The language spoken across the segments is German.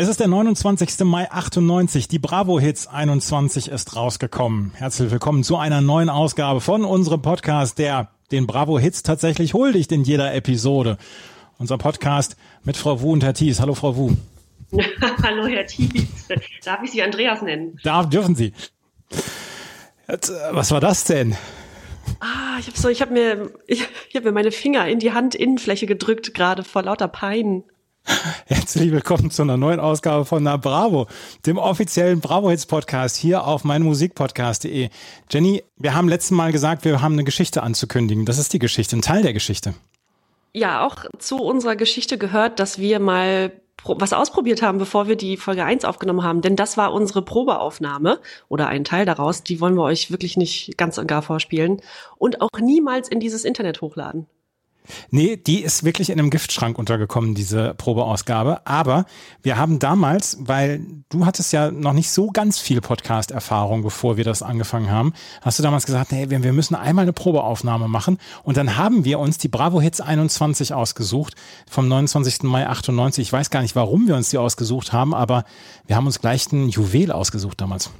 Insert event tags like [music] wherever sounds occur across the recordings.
Es ist der 29. Mai 98. Die Bravo Hits 21 ist rausgekommen. Herzlich willkommen zu einer neuen Ausgabe von unserem Podcast, der den Bravo Hits tatsächlich huldigt in jeder Episode. Unser Podcast mit Frau Wu und Herr Thies. Hallo Frau Wu. [laughs] Hallo Herr Thies. Darf ich Sie Andreas nennen? Darf, dürfen Sie. Jetzt, was war das denn? Ah, ich habe so, ich habe mir, ich, ich habe mir meine Finger in die Handinnenfläche gedrückt gerade vor lauter Pein. [laughs] Herzlich willkommen zu einer neuen Ausgabe von Na Bravo, dem offiziellen Bravo Hits Podcast hier auf meinmusikpodcast.de. Jenny, wir haben letztes Mal gesagt, wir haben eine Geschichte anzukündigen. Das ist die Geschichte, ein Teil der Geschichte. Ja, auch zu unserer Geschichte gehört, dass wir mal was ausprobiert haben, bevor wir die Folge 1 aufgenommen haben. Denn das war unsere Probeaufnahme oder ein Teil daraus. Die wollen wir euch wirklich nicht ganz und gar vorspielen und auch niemals in dieses Internet hochladen. Nee, die ist wirklich in einem Giftschrank untergekommen, diese Probeausgabe. Aber wir haben damals, weil du hattest ja noch nicht so ganz viel Podcast-Erfahrung, bevor wir das angefangen haben, hast du damals gesagt, hey, wir müssen einmal eine Probeaufnahme machen. Und dann haben wir uns die Bravo Hits 21 ausgesucht vom 29. Mai 98. Ich weiß gar nicht, warum wir uns die ausgesucht haben, aber wir haben uns gleich ein Juwel ausgesucht damals.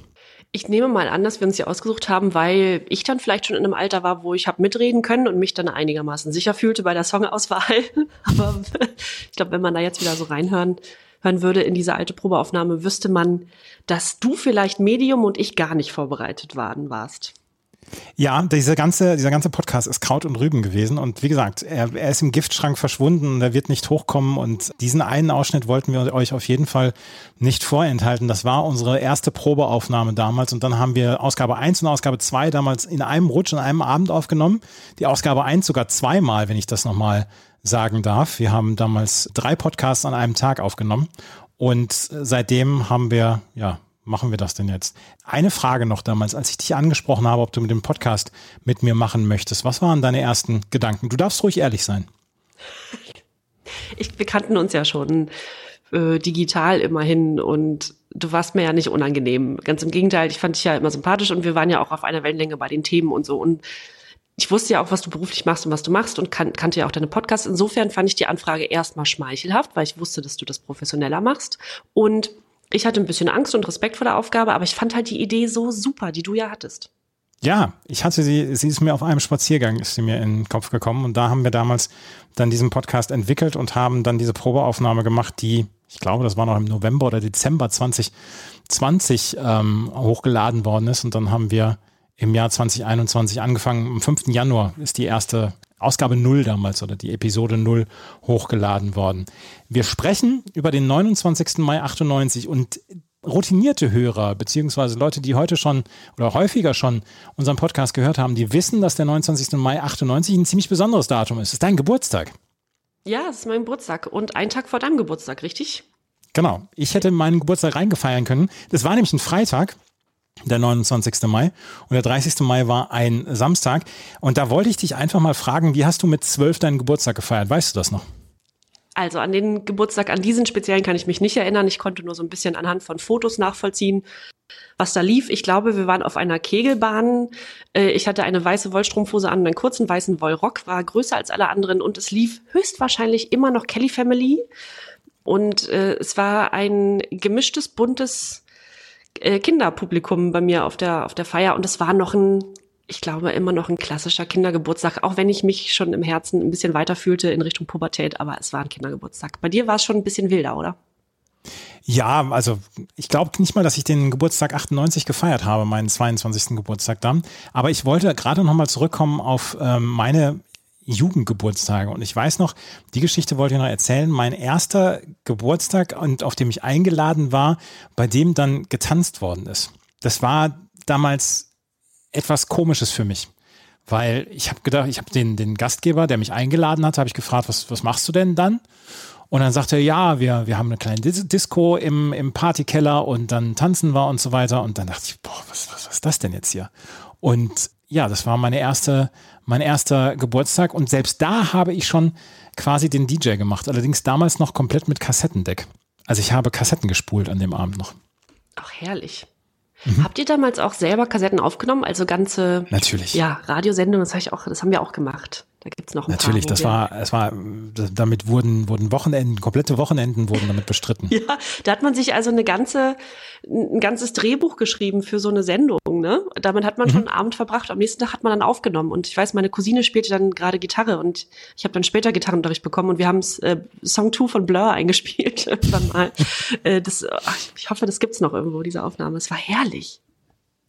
Ich nehme mal an, dass wir uns sie ausgesucht haben, weil ich dann vielleicht schon in einem Alter war, wo ich habe mitreden können und mich dann einigermaßen sicher fühlte bei der Songauswahl. [laughs] Aber ich glaube, wenn man da jetzt wieder so reinhören hören würde in diese alte Probeaufnahme, wüsste man, dass du vielleicht Medium und ich gar nicht vorbereitet waren warst. Ja, dieser ganze, dieser ganze Podcast ist Kraut und Rüben gewesen. Und wie gesagt, er, er ist im Giftschrank verschwunden und er wird nicht hochkommen. Und diesen einen Ausschnitt wollten wir euch auf jeden Fall nicht vorenthalten. Das war unsere erste Probeaufnahme damals. Und dann haben wir Ausgabe 1 und Ausgabe 2 damals in einem Rutsch, in einem Abend aufgenommen. Die Ausgabe 1 sogar zweimal, wenn ich das nochmal sagen darf. Wir haben damals drei Podcasts an einem Tag aufgenommen. Und seitdem haben wir, ja, machen wir das denn jetzt? Eine Frage noch damals, als ich dich angesprochen habe, ob du mit dem Podcast mit mir machen möchtest. Was waren deine ersten Gedanken? Du darfst ruhig ehrlich sein. Ich, wir kannten uns ja schon äh, digital immerhin und du warst mir ja nicht unangenehm. Ganz im Gegenteil, ich fand dich ja immer sympathisch und wir waren ja auch auf einer Wellenlänge bei den Themen und so. Und ich wusste ja auch, was du beruflich machst und was du machst und kan kannte ja auch deine Podcasts. Insofern fand ich die Anfrage erstmal schmeichelhaft, weil ich wusste, dass du das professioneller machst. Und ich hatte ein bisschen Angst und Respekt vor der Aufgabe, aber ich fand halt die Idee so super, die du ja hattest. Ja, ich hatte sie, sie ist mir auf einem Spaziergang, ist sie mir in den Kopf gekommen und da haben wir damals dann diesen Podcast entwickelt und haben dann diese Probeaufnahme gemacht, die, ich glaube, das war noch im November oder Dezember 2020 ähm, hochgeladen worden ist und dann haben wir im Jahr 2021 angefangen. Am 5. Januar ist die erste Ausgabe 0 damals oder die Episode 0 hochgeladen worden. Wir sprechen über den 29. Mai 98 und routinierte Hörer, beziehungsweise Leute, die heute schon oder häufiger schon unseren Podcast gehört haben, die wissen, dass der 29. Mai 98 ein ziemlich besonderes Datum ist. Es ist dein Geburtstag. Ja, es ist mein Geburtstag und ein Tag vor deinem Geburtstag, richtig? Genau. Ich hätte meinen Geburtstag reingefeiern können. Das war nämlich ein Freitag der 29. Mai. Und der 30. Mai war ein Samstag. Und da wollte ich dich einfach mal fragen, wie hast du mit zwölf deinen Geburtstag gefeiert? Weißt du das noch? Also an den Geburtstag, an diesen speziellen kann ich mich nicht erinnern. Ich konnte nur so ein bisschen anhand von Fotos nachvollziehen, was da lief. Ich glaube, wir waren auf einer Kegelbahn. Äh, ich hatte eine weiße Wollstrumpfhose an, einen kurzen weißen Wollrock, war größer als alle anderen und es lief höchstwahrscheinlich immer noch Kelly Family. Und äh, es war ein gemischtes, buntes äh, Kinderpublikum bei mir auf der, auf der Feier und es war noch ein, ich glaube, immer noch ein klassischer Kindergeburtstag, auch wenn ich mich schon im Herzen ein bisschen weiter fühlte in Richtung Pubertät, aber es war ein Kindergeburtstag. Bei dir war es schon ein bisschen wilder, oder? Ja, also ich glaube nicht mal, dass ich den Geburtstag 98 gefeiert habe, meinen 22. Geburtstag dann. Aber ich wollte gerade noch mal zurückkommen auf ähm, meine Jugendgeburtstage. Und ich weiß noch, die Geschichte wollte ich noch erzählen. Mein erster Geburtstag und auf dem ich eingeladen war, bei dem dann getanzt worden ist. Das war damals etwas Komisches für mich. Weil ich habe gedacht, ich habe den, den Gastgeber, der mich eingeladen hat, habe ich gefragt, was, was machst du denn dann? Und dann sagte er, ja, wir, wir haben eine kleine Disco im, im Partykeller und dann tanzen wir und so weiter. Und dann dachte ich, boah, was, was, was ist das denn jetzt hier? Und ja, das war meine erste, mein erster Geburtstag. Und selbst da habe ich schon quasi den DJ gemacht. Allerdings damals noch komplett mit Kassettendeck. Also ich habe Kassetten gespult an dem Abend noch. Ach, herrlich. Mhm. Habt ihr damals auch selber Kassetten aufgenommen? Also ganze Natürlich. Ja, Radiosendungen, das habe ich auch, das haben wir auch gemacht. Da gibt's noch ein Natürlich, paar, das war, es war, damit wurden, wurden Wochenenden, komplette Wochenenden wurden damit bestritten. [laughs] ja, da hat man sich also eine ganze, ein ganzes Drehbuch geschrieben für so eine Sendung, ne? Damit hat man mhm. schon einen Abend verbracht. Am nächsten Tag hat man dann aufgenommen. Und ich weiß, meine Cousine spielte dann gerade Gitarre und ich habe dann später Gitarrenunterricht bekommen und wir haben äh, Song 2 von Blur [laughs] eingespielt irgendwann mal. äh, das, ach, ich hoffe, das gibt's noch irgendwo, diese Aufnahme. Es war herrlich.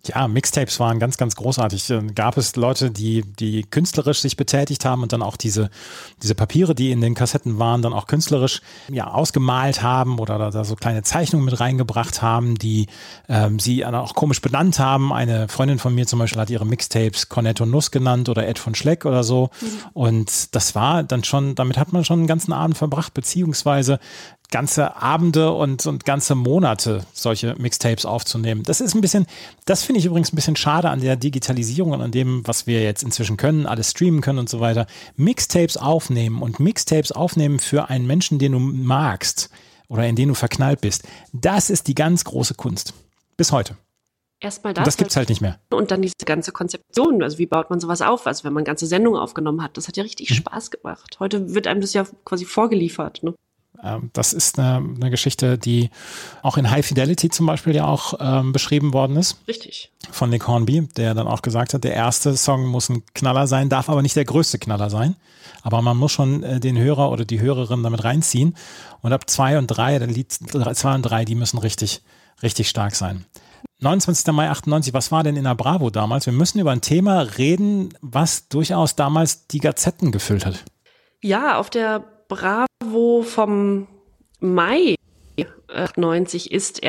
Ja, Mixtapes waren ganz, ganz großartig. Dann gab es Leute, die, die künstlerisch sich betätigt haben und dann auch diese, diese Papiere, die in den Kassetten waren, dann auch künstlerisch ja, ausgemalt haben oder da, so kleine Zeichnungen mit reingebracht haben, die ähm, sie auch komisch benannt haben. Eine Freundin von mir zum Beispiel hat ihre Mixtapes Cornetto Nuss genannt oder Ed von Schleck oder so. Mhm. Und das war dann schon, damit hat man schon einen ganzen Abend verbracht, beziehungsweise ganze Abende und, und ganze Monate solche Mixtapes aufzunehmen. Das ist ein bisschen, das finde ich übrigens ein bisschen schade an der Digitalisierung und an dem, was wir jetzt inzwischen können, alles streamen können und so weiter. Mixtapes aufnehmen und Mixtapes aufnehmen für einen Menschen, den du magst oder in den du verknallt bist. Das ist die ganz große Kunst. Bis heute. Erstmal das. Und das gibt's halt nicht mehr. Und dann diese ganze Konzeption. Also wie baut man sowas auf? Also wenn man ganze Sendungen aufgenommen hat, das hat ja richtig mhm. Spaß gemacht. Heute wird einem das ja quasi vorgeliefert. Ne? Ähm, das ist eine, eine, Geschichte, die auch in High Fidelity zum Beispiel ja auch ähm, beschrieben worden ist. Richtig. Von Nick Hornby, der dann auch gesagt hat, der erste Song muss ein Knaller sein, darf aber nicht der größte Knaller sein. Aber man muss schon äh, den Hörer oder die Hörerin damit reinziehen. Und ab zwei und drei, der Lied zwei und drei, die müssen richtig, richtig stark sein. 29. Mai 98, was war denn in der Bravo damals? Wir müssen über ein Thema reden, was durchaus damals die Gazetten gefüllt hat. Ja, auf der Bravo vom Mai 98 ist er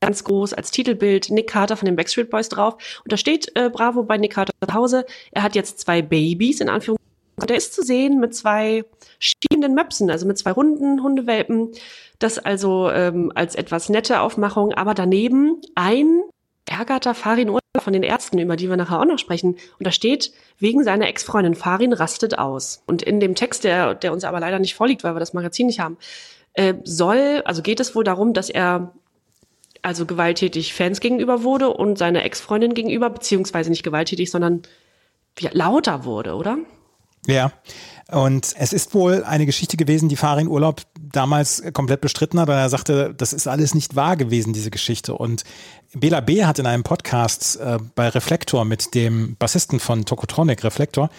ganz groß als Titelbild Nick Carter von den Backstreet Boys drauf. Und da steht äh, Bravo bei Nick Carter zu Hause. Er hat jetzt zwei Babys, in Anführungszeichen. Und er ist zu sehen mit zwei schiebenden Möpsen, also mit zwei runden Hundewelpen. Das also ähm, als etwas nette Aufmachung. Aber daneben ein ärgerter Farin von den Ärzten, über die wir nachher auch noch sprechen. Und da steht, wegen seiner Ex-Freundin Farin rastet aus. Und in dem Text, der, der uns aber leider nicht vorliegt, weil wir das Magazin nicht haben, äh, soll, also geht es wohl darum, dass er also gewalttätig Fans gegenüber wurde und seiner Ex-Freundin gegenüber, beziehungsweise nicht gewalttätig, sondern lauter wurde, oder? Ja. Und es ist wohl eine Geschichte gewesen, die Farin Urlaub damals komplett bestritten hat, weil er sagte, das ist alles nicht wahr gewesen, diese Geschichte. Und Bela B. hat in einem Podcast äh, bei Reflektor mit dem Bassisten von Tokotronic, Reflektor,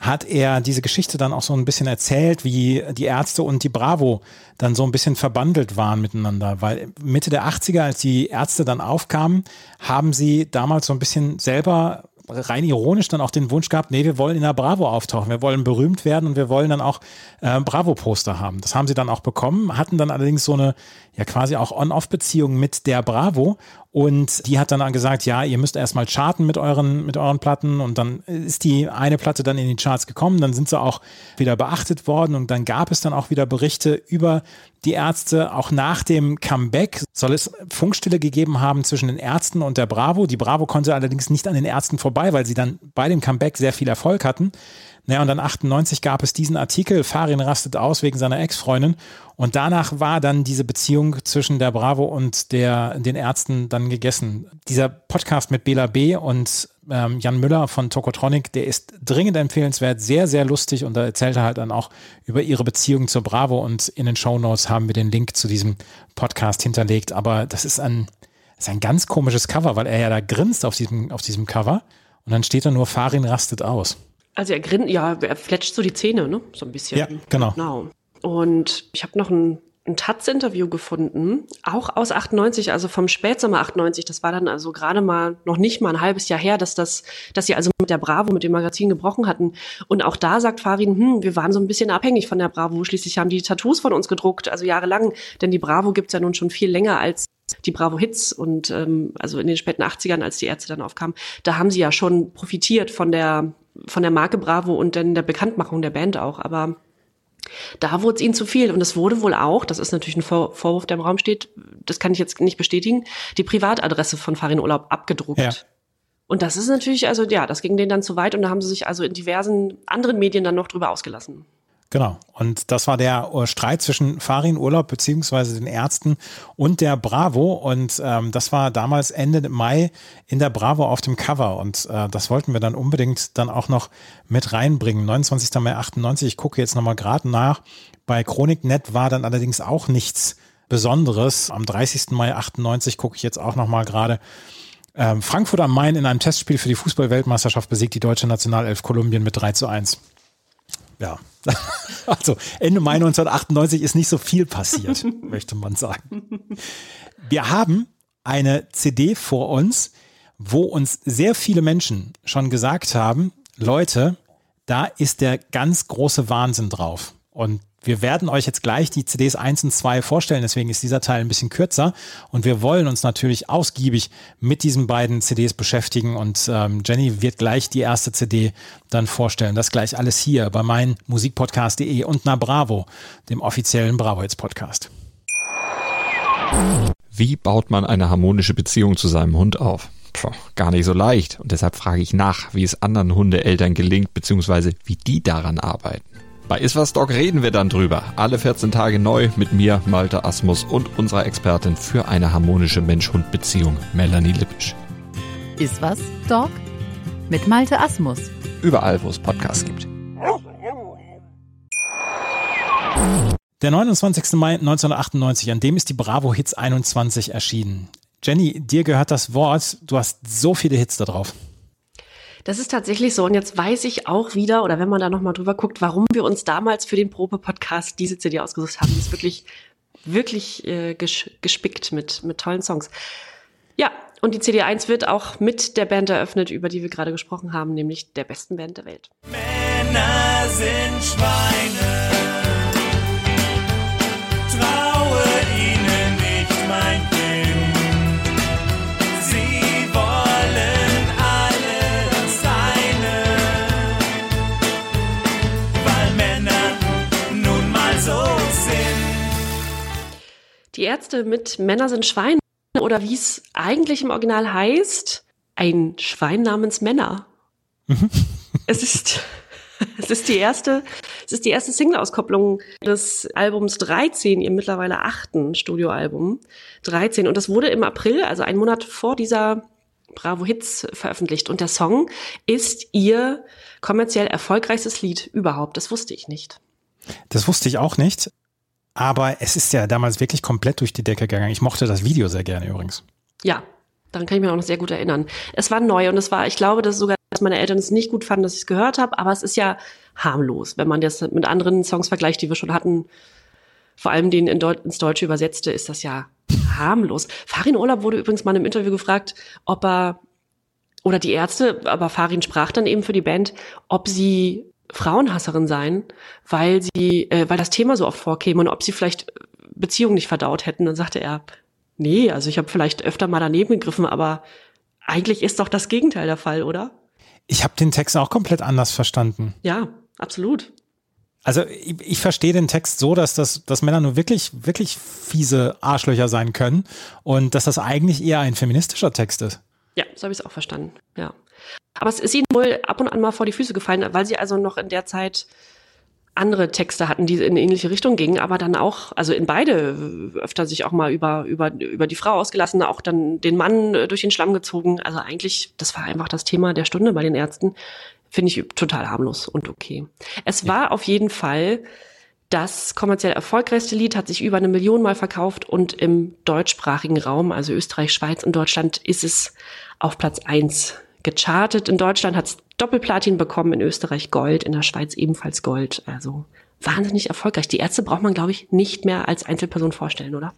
hat er diese Geschichte dann auch so ein bisschen erzählt, wie die Ärzte und die Bravo dann so ein bisschen verbandelt waren miteinander. Weil Mitte der 80er, als die Ärzte dann aufkamen, haben sie damals so ein bisschen selber rein ironisch dann auch den Wunsch gehabt, nee, wir wollen in der Bravo auftauchen, wir wollen berühmt werden und wir wollen dann auch äh, Bravo-Poster haben. Das haben sie dann auch bekommen, hatten dann allerdings so eine ja quasi auch On-Off-Beziehung mit der Bravo und die hat dann gesagt, ja, ihr müsst erstmal charten mit euren, mit euren Platten und dann ist die eine Platte dann in die Charts gekommen, dann sind sie auch wieder beachtet worden und dann gab es dann auch wieder Berichte über die Ärzte. Auch nach dem Comeback soll es Funkstille gegeben haben zwischen den Ärzten und der Bravo. Die Bravo konnte allerdings nicht an den Ärzten vorbei, weil sie dann bei dem Comeback sehr viel Erfolg hatten. Naja, und dann 98 gab es diesen Artikel, Farin rastet aus wegen seiner Ex-Freundin. Und danach war dann diese Beziehung zwischen der Bravo und der, den Ärzten dann gegessen. Dieser Podcast mit Bela B. und ähm, Jan Müller von Tokotronic, der ist dringend empfehlenswert, sehr, sehr lustig und da erzählt er halt dann auch über ihre Beziehung zur Bravo und in den Show Notes haben wir den Link zu diesem Podcast hinterlegt. Aber das ist ein, ist ein ganz komisches Cover, weil er ja da grinst auf diesem, auf diesem Cover und dann steht da nur Farin rastet aus. Also er grinnt, ja, er fletscht so die Zähne, ne? So ein bisschen. Ja, genau. genau. Und ich habe noch ein, ein Taz-Interview gefunden, auch aus 98, also vom Spätsommer 98. Das war dann also gerade mal noch nicht mal ein halbes Jahr her, dass das, dass sie also mit der Bravo, mit dem Magazin gebrochen hatten. Und auch da sagt Farin, hm, wir waren so ein bisschen abhängig von der Bravo. Schließlich haben die Tattoos von uns gedruckt, also jahrelang. Denn die Bravo gibt's ja nun schon viel länger als die Bravo Hits und ähm, also in den späten 80ern, als die Ärzte dann aufkamen, da haben sie ja schon profitiert von der von der Marke Bravo und dann der Bekanntmachung der Band auch. Aber Da wurde es ihnen zu viel und es wurde wohl auch, das ist natürlich ein Vor Vorwurf, der im Raum steht, das kann ich jetzt nicht bestätigen, die Privatadresse von Farin Urlaub abgedruckt. Ja. Und das ist natürlich, also ja, das ging denen dann zu weit und da haben sie sich also in diversen anderen Medien dann noch drüber ausgelassen. Genau. Und das war der äh, Streit zwischen Farin Urlaub beziehungsweise den Ärzten und der Bravo. Und ähm, das war damals Ende Mai in der Bravo auf dem Cover. Und äh, das wollten wir dann unbedingt dann auch noch mit reinbringen. 29. Mai 98. Ich gucke jetzt nochmal gerade nach. Bei Chroniknet war dann allerdings auch nichts Besonderes. Am 30. Mai 98 gucke ich jetzt auch nochmal gerade. Ähm, Frankfurt am Main in einem Testspiel für die Fußball-Weltmeisterschaft besiegt die deutsche Nationalelf Kolumbien mit 3 zu 1 ja, [laughs] also Ende Mai 1998 ist nicht so viel passiert, [laughs] möchte man sagen. Wir haben eine CD vor uns, wo uns sehr viele Menschen schon gesagt haben, Leute, da ist der ganz große Wahnsinn drauf. Und wir werden euch jetzt gleich die CDs 1 und 2 vorstellen, deswegen ist dieser Teil ein bisschen kürzer. Und wir wollen uns natürlich ausgiebig mit diesen beiden CDs beschäftigen. Und ähm, Jenny wird gleich die erste CD dann vorstellen. Das gleich alles hier bei meinem Musikpodcast.de und na Bravo, dem offiziellen Bravo Hits Podcast. Wie baut man eine harmonische Beziehung zu seinem Hund auf? Puh, gar nicht so leicht. Und deshalb frage ich nach, wie es anderen Hundeeltern gelingt, beziehungsweise wie die daran arbeiten. Bei Iswas Dog reden wir dann drüber. Alle 14 Tage neu mit mir, Malte Asmus und unserer Expertin für eine harmonische Mensch-Hund-Beziehung, Melanie Lippisch. Iswas Dog mit Malte Asmus. Überall, wo es Podcasts gibt. Der 29. Mai 1998, an dem ist die Bravo Hits 21 erschienen. Jenny, dir gehört das Wort. Du hast so viele Hits da drauf. Das ist tatsächlich so. Und jetzt weiß ich auch wieder, oder wenn man da nochmal drüber guckt, warum wir uns damals für den Probe-Podcast diese CD ausgesucht haben. Die ist wirklich, wirklich äh, gespickt mit, mit tollen Songs. Ja, und die CD 1 wird auch mit der Band eröffnet, über die wir gerade gesprochen haben, nämlich der besten Band der Welt. Männer sind Schweine. Die Ärzte mit Männer sind Schweine oder wie es eigentlich im Original heißt, ein Schwein namens Männer. Mhm. es ist [laughs] es ist die erste, es ist die erste Single-Auskopplung des Albums 13, ihr mittlerweile achten Studioalbum 13. Und das wurde im April, also einen Monat vor dieser Bravo Hits veröffentlicht. Und der Song ist ihr kommerziell erfolgreichstes Lied überhaupt. Das wusste ich nicht. Das wusste ich auch nicht. Aber es ist ja damals wirklich komplett durch die Decke gegangen. Ich mochte das Video sehr gerne übrigens. Ja, daran kann ich mich auch noch sehr gut erinnern. Es war neu und es war, ich glaube, dass sogar, dass meine Eltern es nicht gut fanden, dass ich es gehört habe, aber es ist ja harmlos, wenn man das mit anderen Songs vergleicht, die wir schon hatten. Vor allem den in Deut ins Deutsche übersetzte, ist das ja harmlos. Farin Urlaub wurde übrigens mal im Interview gefragt, ob er oder die Ärzte, aber Farin sprach dann eben für die Band, ob sie Frauenhasserin sein, weil sie, äh, weil das Thema so oft vorkäme und ob sie vielleicht Beziehungen nicht verdaut hätten. Dann sagte er, nee, also ich habe vielleicht öfter mal daneben gegriffen, aber eigentlich ist doch das Gegenteil der Fall, oder? Ich habe den Text auch komplett anders verstanden. Ja, absolut. Also ich, ich verstehe den Text so, dass das, dass Männer nur wirklich, wirklich fiese Arschlöcher sein können und dass das eigentlich eher ein feministischer Text ist. Ja, so habe ich es auch verstanden. Ja. Aber es ist ihnen wohl ab und an mal vor die Füße gefallen, weil sie also noch in der Zeit andere Texte hatten, die in ähnliche Richtung gingen, aber dann auch, also in beide öfter sich auch mal über, über, über die Frau ausgelassen, auch dann den Mann durch den Schlamm gezogen. Also eigentlich, das war einfach das Thema der Stunde bei den Ärzten. Finde ich total harmlos und okay. Es war auf jeden Fall das kommerziell erfolgreichste Lied, hat sich über eine Million Mal verkauft und im deutschsprachigen Raum, also Österreich, Schweiz und Deutschland, ist es auf Platz eins gechartet. In Deutschland hat es Doppelplatin bekommen, in Österreich Gold, in der Schweiz ebenfalls Gold. Also wahnsinnig erfolgreich. Die Ärzte braucht man, glaube ich, nicht mehr als Einzelperson vorstellen, oder?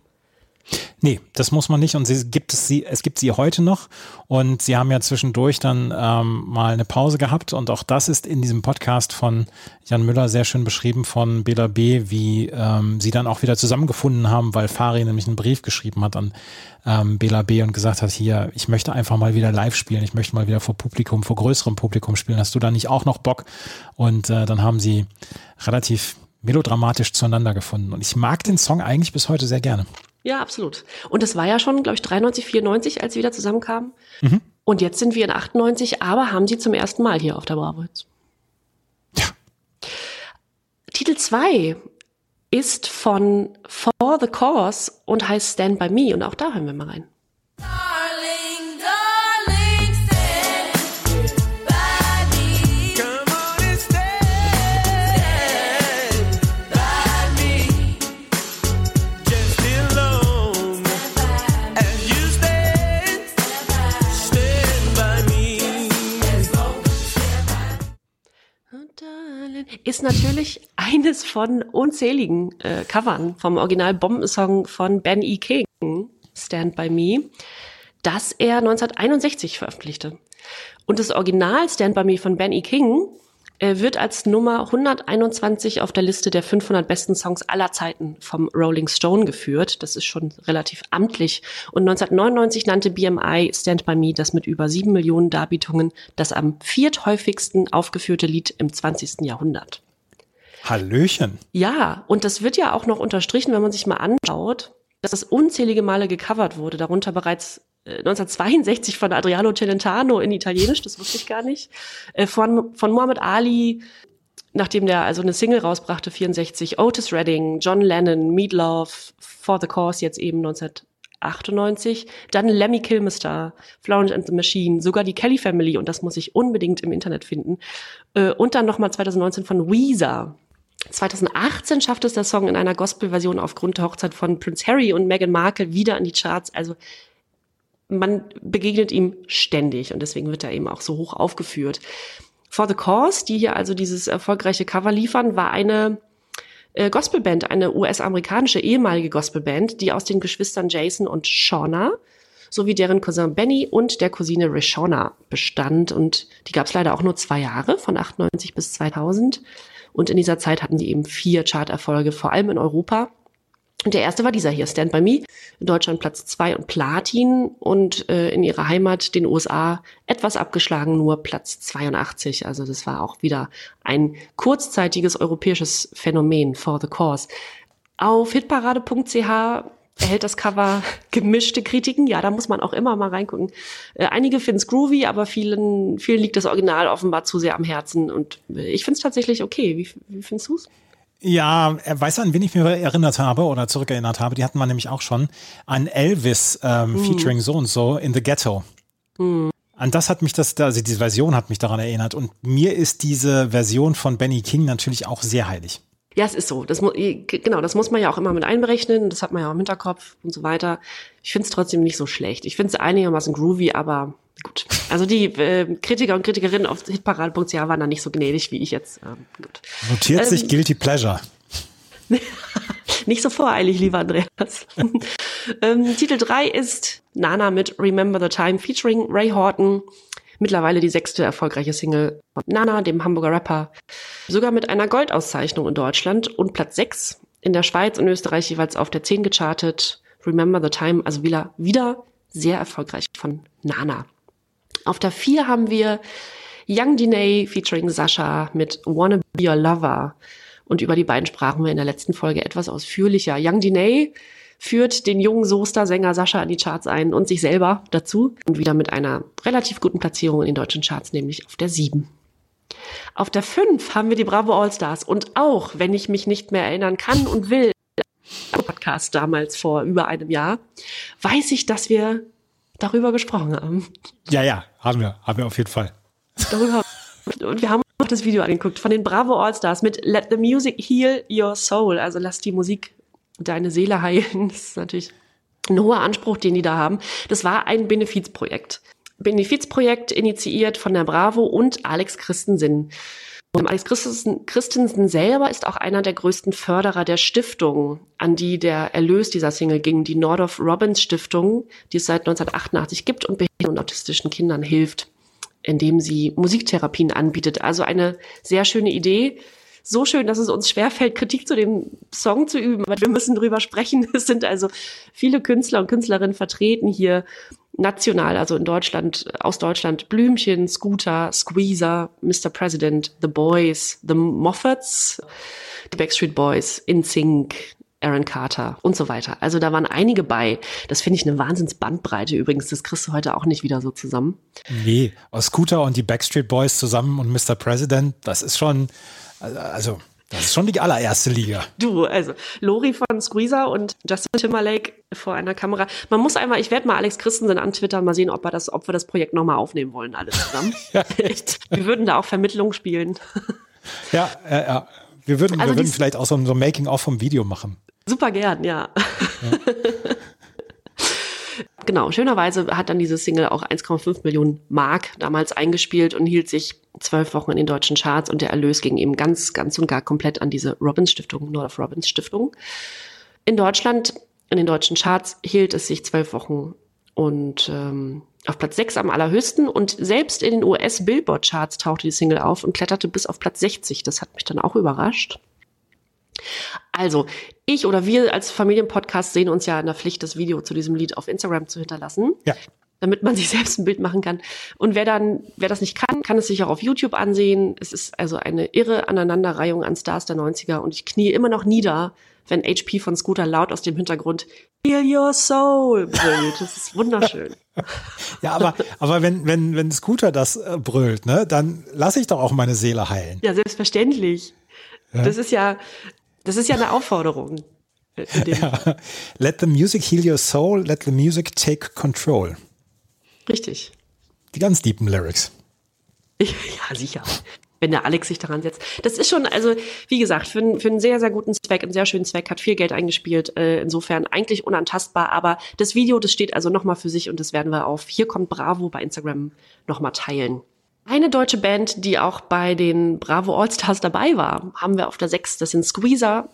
Nee, das muss man nicht. Und sie gibt es sie, es gibt sie heute noch. Und sie haben ja zwischendurch dann ähm, mal eine Pause gehabt. Und auch das ist in diesem Podcast von Jan Müller sehr schön beschrieben von Bela B., wie ähm, sie dann auch wieder zusammengefunden haben, weil Fari nämlich einen Brief geschrieben hat an ähm, Bela B. und gesagt hat, hier, ich möchte einfach mal wieder live spielen, ich möchte mal wieder vor Publikum, vor größerem Publikum spielen. Hast du da nicht auch noch Bock? Und äh, dann haben sie relativ melodramatisch zueinander gefunden. Und ich mag den Song eigentlich bis heute sehr gerne. Ja, absolut. Und das war ja schon, glaube ich, 93, 94, als sie wieder zusammenkamen. Mhm. Und jetzt sind wir in 98, aber haben sie zum ersten Mal hier auf der Bravo Hits. Ja. Titel 2 ist von For the Cause und heißt Stand By Me. Und auch da hören wir mal rein. Ist natürlich eines von unzähligen äh, Covern vom Original Bombensong von Ben E. King, Stand By Me, das er 1961 veröffentlichte. Und das Original Stand By Me von Ben E. King wird als Nummer 121 auf der Liste der 500 besten Songs aller Zeiten vom Rolling Stone geführt. Das ist schon relativ amtlich. Und 1999 nannte BMI Stand By Me das mit über sieben Millionen Darbietungen das am vierthäufigsten aufgeführte Lied im 20. Jahrhundert. Hallöchen. Ja, und das wird ja auch noch unterstrichen, wenn man sich mal anschaut, dass es unzählige Male gecovert wurde, darunter bereits 1962 von Adriano Celentano in Italienisch, das wusste ich gar nicht. Äh, von, von Muhammad Ali, nachdem der also eine Single rausbrachte, 64, Otis Redding, John Lennon, Meatloaf, For the Cause jetzt eben 1998, dann Lemmy Kilmister, Florence and the Machine, sogar die Kelly Family und das muss ich unbedingt im Internet finden. Äh, und dann nochmal 2019 von Weezer. 2018 schafft es der Song in einer Gospel-Version aufgrund der Hochzeit von Prince Harry und Meghan Markle wieder in die Charts. Also man begegnet ihm ständig und deswegen wird er eben auch so hoch aufgeführt. For the Cause, die hier also dieses erfolgreiche Cover liefern, war eine äh, Gospelband, eine US-amerikanische ehemalige Gospelband, die aus den Geschwistern Jason und Shauna sowie deren Cousin Benny und der Cousine Rishona bestand. Und die gab es leider auch nur zwei Jahre, von 98 bis 2000. Und in dieser Zeit hatten sie eben vier Charterfolge, vor allem in Europa. Und der erste war dieser hier, Stand By Me, in Deutschland Platz zwei und Platin und äh, in ihrer Heimat, den USA, etwas abgeschlagen, nur Platz 82. Also das war auch wieder ein kurzzeitiges europäisches Phänomen for the cause. Auf hitparade.ch erhält das Cover gemischte Kritiken. Ja, da muss man auch immer mal reingucken. Äh, einige finden es groovy, aber vielen, vielen liegt das Original offenbar zu sehr am Herzen. Und ich finde es tatsächlich okay. Wie, wie findest du es? Ja, er weiß an wen ich mich erinnert habe oder zurückerinnert habe. Die hatten wir nämlich auch schon an Elvis ähm, mhm. featuring so und so in the Ghetto. Mhm. An das hat mich das, also diese Version hat mich daran erinnert. Und mir ist diese Version von Benny King natürlich auch sehr heilig. Ja, es ist so. Das muss, genau, das muss man ja auch immer mit einberechnen. Das hat man ja auch im Hinterkopf und so weiter. Ich finde es trotzdem nicht so schlecht. Ich finde es einigermaßen groovy, aber gut. Also die äh, Kritiker und Kritikerinnen auf hitparade.ch waren da nicht so gnädig wie ich jetzt. Ähm, gut. Notiert ähm, sich Guilty Pleasure. [laughs] nicht so voreilig, lieber Andreas. [laughs] ähm, Titel 3 ist Nana mit Remember the Time featuring Ray Horton. Mittlerweile die sechste erfolgreiche Single von Nana, dem Hamburger Rapper. Sogar mit einer Goldauszeichnung in Deutschland und Platz 6 in der Schweiz und Österreich jeweils auf der 10 gechartet. Remember the Time, also wieder, wieder sehr erfolgreich von Nana. Auf der 4 haben wir Young Diney featuring Sascha mit Wanna Be Your Lover. Und über die beiden sprachen wir in der letzten Folge etwas ausführlicher. Young Diney führt den jungen Soester-Sänger Sascha in die Charts ein und sich selber dazu und wieder mit einer relativ guten Platzierung in den deutschen Charts, nämlich auf der 7. Auf der 5 haben wir die Bravo All-Stars und auch, wenn ich mich nicht mehr erinnern kann und will, Podcast damals vor über einem Jahr, weiß ich, dass wir darüber gesprochen haben. Ja, ja, haben wir, haben wir auf jeden Fall. Darüber. Und wir haben auch das Video angeguckt von den Bravo All-Stars mit Let the Music Heal Your Soul. Also lass die Musik deine Seele heilen. Das ist natürlich ein hoher Anspruch, den die da haben. Das war ein Benefizprojekt. Benefizprojekt initiiert von der Bravo und Alex Christensen. Und Alex Christensen, selber ist auch einer der größten Förderer der Stiftung, an die der Erlös dieser Single ging, die Nordorf Robbins Stiftung, die es seit 1988 gibt und behinderten und autistischen Kindern hilft, indem sie Musiktherapien anbietet. Also eine sehr schöne Idee. So schön, dass es uns schwerfällt, Kritik zu dem Song zu üben, weil wir müssen drüber sprechen. [laughs] Es sind also viele Künstler und Künstlerinnen vertreten hier national, also in Deutschland, aus Deutschland, Blümchen, Scooter, Squeezer, Mr. President, The Boys, The Moffats, The Backstreet Boys, InSync, Aaron Carter und so weiter. Also da waren einige bei. Das finde ich eine Wahnsinnsbandbreite übrigens. Das kriegst du heute auch nicht wieder so zusammen. Nee, aus Scooter und die Backstreet Boys zusammen und Mr. President, das ist schon, also das ist schon die allererste Liga. Du, also Lori von Squeezer und Justin Timberlake vor einer Kamera. Man muss einmal, ich werde mal Alex Christensen an Twitter mal sehen, ob wir das, ob wir das Projekt nochmal aufnehmen wollen, alle zusammen. [laughs] ja, echt. Wir würden da auch Vermittlung spielen. ja, ja, ja. Wir würden, also wir würden vielleicht auch so ein, so Making-of vom Video machen. Super gern, ja. ja. [laughs] genau, schönerweise hat dann diese Single auch 1,5 Millionen Mark damals eingespielt und hielt sich zwölf Wochen in den deutschen Charts und der Erlös ging eben ganz, ganz und gar komplett an diese Robbins Stiftung, North Robbins Stiftung. In Deutschland, in den deutschen Charts hielt es sich zwölf Wochen und ähm, auf Platz 6 am allerhöchsten und selbst in den US Billboard Charts tauchte die Single auf und kletterte bis auf Platz 60. Das hat mich dann auch überrascht. Also, ich oder wir als Familienpodcast sehen uns ja in der Pflicht, das Video zu diesem Lied auf Instagram zu hinterlassen. Ja. Damit man [laughs] sich selbst ein Bild machen kann. Und wer dann, wer das nicht kann, kann es sich auch auf YouTube ansehen. Es ist also eine irre Aneinanderreihung an Stars der 90er und ich knie immer noch nieder, wenn HP von Scooter laut aus dem Hintergrund Feel Your Soul brüllt. Das ist wunderschön. [laughs] ja, aber, aber wenn, wenn, wenn Scooter das äh, brüllt, ne, dann lasse ich doch auch meine Seele heilen. Ja, selbstverständlich. Ja? Das ist ja, das ist ja eine Aufforderung. Ja. Let the music heal your soul, let the music take control. Richtig. Die ganz deepen Lyrics. [laughs] Ja, sicher. Wenn der Alex sich daran setzt. Das ist schon, also wie gesagt, für, für einen sehr, sehr guten Zweck, einen sehr schönen Zweck, hat viel Geld eingespielt. Äh, insofern eigentlich unantastbar. Aber das Video, das steht also nochmal für sich und das werden wir auf Hier kommt Bravo bei Instagram nochmal teilen. Eine deutsche Band, die auch bei den Bravo All-Stars dabei war, haben wir auf der 6. Das sind Squeezer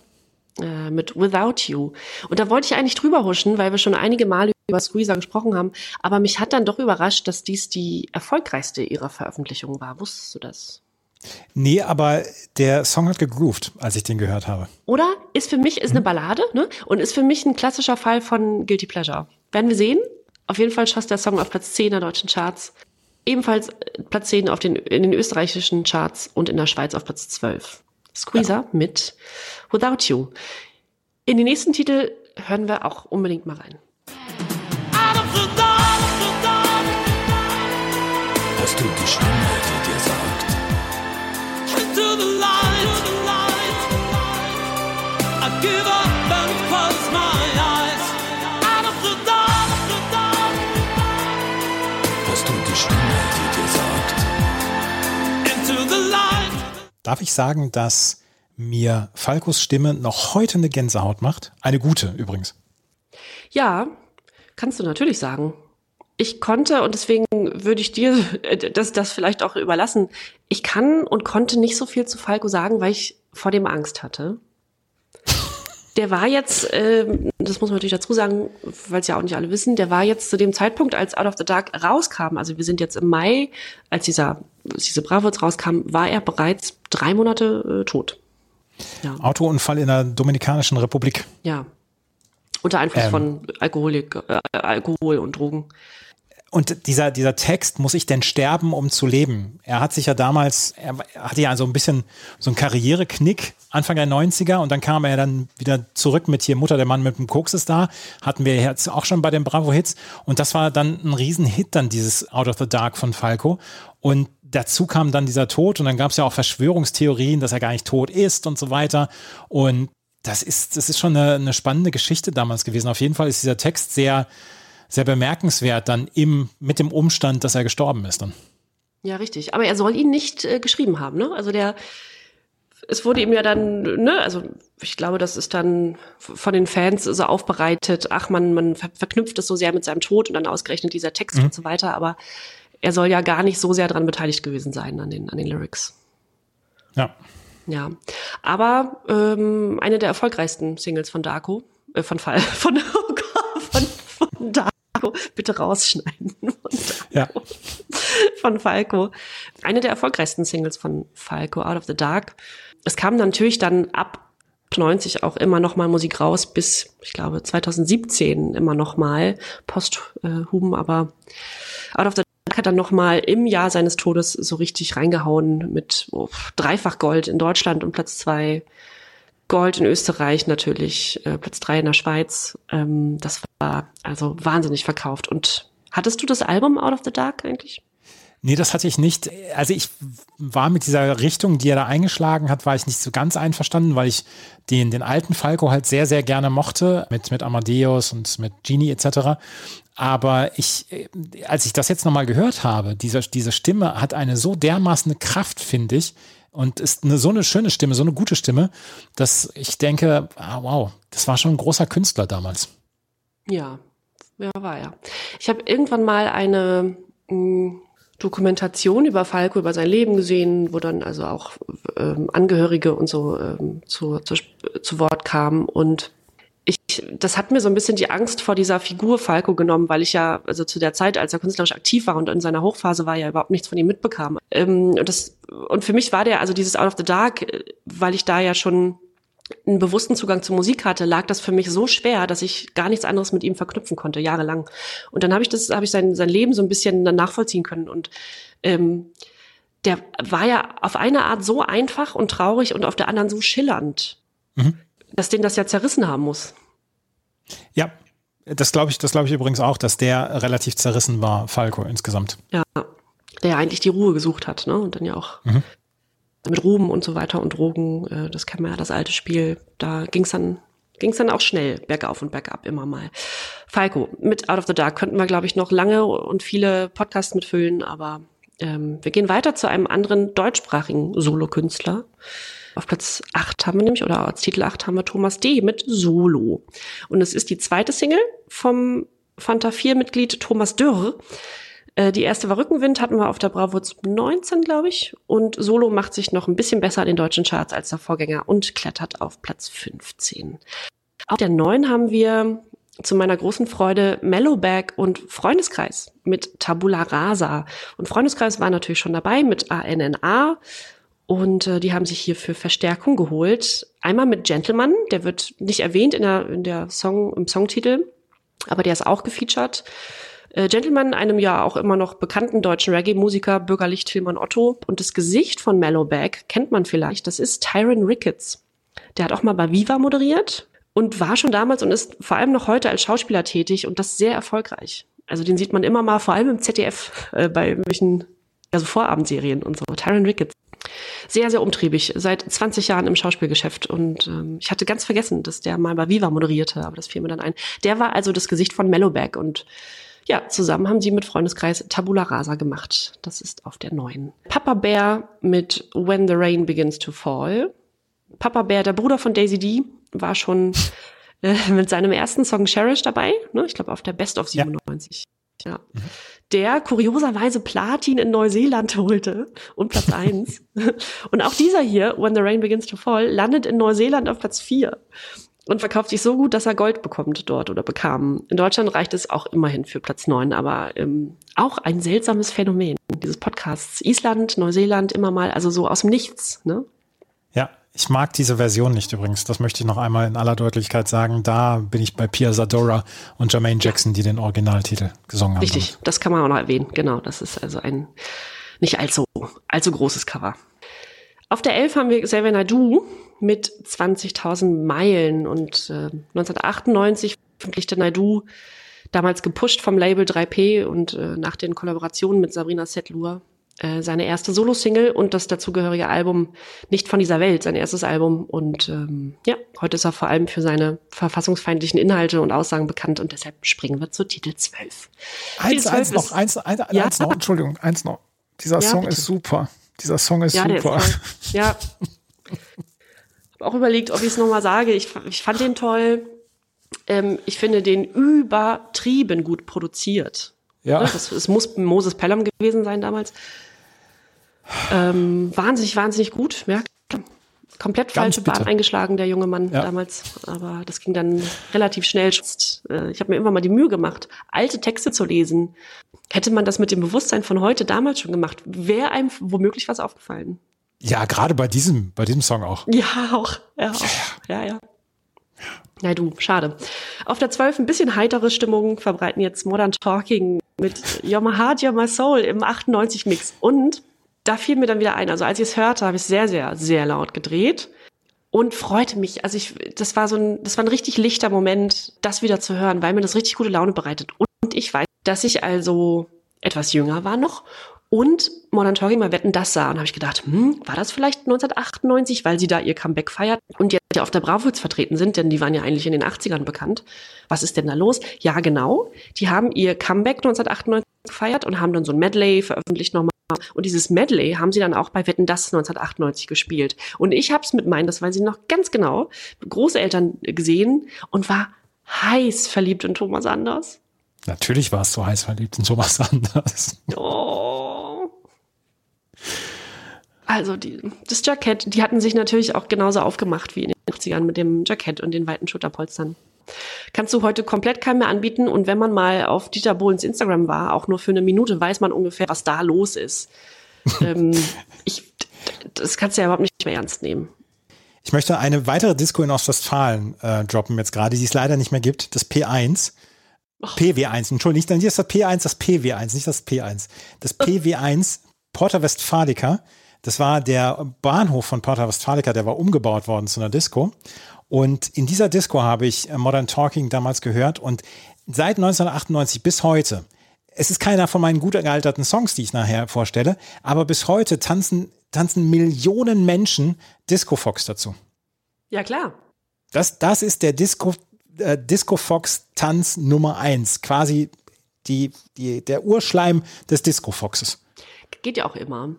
äh, mit Without You. Und da wollte ich eigentlich drüber huschen, weil wir schon einige Male über Squeezer gesprochen haben. Aber mich hat dann doch überrascht, dass dies die erfolgreichste ihrer Veröffentlichungen war. Wusstest du das? Nee, aber der Song hat gegroovt, als ich den gehört habe. Oder? Ist für mich, ist eine Ballade, ne? Und ist für mich ein klassischer Fall von Guilty Pleasure. Werden wir sehen. Auf jeden Fall schoss der Song auf Platz 10 der deutschen Charts. Ebenfalls äh, Platz 10 auf den, in den österreichischen Charts und in der Schweiz auf Platz 12. Squeezer ja. mit Without You. In den nächsten Titel hören wir auch unbedingt mal rein. Darf ich sagen, dass mir Falkos Stimme noch heute eine Gänsehaut macht? Eine gute übrigens. Ja, kannst du natürlich sagen. Ich konnte, und deswegen würde ich dir das, das vielleicht auch überlassen, ich kann und konnte nicht so viel zu Falco sagen, weil ich vor dem Angst hatte. Der war jetzt, äh, das muss man natürlich dazu sagen, weil es ja auch nicht alle wissen, der war jetzt zu dem Zeitpunkt, als Out of the Dark rauskam, also wir sind jetzt im Mai, als dieser als diese Bravos rauskam, war er bereits drei Monate äh, tot. Ja. Autounfall in der Dominikanischen Republik. Ja. Unter Einfluss ähm. von Alkoholik, äh, Alkohol und Drogen. Und dieser, dieser Text, muss ich denn sterben, um zu leben? Er hat sich ja damals, er hatte ja so ein bisschen so einen Karriereknick Anfang der 90er und dann kam er dann wieder zurück mit hier Mutter der Mann mit dem Koks ist da. Hatten wir jetzt auch schon bei den Bravo-Hits. Und das war dann ein Riesenhit, dann dieses Out of the Dark von Falco. Und dazu kam dann dieser Tod und dann gab es ja auch Verschwörungstheorien, dass er gar nicht tot ist und so weiter. Und das ist, das ist schon eine, eine spannende Geschichte damals gewesen. Auf jeden Fall ist dieser Text sehr, sehr bemerkenswert dann im, mit dem Umstand, dass er gestorben ist dann. Ja, richtig. Aber er soll ihn nicht äh, geschrieben haben, ne? Also der, es wurde ihm ja dann, ne, also ich glaube, das ist dann von den Fans so aufbereitet, ach man, man verknüpft es so sehr mit seinem Tod und dann ausgerechnet dieser Text mhm. und so weiter, aber er soll ja gar nicht so sehr daran beteiligt gewesen sein an den, an den Lyrics. Ja. Ja. Aber ähm, eine der erfolgreichsten Singles von Darko, äh, von Fall, [laughs] von, oh Gott, von, von Darko, bitte rausschneiden. Ja. von Falco. Eine der erfolgreichsten Singles von Falco, Out of the Dark. Es kam natürlich dann ab 90 auch immer noch mal Musik raus, bis, ich glaube, 2017 immer noch mal posthuben, aber Out of the Dark hat dann noch mal im Jahr seines Todes so richtig reingehauen mit oh, dreifach Gold in Deutschland und Platz zwei Gold in Österreich natürlich, äh, Platz drei in der Schweiz. Ähm, das war also wahnsinnig verkauft. Und hattest du das Album Out of the Dark eigentlich? Nee, das hatte ich nicht. Also ich war mit dieser Richtung, die er da eingeschlagen hat, war ich nicht so ganz einverstanden, weil ich den, den alten Falco halt sehr, sehr gerne mochte, mit, mit Amadeus und mit Genie etc. Aber ich, als ich das jetzt nochmal gehört habe, diese, diese Stimme hat eine so dermaßen Kraft, finde ich, und ist eine, so eine schöne Stimme, so eine gute Stimme, dass ich denke, ah, wow, das war schon ein großer Künstler damals. Ja, ja, war er. Ich habe irgendwann mal eine mh, hm, Dokumentation über Falco, über sein Leben gesehen, wo dann also auch ähm, Angehörige und so ähm, zu, zu, zu Wort kamen. Und ich, das hat mir so ein bisschen die Angst vor dieser Figur Falco genommen, weil ich ja, also zu der Zeit, als er künstlerisch aktiv war und in seiner Hochphase war, ja überhaupt nichts von ihm mitbekam. Ähm, und, das, und für mich war der, also dieses Out of the Dark, äh, weil ich da ja schon einen bewussten Zugang zur Musik hatte, lag das für mich so schwer, dass ich gar nichts anderes mit ihm verknüpfen konnte, jahrelang. Und dann habe ich das, habe ich sein, sein Leben so ein bisschen nachvollziehen können. Und ähm, der war ja auf eine Art so einfach und traurig und auf der anderen so schillernd, mhm. dass den das ja zerrissen haben muss. Ja, das glaube ich, das glaube ich übrigens auch, dass der relativ zerrissen war, Falco insgesamt. Ja, der ja eigentlich die Ruhe gesucht hat, ne? Und dann ja auch mhm mit Ruhm und so weiter und Drogen, äh, das kennen wir ja, das alte Spiel. Da ging's dann ging's dann auch schnell bergauf und bergab immer mal. Falco, mit Out of the Dark könnten wir, glaube ich, noch lange und viele Podcasts mitfüllen, aber ähm, wir gehen weiter zu einem anderen deutschsprachigen Solokünstler. Auf Platz 8 haben wir nämlich, oder als Titel 8 haben wir Thomas D. mit Solo. Und es ist die zweite Single vom Fanta 4-Mitglied Thomas Dürr. Äh, die erste war Rückenwind, hatten wir auf der Bravo 19, glaube ich. Und Solo macht sich noch ein bisschen besser in den deutschen Charts als der Vorgänger und klettert auf Platz 15. Auf der 9 haben wir zu meiner großen Freude Mellowbag und Freundeskreis mit Tabula Rasa. Und Freundeskreis war natürlich schon dabei mit ANNA. Und äh, die haben sich hier für Verstärkung geholt. Einmal mit Gentleman, der wird nicht erwähnt in der, in der Song, im Songtitel, aber der ist auch gefeatured. Äh, Gentleman, einem ja auch immer noch bekannten deutschen Reggae-Musiker, Bürgerlich Tilman Otto. Und das Gesicht von Mellowbag kennt man vielleicht, das ist Tyron Ricketts. Der hat auch mal bei Viva moderiert und war schon damals und ist vor allem noch heute als Schauspieler tätig und das sehr erfolgreich. Also den sieht man immer mal, vor allem im ZDF, äh, bei welchen also Vorabendserien und so. Tyron Ricketts. Sehr, sehr umtriebig, seit 20 Jahren im Schauspielgeschäft. Und ähm, ich hatte ganz vergessen, dass der mal bei Viva moderierte, aber das fiel mir dann ein. Der war also das Gesicht von Mellowbag und ja, zusammen haben sie mit Freundeskreis Tabula Rasa gemacht. Das ist auf der neuen. Papa Bear mit When the Rain Begins to Fall. Papa Bear, der Bruder von Daisy D, war schon [laughs] äh, mit seinem ersten Song Cherish dabei. Ne? Ich glaube auf der Best of 97. Ja. ja. Mhm. Der kurioserweise Platin in Neuseeland holte und Platz [laughs] eins. und auch dieser hier, When the Rain Begins to Fall, landet in Neuseeland auf Platz vier und verkauft sich so gut, dass er Gold bekommt dort oder bekam. In Deutschland reicht es auch immerhin für Platz neun, aber ähm, auch ein seltsames Phänomen dieses Podcasts. Island, Neuseeland, immer mal, also so aus dem Nichts, ne? Ja, ich mag diese Version nicht übrigens. Das möchte ich noch einmal in aller Deutlichkeit sagen. Da bin ich bei Pia Zadora und Jermaine Jackson, die den Originaltitel gesungen haben. Richtig, damit. das kann man auch noch erwähnen. Genau, das ist also ein nicht allzu, allzu großes Cover. Auf der 11 haben wir Xavier Naidu mit 20.000 Meilen und äh, 1998 veröffentlichte Naidu damals gepusht vom Label 3P und äh, nach den Kollaborationen mit Sabrina Setlur äh, seine erste Solo-Single und das dazugehörige Album Nicht von dieser Welt, sein erstes Album. Und ähm, ja, heute ist er vor allem für seine verfassungsfeindlichen Inhalte und Aussagen bekannt und deshalb springen wir zu Titel 12. Eins, eins noch, eins, eins, ja? eins noch, Entschuldigung, eins noch. Dieser ja, Song bitte. ist super. Dieser Song ist ja, super. Ist ja. [laughs] Auch überlegt, ob ich es nochmal sage. Ich, ich fand den toll. Ähm, ich finde den übertrieben gut produziert. Ja. Ne, das, es muss Moses Pelham gewesen sein damals. Ähm, wahnsinnig, wahnsinnig gut. Ja. komplett falsche Bahn eingeschlagen, der junge Mann ja. damals. Aber das ging dann relativ schnell. Äh, ich habe mir immer mal die Mühe gemacht, alte Texte zu lesen. Hätte man das mit dem Bewusstsein von heute damals schon gemacht, wäre einem womöglich was aufgefallen. Ja, gerade bei diesem, bei diesem Song auch. Ja, auch. Ja, auch. ja. ja. ja. Na du, schade. Auf der 12 ein bisschen heitere Stimmung verbreiten jetzt Modern Talking mit You're My Heart, You're My Soul im 98 Mix. Und da fiel mir dann wieder ein, also als ich es hörte, habe ich sehr, sehr, sehr laut gedreht und freute mich. Also ich, das war so ein, das war ein richtig lichter Moment, das wieder zu hören, weil mir das richtig gute Laune bereitet. Und ich weiß, dass ich also etwas jünger war noch und Modern Talking mal Wetten das sah. Und habe ich gedacht, hm, war das vielleicht 1998, weil sie da ihr Comeback feiert und jetzt ja auf der Bravo vertreten sind, denn die waren ja eigentlich in den 80ern bekannt. Was ist denn da los? Ja, genau. Die haben ihr Comeback 1998 gefeiert und haben dann so ein Medley veröffentlicht nochmal und dieses Medley haben sie dann auch bei Wetten das 1998 gespielt. Und ich habe es mit meinen, das weiß ich noch ganz genau, Großeltern gesehen und war heiß verliebt in Thomas Anders. Natürlich warst du heiß verliebt in Thomas Anders. Oh. Also die, das Jackett, die hatten sich natürlich auch genauso aufgemacht wie in den 80ern mit dem Jackett und den weiten Schulterpolstern. Kannst du heute komplett keinem mehr anbieten. Und wenn man mal auf Dieter Bohlens Instagram war, auch nur für eine Minute, weiß man ungefähr, was da los ist. [laughs] ähm, ich, das kannst du ja überhaupt nicht mehr ernst nehmen. Ich möchte eine weitere Disco in Ostwestfalen äh, droppen jetzt gerade, die es leider nicht mehr gibt, das P1. Och. PW1, Entschuldigung, nicht, das P1, das PW1, nicht das P1. Das [laughs] PW1, Porta Westfalica, das war der Bahnhof von Porta Westfalica, der war umgebaut worden zu einer Disco. Und in dieser Disco habe ich äh, Modern Talking damals gehört und seit 1998 bis heute, es ist keiner von meinen gut gealterten Songs, die ich nachher vorstelle, aber bis heute tanzen, tanzen Millionen Menschen Disco Fox dazu. Ja, klar. Das, das ist der Disco, äh, Disco Fox Tanz Nummer eins, quasi die, die, der Urschleim des Disco Foxes. Geht ja auch immer.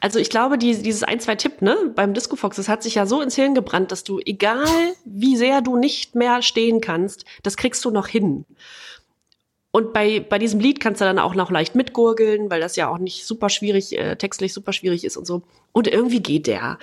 Also ich glaube, die, dieses ein, zwei Tipp, ne, beim Disco Fox, das hat sich ja so ins Hirn gebrannt, dass du, egal wie sehr du nicht mehr stehen kannst, das kriegst du noch hin. Und bei, bei diesem Lied kannst du dann auch noch leicht mitgurgeln, weil das ja auch nicht super schwierig, äh, textlich super schwierig ist und so. Und irgendwie geht der.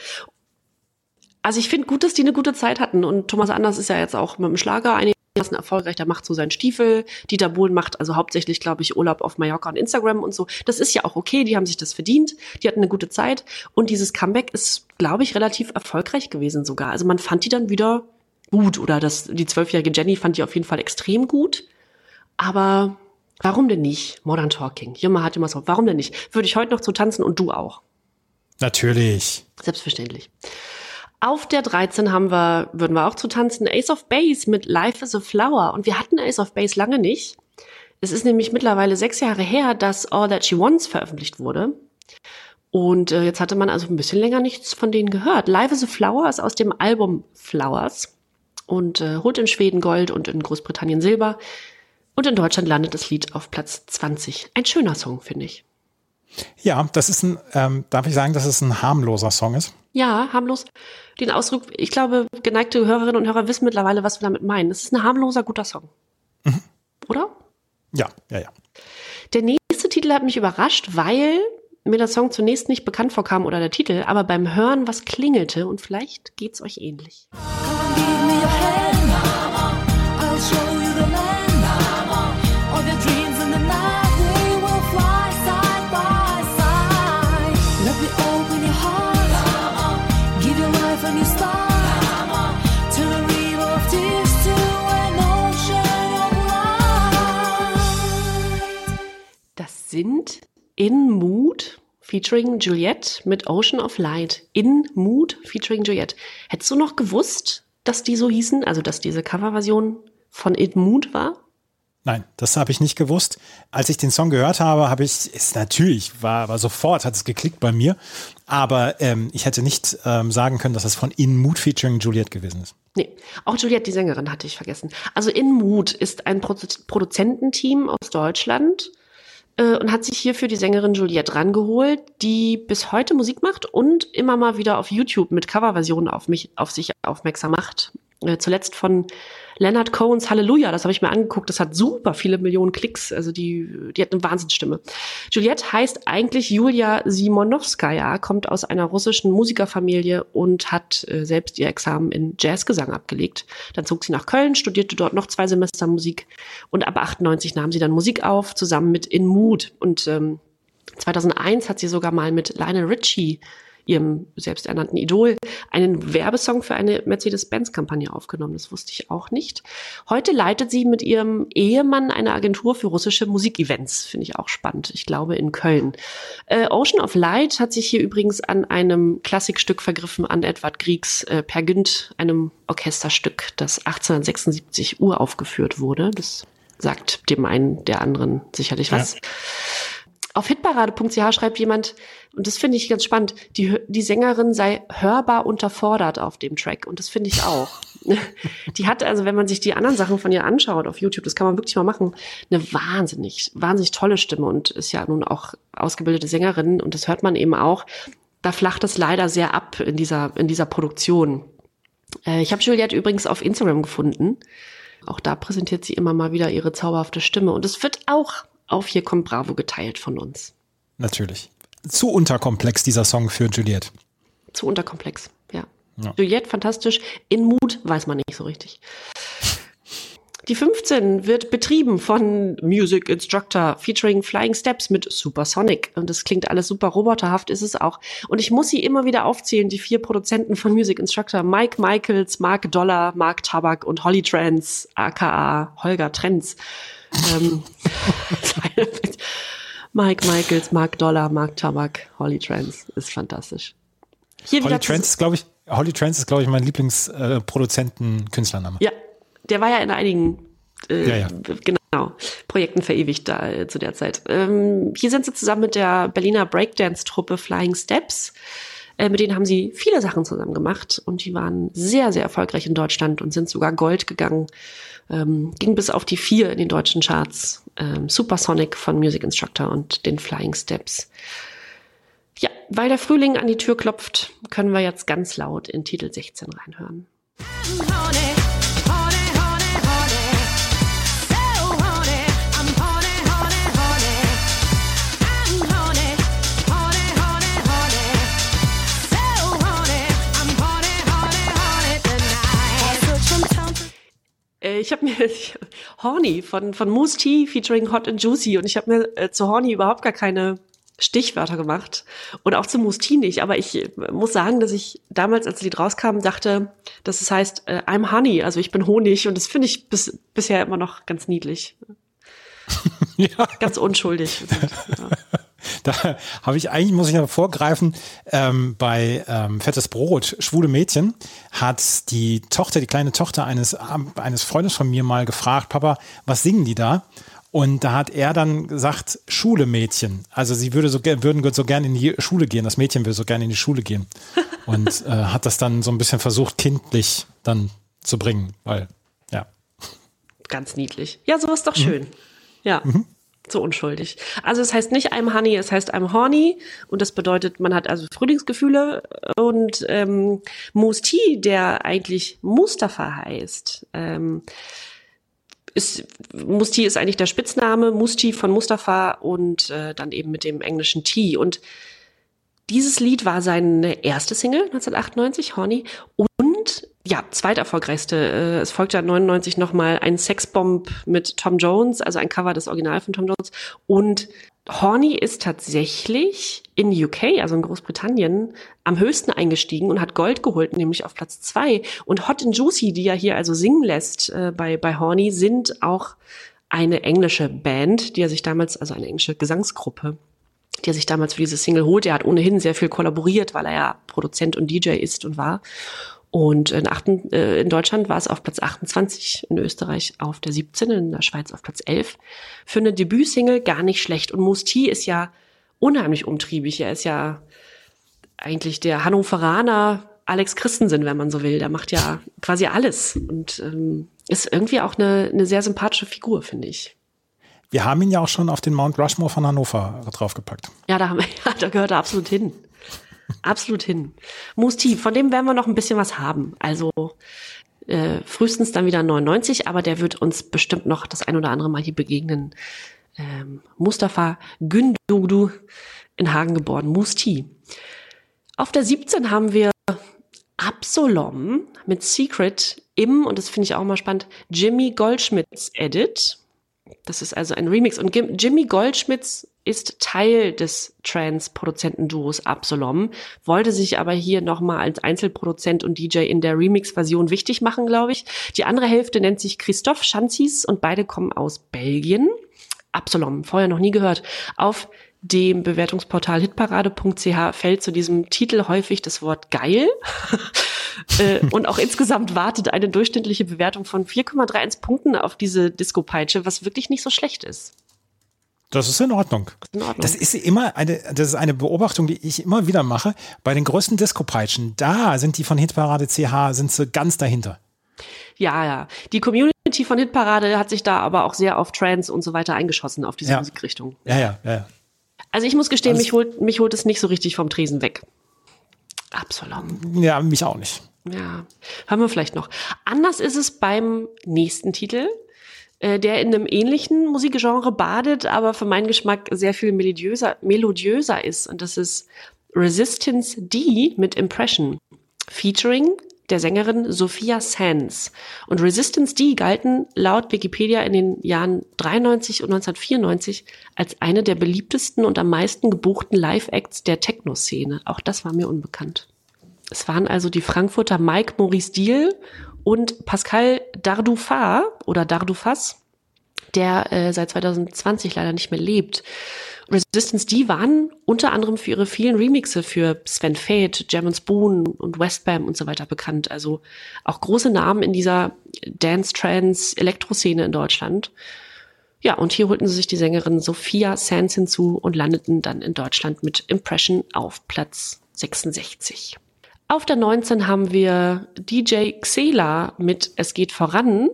Also ich finde gut, dass die eine gute Zeit hatten. Und Thomas Anders ist ja jetzt auch mit dem Schlager einige einigermaßen erfolgreich, der macht so seinen Stiefel. Dieter Bohlen macht also hauptsächlich, glaube ich, Urlaub auf Mallorca und Instagram und so. Das ist ja auch okay, die haben sich das verdient, die hatten eine gute Zeit und dieses Comeback ist, glaube ich, relativ erfolgreich gewesen sogar. Also man fand die dann wieder gut oder das, die zwölfjährige Jenny fand die auf jeden Fall extrem gut. Aber warum denn nicht? Modern Talking. Jumma hat immer so, warum denn nicht? Würde ich heute noch zu tanzen und du auch. Natürlich. Selbstverständlich. Auf der 13 haben wir, würden wir auch zu tanzen, Ace of Base mit Life is a Flower. Und wir hatten Ace of Base lange nicht. Es ist nämlich mittlerweile sechs Jahre her, dass All That She Wants veröffentlicht wurde. Und äh, jetzt hatte man also ein bisschen länger nichts von denen gehört. Life is a Flower ist aus dem Album Flowers und äh, holt in Schweden Gold und in Großbritannien Silber. Und in Deutschland landet das Lied auf Platz 20. Ein schöner Song, finde ich. Ja, das ist ein, ähm, darf ich sagen, dass es ein harmloser Song ist? Ja, harmlos. Den Ausdruck, ich glaube, geneigte Hörerinnen und Hörer wissen mittlerweile, was wir damit meinen. Es ist ein harmloser, guter Song. Mhm. Oder? Ja, ja, ja. Der nächste Titel hat mich überrascht, weil mir der Song zunächst nicht bekannt vorkam oder der Titel, aber beim Hören was klingelte und vielleicht geht's euch ähnlich. Sind In Mood featuring Juliette mit Ocean of Light. In Mood featuring Juliette. Hättest du noch gewusst, dass die so hießen? Also, dass diese Coverversion von In Mood war? Nein, das habe ich nicht gewusst. Als ich den Song gehört habe, habe ich es natürlich, war, war sofort, hat es geklickt bei mir. Aber ähm, ich hätte nicht ähm, sagen können, dass es von In Mood featuring Juliette gewesen ist. Nee, auch Juliette, die Sängerin, hatte ich vergessen. Also In Mood ist ein Produ Produzententeam aus Deutschland äh, und hat sich hierfür die Sängerin Juliette rangeholt, die bis heute Musik macht und immer mal wieder auf YouTube mit Coverversionen auf mich, auf sich aufmerksam macht. Äh, zuletzt von Leonard Cohens Halleluja, das habe ich mir angeguckt, das hat super viele Millionen Klicks, also die, die hat eine Wahnsinnsstimme. Juliette heißt eigentlich Julia Simonowskaja, kommt aus einer russischen Musikerfamilie und hat äh, selbst ihr Examen in Jazzgesang abgelegt. Dann zog sie nach Köln, studierte dort noch zwei Semester Musik und ab 98 nahm sie dann Musik auf, zusammen mit In Mood und ähm, 2001 hat sie sogar mal mit Lionel Richie ihrem selbsternannten Idol, einen Werbesong für eine Mercedes-Benz-Kampagne aufgenommen. Das wusste ich auch nicht. Heute leitet sie mit ihrem Ehemann eine Agentur für russische Musikevents. Finde ich auch spannend. Ich glaube in Köln. Äh, Ocean of Light hat sich hier übrigens an einem Klassikstück vergriffen, an Edward Griegs äh, Per Günd, einem Orchesterstück, das 1876 uraufgeführt wurde. Das sagt dem einen der anderen sicherlich was. Ja. Auf hitparade.ch schreibt jemand, und das finde ich ganz spannend, die, die Sängerin sei hörbar unterfordert auf dem Track. Und das finde ich auch. [laughs] die hat also, wenn man sich die anderen Sachen von ihr anschaut auf YouTube, das kann man wirklich mal machen, eine wahnsinnig, wahnsinnig tolle Stimme und ist ja nun auch ausgebildete Sängerin. Und das hört man eben auch. Da flacht es leider sehr ab in dieser, in dieser Produktion. Äh, ich habe Juliette übrigens auf Instagram gefunden. Auch da präsentiert sie immer mal wieder ihre zauberhafte Stimme. Und es wird auch auf Hier kommt Bravo geteilt von uns. Natürlich. Zu unterkomplex dieser Song für Juliette. Zu unterkomplex, ja. ja. Juliette fantastisch. In Mut weiß man nicht so richtig. Die 15 wird betrieben von Music Instructor featuring Flying Steps mit Supersonic. Und das klingt alles super roboterhaft, ist es auch. Und ich muss sie immer wieder aufzählen, die vier Produzenten von Music Instructor. Mike Michaels, Mark Dollar, Mark Tabak und Holly Trends, aka Holger Trends. Ähm, [laughs] Mike Michaels, Mark Dollar, Mark Tabak, Holly Trends ist fantastisch. Hier Holly Trends ist, glaube ich, Holly Trends ist, glaube ich, mein Lieblingsproduzenten-Künstlername. ja, der war ja in einigen äh, ja, ja. genau Projekten verewigt da äh, zu der Zeit. Ähm, hier sind sie zusammen mit der Berliner Breakdance-Truppe Flying Steps. Äh, mit denen haben sie viele Sachen zusammen gemacht und die waren sehr, sehr erfolgreich in Deutschland und sind sogar Gold gegangen ähm, ging bis auf die vier in den deutschen Charts. Ähm, Supersonic von Music Instructor und den Flying Steps. Ja, weil der Frühling an die Tür klopft, können wir jetzt ganz laut in Titel 16 reinhören. Äh, ich habe mir [laughs] Horny von, von Moose Tea featuring Hot and Juicy und ich habe mir äh, zu Horny überhaupt gar keine Stichwörter gemacht und auch zu Moose Tea nicht. Aber ich äh, muss sagen, dass ich damals, als das Lied rauskam, dachte, dass es heißt äh, I'm Honey, also ich bin Honig und das finde ich bis, bisher immer noch ganz niedlich. [laughs] ja. Ganz unschuldig. [laughs] ja. Da habe ich eigentlich, muss ich ja vorgreifen, ähm, bei ähm, Fettes Brot, schwule Mädchen, hat die Tochter, die kleine Tochter eines, eines Freundes von mir mal gefragt, Papa, was singen die da? Und da hat er dann gesagt, Schule Mädchen. Also sie würde so, würden so gerne in die Schule gehen. Das Mädchen würde so gerne in die Schule gehen. [laughs] Und äh, hat das dann so ein bisschen versucht, kindlich dann zu bringen, weil, ja. Ganz niedlich. Ja, sowas ist doch schön. Mhm. Ja. Mhm so unschuldig. Also es heißt nicht I'm Honey, es heißt I'm Horny. Und das bedeutet, man hat also Frühlingsgefühle. Und ähm, Musti, der eigentlich Mustafa heißt, ähm, ist, Musti ist eigentlich der Spitzname, Musti von Mustafa und äh, dann eben mit dem englischen T. Und dieses Lied war seine erste Single 1998, Horny. Und ja, zweiterfolgreichste. Äh, es folgte 99 nochmal ein Sexbomb mit Tom Jones, also ein Cover des Original von Tom Jones. Und Horny ist tatsächlich in UK, also in Großbritannien, am höchsten eingestiegen und hat Gold geholt, nämlich auf Platz zwei. Und Hot and Juicy, die ja hier also singen lässt äh, bei, bei Horny, sind auch eine englische Band, die er sich damals, also eine englische Gesangsgruppe, die er sich damals für diese Single holt. Er hat ohnehin sehr viel kollaboriert, weil er ja Produzent und DJ ist und war. Und in, achten, äh, in Deutschland war es auf Platz 28, in Österreich auf der 17, in der Schweiz auf Platz 11. Für eine Debütsingle gar nicht schlecht. Und Musti ist ja unheimlich umtriebig. Er ist ja eigentlich der Hannoveraner Alex Christensen, wenn man so will. Der macht ja quasi alles und ähm, ist irgendwie auch eine, eine sehr sympathische Figur, finde ich. Wir haben ihn ja auch schon auf den Mount Rushmore von Hannover draufgepackt. Ja, da, haben wir, [laughs] ja, da gehört er absolut hin. Absolut hin. Musti, von dem werden wir noch ein bisschen was haben. Also Äh, frühestens dann wieder 99, aber der wird uns bestimmt noch das ein oder andere Mal hier begegnen. Ähm, Mustafa Gündoğdu in Hagen geboren, Musti. Auf der 17 haben wir Absalom mit Secret im, und das finde ich auch mal spannend, Jimmy Goldschmidts Edit. Das ist also ein Remix. Und Jimmy Goldschmidts ist Teil des Trance-Produzentenduos Absalom, wollte sich aber hier nochmal als Einzelproduzent und DJ in der Remix-Version wichtig machen, glaube ich. Die andere Hälfte nennt sich Christoph Schanzis und beide kommen aus Belgien. Absalom, vorher noch nie gehört. Auf dem Bewertungsportal hitparade.ch fällt zu diesem Titel häufig das Wort geil. [laughs] Äh, und auch insgesamt wartet eine durchschnittliche Bewertung von 4,31 Punkten auf diese Disco-Peitsche, was wirklich nicht so schlecht ist. Das ist in Ordnung. in Ordnung. Das ist immer eine, das ist eine Beobachtung, die ich immer wieder mache. Bei den größten Disco-Peitschen, da sind die von Hitparade CH, sind sie ganz dahinter. Ja, ja. Die Community von Hitparade hat sich da aber auch sehr auf Trance und so weiter eingeschossen, auf diese ja. Musikrichtung. Ja, ja, ja. Also ich muss gestehen, mich holt, mich holt es nicht so richtig vom Tresen weg. Absalom. Ja, mich auch nicht. Ja, hören wir vielleicht noch. Anders ist es beim nächsten Titel, äh, der in einem ähnlichen Musikgenre badet, aber für meinen Geschmack sehr viel melodiöser, melodiöser ist. Und das ist Resistance D mit Impression, featuring der Sängerin Sophia Sands. Und Resistance D galten laut Wikipedia in den Jahren 93 und 1994 als eine der beliebtesten und am meisten gebuchten Live-Acts der Techno-Szene. Auch das war mir unbekannt. Es waren also die Frankfurter Mike Maurice Diel und Pascal Dardoufas oder Dardoufas, der äh, seit 2020 leider nicht mehr lebt. Resistance D waren unter anderem für ihre vielen Remixe für Sven Fate, Jam Spoon und Westbam und so weiter bekannt. Also auch große Namen in dieser Dance, Trance, Elektroszene in Deutschland. Ja, und hier holten sie sich die Sängerin Sophia Sands hinzu und landeten dann in Deutschland mit Impression auf Platz 66. Auf der 19 haben wir DJ Xela mit Es geht voran,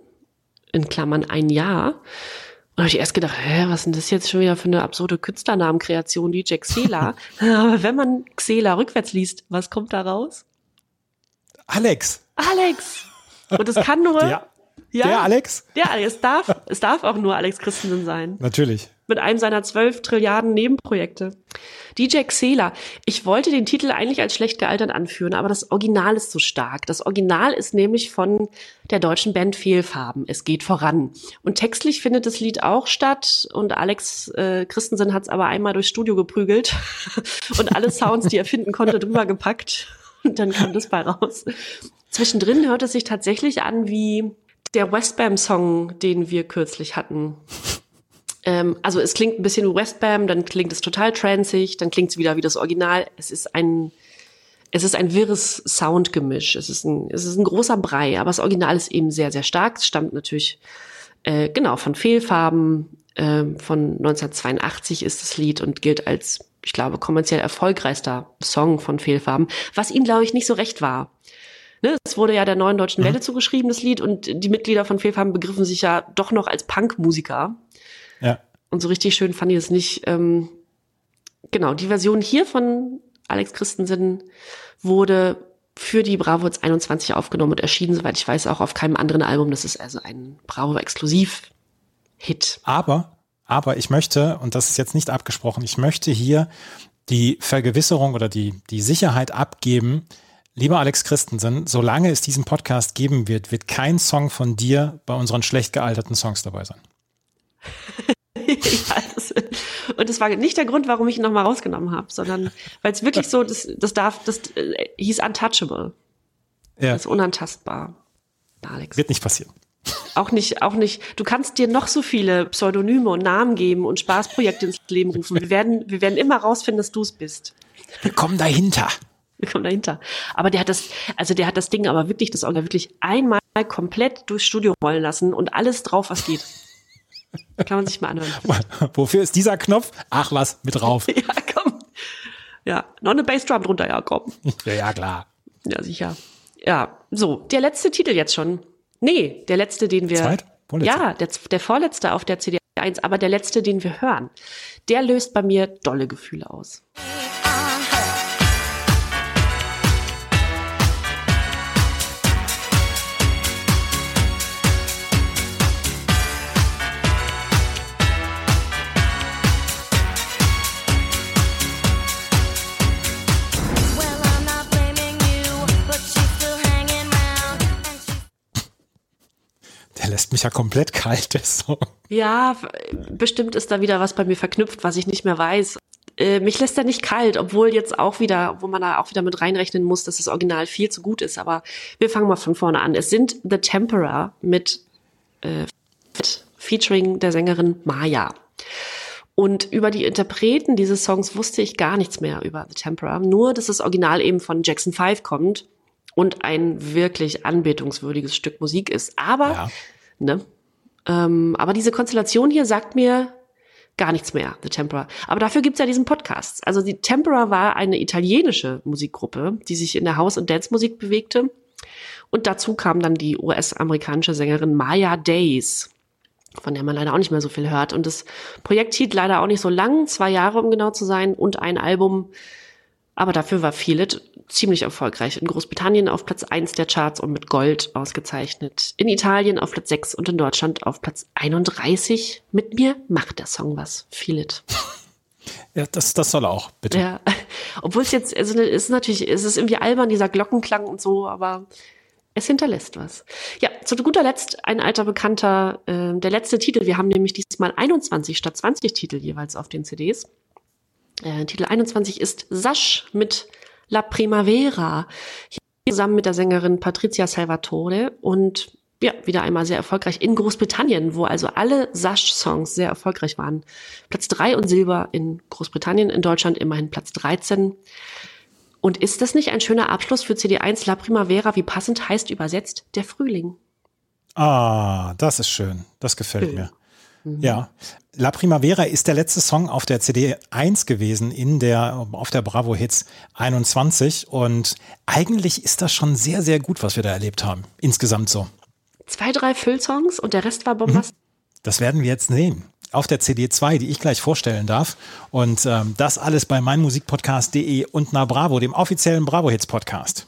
in Klammern ein Jahr. Und habe ich erst gedacht, hä, was ist denn das jetzt schon wieder für eine absurde Künstlernamenkreation, DJ Xela? [laughs] Aber wenn man Xela rückwärts liest, was kommt da raus? Alex. Alex. Und es kann nur. Ja. Ja, der Alex? Der Alex. Es darf, es darf auch nur Alex Christensen sein. Natürlich. Mit einem seiner zwölf Trilliarden Nebenprojekte. DJ Xela. Ich wollte den Titel eigentlich als schlecht gealtert anführen, aber das Original ist so stark. Das Original ist nämlich von der deutschen Band Fehlfarben. Es geht voran. Und textlich findet das Lied auch statt. Und Alex äh, Christensen hat es aber einmal durchs Studio geprügelt [laughs] und alle Sounds, die er finden konnte, drüber gepackt. Und dann kam das bei raus. Zwischendrin hört es sich tatsächlich an wie der Westbam-Song, den wir kürzlich hatten. Ähm, also es klingt ein bisschen wie Westbam, dann klingt es total transig, dann klingt es wieder wie das Original. Es ist ein, es ist ein wirres Soundgemisch. Es ist ein, es ist ein großer Brei, aber das Original ist eben sehr, sehr stark. Es stammt natürlich äh, genau von Fehlfarben. Äh, von 1982 ist das Lied und gilt als, ich glaube, kommerziell erfolgreichster Song von Fehlfarben, was ihm, glaube ich, nicht so recht war. Ne, es wurde ja der neuen deutschen mhm. Welle zugeschrieben, das Lied, und die Mitglieder von Fehlfarben begriffen sich ja doch noch als Punkmusiker. Ja. Und so richtig schön fand ich es nicht. Ähm, genau, die Version hier von Alex Christensen wurde für die Bravo 21 aufgenommen und erschienen, soweit ich weiß, auch auf keinem anderen Album. Das ist also ein Bravo-Exklusiv-Hit. Aber, aber ich möchte, und das ist jetzt nicht abgesprochen, ich möchte hier die Vergewisserung oder die, die Sicherheit abgeben, Lieber Alex Christensen, solange es diesen Podcast geben wird, wird kein Song von dir bei unseren schlecht gealterten Songs dabei sein. [laughs] ja, das, und das war nicht der Grund, warum ich ihn nochmal rausgenommen habe, sondern weil es wirklich so, das, das darf, das äh, hieß untouchable. Ja. Das ist unantastbar. Alex. Wird nicht passieren. Auch nicht, auch nicht. Du kannst dir noch so viele Pseudonyme und Namen geben und Spaßprojekte ins Leben rufen. Wir werden, wir werden immer rausfinden, dass du es bist. Wir kommen dahinter. Wir kommen dahinter. Aber der hat das, also der hat das Ding aber wirklich, das Orgel wirklich einmal komplett durchs Studio rollen lassen und alles drauf, was geht. Kann man sich mal anhören. Wofür ist dieser Knopf? Ach was, mit drauf. [laughs] ja, komm. Ja, noch eine Bassdrum drunter, ja, komm. Ja, ja, klar. Ja, sicher. Ja, so, der letzte Titel jetzt schon. Nee, der letzte, den wir. Zweit? Vorletzte. Ja, der, der vorletzte auf der CD1, aber der letzte, den wir hören. Der löst bei mir dolle Gefühle aus. Lässt mich ja komplett [laughs] kalt, der Song. Ja, bestimmt ist da wieder was bei mir verknüpft, was ich nicht mehr weiß. Äh, mich lässt er nicht kalt, obwohl jetzt auch wieder, wo man da auch wieder mit reinrechnen muss, dass das Original viel zu gut ist. Aber wir fangen mal von vorne an. Es sind The Temperer mit äh, featuring der Sängerin Maya. Und über die Interpreten dieses Songs wusste ich gar nichts mehr über The Temperer. Nur, dass das Original eben von Jackson 5 kommt und ein wirklich anbetungswürdiges Stück Musik ist. Aber, ja. Ne? Ähm, aber diese Konstellation hier sagt mir gar nichts mehr, The Tempera. Aber dafür gibt's ja diesen Podcast. Also die Tempera war eine italienische Musikgruppe, die sich in der House- und Dance-Musik bewegte. Und dazu kam dann die US-amerikanische Sängerin Maya Days, von der man leider auch nicht mehr so viel hört. Und das Projekt hielt leider auch nicht so lang, zwei Jahre um genau zu sein, und ein Album. Aber dafür war Feel It ziemlich erfolgreich. In Großbritannien auf Platz 1 der Charts und mit Gold ausgezeichnet. In Italien auf Platz 6 und in Deutschland auf Platz 31. Mit mir macht der Song was. Feel it. [laughs] Ja, das, das soll auch, bitte. Ja, [laughs] obwohl es jetzt, also es ist natürlich, es ist irgendwie albern, dieser Glockenklang und so, aber es hinterlässt was. Ja, zu guter Letzt ein alter Bekannter, äh, der letzte Titel. Wir haben nämlich diesmal 21 statt 20 Titel jeweils auf den CDs. Äh, Titel 21 ist Sasch mit La Primavera. Hier zusammen mit der Sängerin Patricia Salvatore und ja, wieder einmal sehr erfolgreich in Großbritannien, wo also alle Sash-Songs sehr erfolgreich waren. Platz drei und Silber in Großbritannien, in Deutschland immerhin Platz 13. Und ist das nicht ein schöner Abschluss für CD1 La Primavera, wie passend heißt übersetzt der Frühling? Ah, das ist schön. Das gefällt schön. mir. Mhm. Ja. La Primavera ist der letzte Song auf der CD 1 gewesen in der, auf der Bravo Hits 21 und eigentlich ist das schon sehr, sehr gut, was wir da erlebt haben. Insgesamt so. Zwei, drei Füllsongs und der Rest war Bombast. Mhm. Das werden wir jetzt sehen. Auf der CD 2, die ich gleich vorstellen darf. Und ähm, das alles bei meinmusikpodcast.de und na Bravo, dem offiziellen Bravo Hits Podcast.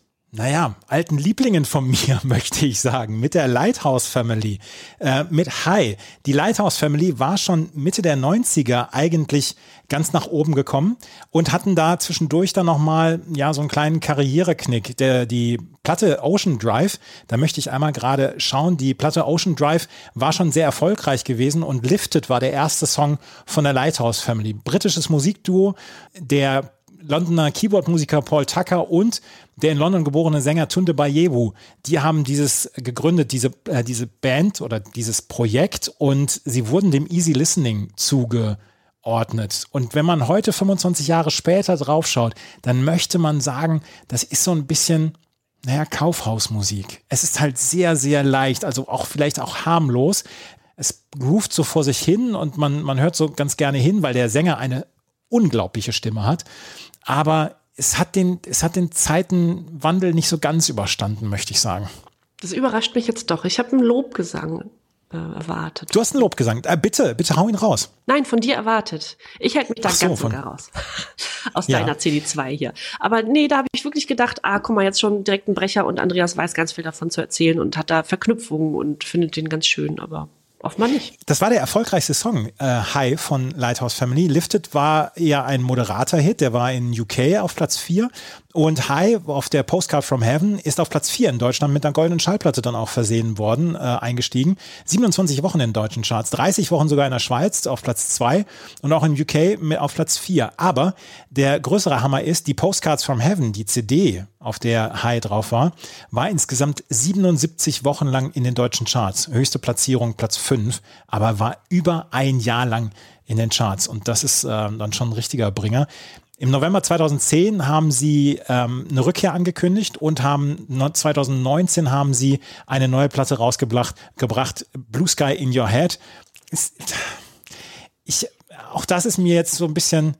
naja, alten Lieblingen von mir, [laughs] möchte ich sagen, mit der Lighthouse Family, äh, mit Hi. Die Lighthouse Family war schon Mitte der 90er eigentlich ganz nach oben gekommen und hatten da zwischendurch dann nochmal, ja, so einen kleinen Karriereknick. Der, die Platte Ocean Drive, da möchte ich einmal gerade schauen, die Platte Ocean Drive war schon sehr erfolgreich gewesen und Lifted war der erste Song von der Lighthouse Family. Britisches Musikduo, der Londoner Keyboard-Musiker Paul Tucker und der in London geborene Sänger Tunde Bayewu, die haben dieses gegründet, diese, äh, diese Band oder dieses Projekt und sie wurden dem Easy Listening zugeordnet. Und wenn man heute 25 Jahre später draufschaut, dann möchte man sagen, das ist so ein bisschen, naja, Kaufhausmusik. Es ist halt sehr, sehr leicht, also auch vielleicht auch harmlos. Es ruft so vor sich hin und man, man hört so ganz gerne hin, weil der Sänger eine unglaubliche Stimme hat aber es hat den, es hat den Zeitenwandel nicht so ganz überstanden, möchte ich sagen. Das überrascht mich jetzt doch. Ich habe einen Lobgesang äh, erwartet. Du hast einen Lobgesang. Äh, bitte, bitte hau ihn raus. Nein, von dir erwartet. Ich hätte mich da so, ganz sogar raus. [laughs] Aus ja. deiner CD2 hier. Aber nee, da habe ich wirklich gedacht, ah, guck mal, jetzt schon direkt ein Brecher und Andreas weiß ganz viel davon zu erzählen und hat da Verknüpfungen und findet den ganz schön, aber Offenbar nicht. Das war der erfolgreichste Song, äh, High von Lighthouse Family. Lifted war eher ein moderater Hit, der war in UK auf Platz 4 und High auf der Postcard from Heaven ist auf Platz 4 in Deutschland mit einer goldenen Schallplatte dann auch versehen worden, äh, eingestiegen. 27 Wochen in deutschen Charts, 30 Wochen sogar in der Schweiz auf Platz 2 und auch in UK auf Platz 4. Aber der größere Hammer ist, die Postcards from Heaven, die CD, auf der High drauf war, war insgesamt 77 Wochen lang in den deutschen Charts. Höchste Platzierung Platz 5, aber war über ein Jahr lang in den Charts. Und das ist äh, dann schon ein richtiger Bringer. Im November 2010 haben sie ähm, eine Rückkehr angekündigt und haben 2019 haben sie eine neue Platte rausgebracht, gebracht, Blue Sky in Your Head. Ist, ich, auch das ist mir jetzt so ein bisschen,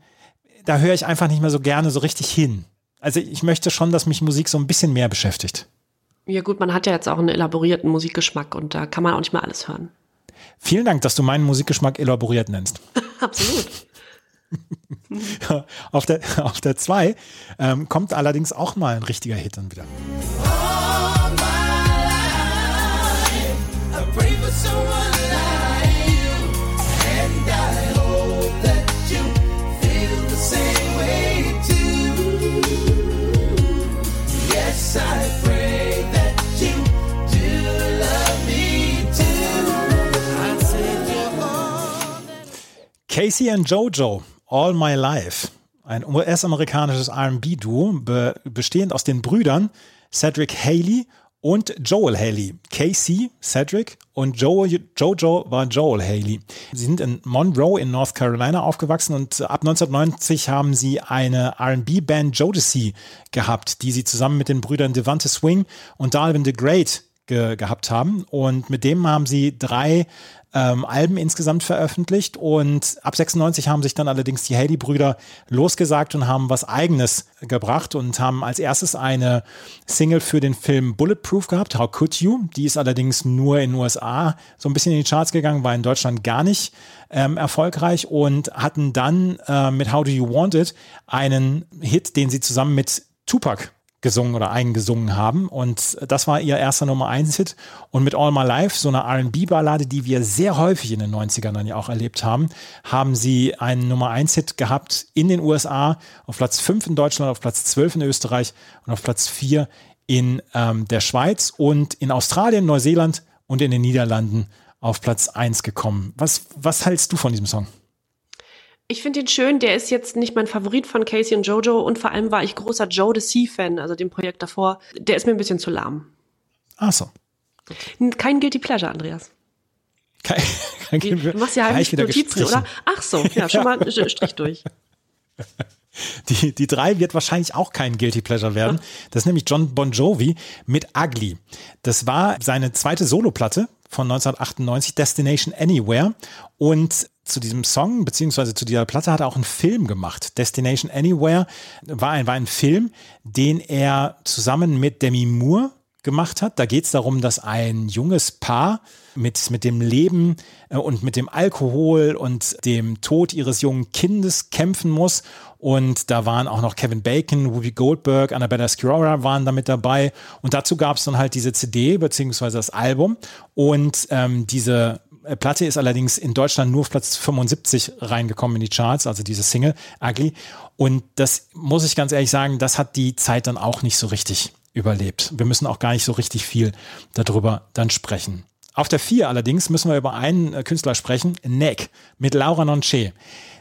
da höre ich einfach nicht mehr so gerne so richtig hin. Also ich möchte schon, dass mich Musik so ein bisschen mehr beschäftigt. Ja gut, man hat ja jetzt auch einen elaborierten Musikgeschmack und da kann man auch nicht mal alles hören. Vielen Dank, dass du meinen Musikgeschmack elaboriert nennst. [laughs] Absolut. [laughs] [laughs] auf der auf der 2 ähm, kommt allerdings auch mal ein richtiger Hit dann wieder. Casey and Jojo, All My Life. Ein US-amerikanisches RB-Duo, be bestehend aus den Brüdern Cedric Haley und Joel Haley. Casey, Cedric und Joe, Jojo war Joel Haley. Sie sind in Monroe in North Carolina aufgewachsen und ab 1990 haben sie eine R&B-Band Jodeci gehabt, die sie zusammen mit den Brüdern Devante Swing und Darwin the Great ge gehabt haben. Und mit dem haben sie drei ähm, Alben insgesamt veröffentlicht und ab 96 haben sich dann allerdings die Haley-Brüder losgesagt und haben was eigenes gebracht und haben als erstes eine Single für den Film Bulletproof gehabt, How Could You? Die ist allerdings nur in den USA so ein bisschen in die Charts gegangen, war in Deutschland gar nicht ähm, erfolgreich und hatten dann äh, mit How Do You Want It einen Hit, den sie zusammen mit Tupac gesungen oder eingesungen haben. Und das war ihr erster Nummer 1 Hit. Und mit All My Life, so eine R&B-Ballade, die wir sehr häufig in den 90ern dann ja auch erlebt haben, haben sie einen Nummer 1 Hit gehabt in den USA, auf Platz 5 in Deutschland, auf Platz 12 in Österreich und auf Platz 4 in ähm, der Schweiz und in Australien, Neuseeland und in den Niederlanden auf Platz 1 gekommen. Was, was hältst du von diesem Song? Ich finde ihn schön. Der ist jetzt nicht mein Favorit von Casey und Jojo und vor allem war ich großer Joe the Sea-Fan, also dem Projekt davor. Der ist mir ein bisschen zu lahm. Ach so. Kein Guilty Pleasure, Andreas. Kein, [laughs] kein du machst ja heimlich Notizen, oder? Ach so, ja, schon mal Strich durch. [laughs] Die, die drei wird wahrscheinlich auch kein Guilty Pleasure werden. Das ist nämlich John Bon Jovi mit Ugly. Das war seine zweite Soloplatte von 1998, Destination Anywhere. Und zu diesem Song, beziehungsweise zu dieser Platte hat er auch einen Film gemacht. Destination Anywhere war ein, war ein Film, den er zusammen mit Demi Moore gemacht hat. Da geht es darum, dass ein junges Paar mit, mit dem Leben äh, und mit dem Alkohol und dem Tod ihres jungen Kindes kämpfen muss. Und da waren auch noch Kevin Bacon, Whoopi Goldberg, Annabella Sciorra waren da mit dabei. Und dazu gab es dann halt diese CD beziehungsweise das Album. Und ähm, diese Platte ist allerdings in Deutschland nur auf Platz 75 reingekommen in die Charts, also diese Single Ugly. Und das muss ich ganz ehrlich sagen, das hat die Zeit dann auch nicht so richtig überlebt. Wir müssen auch gar nicht so richtig viel darüber dann sprechen. Auf der 4 allerdings müssen wir über einen äh, Künstler sprechen, Neck mit Laura Nonche.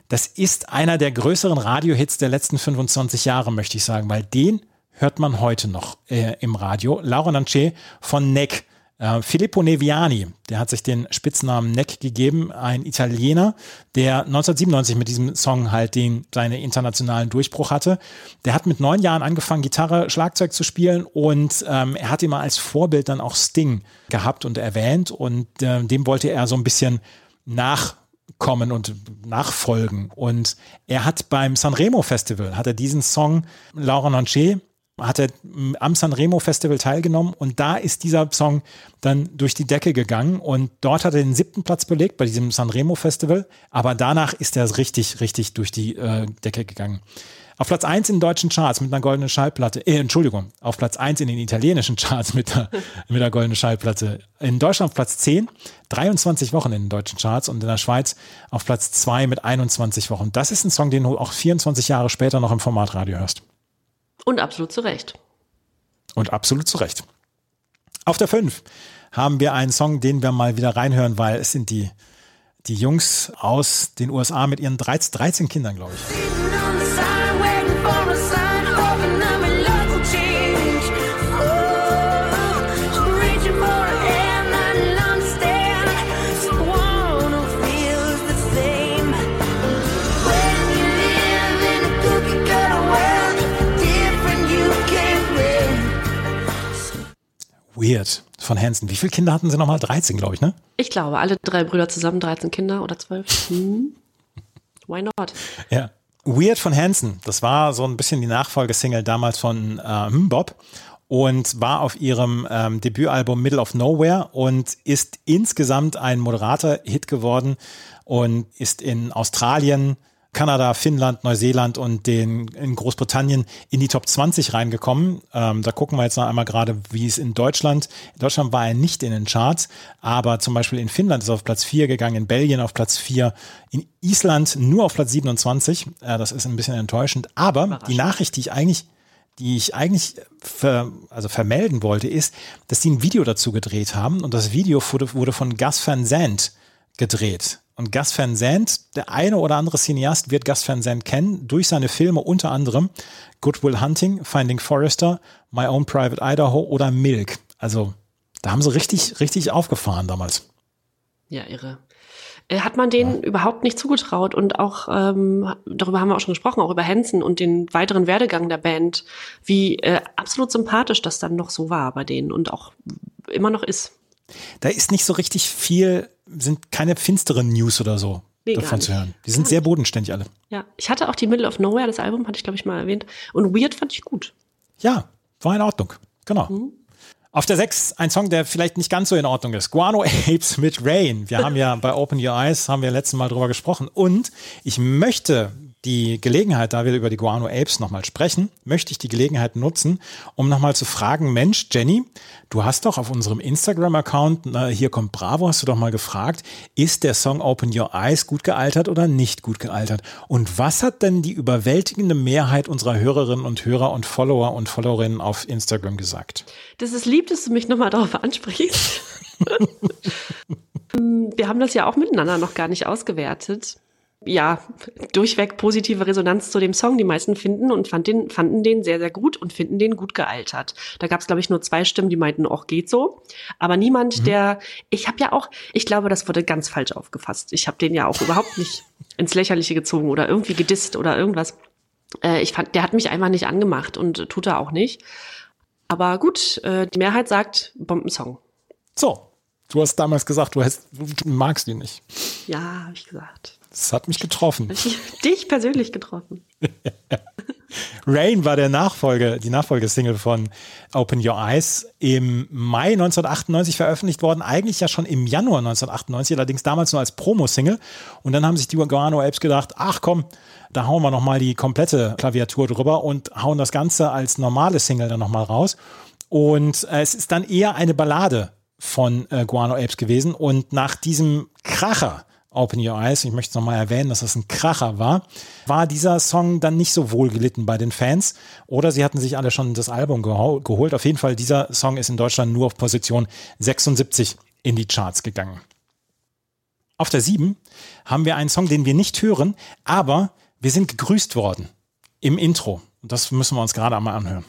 Das ist einer der größeren Radiohits der letzten 25 Jahre, möchte ich sagen, weil den hört man heute noch äh, im Radio. Laura Nonche von Neck äh, Filippo Neviani, der hat sich den Spitznamen Neck gegeben, ein Italiener, der 1997 mit diesem Song halt den, seinen internationalen Durchbruch hatte. Der hat mit neun Jahren angefangen, Gitarre, Schlagzeug zu spielen und ähm, er hat immer als Vorbild dann auch Sting gehabt und erwähnt und äh, dem wollte er so ein bisschen nachkommen und nachfolgen. Und er hat beim Sanremo Festival, hat er diesen Song Laura Nonche hat er am Sanremo Festival teilgenommen und da ist dieser Song dann durch die Decke gegangen und dort hat er den siebten Platz belegt bei diesem Sanremo Festival, aber danach ist er richtig, richtig durch die äh, Decke gegangen. Auf Platz 1 in den deutschen Charts mit einer goldenen Schallplatte, äh, Entschuldigung, auf Platz 1 in den italienischen Charts mit der, [laughs] mit der goldenen Schallplatte. In Deutschland auf Platz 10, 23 Wochen in den deutschen Charts und in der Schweiz auf Platz 2 mit 21 Wochen. Das ist ein Song, den du auch 24 Jahre später noch im Formatradio hörst. Und absolut zu Recht. Und absolut zu Recht. Auf der 5 haben wir einen Song, den wir mal wieder reinhören, weil es sind die, die Jungs aus den USA mit ihren 13, 13 Kindern, glaube ich. Weird von Hansen. Wie viele Kinder hatten sie nochmal? 13, glaube ich, ne? Ich glaube, alle drei Brüder zusammen 13 Kinder oder 12. Hm. Why not? Ja. Weird von Hanson, das war so ein bisschen die Nachfolgesingle damals von äh, Bob und war auf ihrem ähm, Debütalbum Middle of Nowhere und ist insgesamt ein moderater Hit geworden und ist in Australien, Kanada, Finnland, Neuseeland und den, in Großbritannien in die Top 20 reingekommen. Ähm, da gucken wir jetzt noch einmal gerade, wie es in Deutschland. In Deutschland war er nicht in den Charts, aber zum Beispiel in Finnland ist er auf Platz 4 gegangen, in Belgien auf Platz 4, in Island nur auf Platz 27. Äh, das ist ein bisschen enttäuschend. Aber die Nachricht, die ich eigentlich die ich eigentlich ver, also vermelden wollte, ist, dass die ein Video dazu gedreht haben und das Video wurde, wurde von Gus Van Sant gedreht. Und Gus Van Sant, der eine oder andere Cineast wird Gus Van Sant kennen, durch seine Filme unter anderem Good Will Hunting, Finding Forrester, My Own Private Idaho oder Milk. Also da haben sie richtig, richtig aufgefahren damals. Ja, irre. Äh, hat man denen ja. überhaupt nicht zugetraut und auch ähm, darüber haben wir auch schon gesprochen, auch über Hansen und den weiteren Werdegang der Band, wie äh, absolut sympathisch das dann noch so war bei denen und auch immer noch ist. Da ist nicht so richtig viel, sind keine finsteren News oder so nee, davon zu hören. Die sind sehr bodenständig alle. Ja, ich hatte auch die Middle of Nowhere, das Album hatte ich glaube ich mal erwähnt und Weird fand ich gut. Ja, war in Ordnung. Genau. Mhm. Auf der 6 ein Song, der vielleicht nicht ganz so in Ordnung ist. Guano [laughs] Apes mit Rain. Wir haben ja bei Open Your Eyes, haben wir letztes Mal drüber gesprochen. Und ich möchte die Gelegenheit, da wir über die Guano Apes nochmal sprechen, möchte ich die Gelegenheit nutzen, um nochmal zu fragen, Mensch, Jenny, du hast doch auf unserem Instagram-Account, hier kommt Bravo, hast du doch mal gefragt, ist der Song Open Your Eyes gut gealtert oder nicht gut gealtert? Und was hat denn die überwältigende Mehrheit unserer Hörerinnen und Hörer und Follower und Followerinnen auf Instagram gesagt? Das ist lieb, dass du mich nochmal darauf ansprichst. [laughs] [laughs] wir haben das ja auch miteinander noch gar nicht ausgewertet ja, durchweg positive Resonanz zu dem Song. Die meisten finden und fand den, fanden den sehr, sehr gut und finden den gut gealtert. Da gab es, glaube ich, nur zwei Stimmen, die meinten, auch geht so. Aber niemand, mhm. der, ich habe ja auch, ich glaube, das wurde ganz falsch aufgefasst. Ich habe den ja auch überhaupt nicht ins Lächerliche gezogen oder irgendwie gedisst oder irgendwas. Äh, ich fand, der hat mich einfach nicht angemacht und tut er auch nicht. Aber gut, äh, die Mehrheit sagt Bombensong. So, du hast damals gesagt, du, hast, du magst ihn nicht. Ja, habe ich gesagt. Das hat mich getroffen. [laughs] Dich persönlich getroffen. [laughs] Rain war der Nachfolge, die Nachfolgesingle von Open Your Eyes im Mai 1998 veröffentlicht worden, eigentlich ja schon im Januar 1998, allerdings damals nur als Promo-Single. Und dann haben sich die Guano Apes gedacht, ach komm, da hauen wir nochmal die komplette Klaviatur drüber und hauen das Ganze als normale Single dann nochmal raus. Und äh, es ist dann eher eine Ballade von äh, Guano Apes gewesen. Und nach diesem Kracher, Open Your Eyes, ich möchte es nochmal erwähnen, dass das ein Kracher war, war dieser Song dann nicht so wohl gelitten bei den Fans oder sie hatten sich alle schon das Album geholt. Auf jeden Fall, dieser Song ist in Deutschland nur auf Position 76 in die Charts gegangen. Auf der 7 haben wir einen Song, den wir nicht hören, aber wir sind gegrüßt worden im Intro. Das müssen wir uns gerade einmal anhören.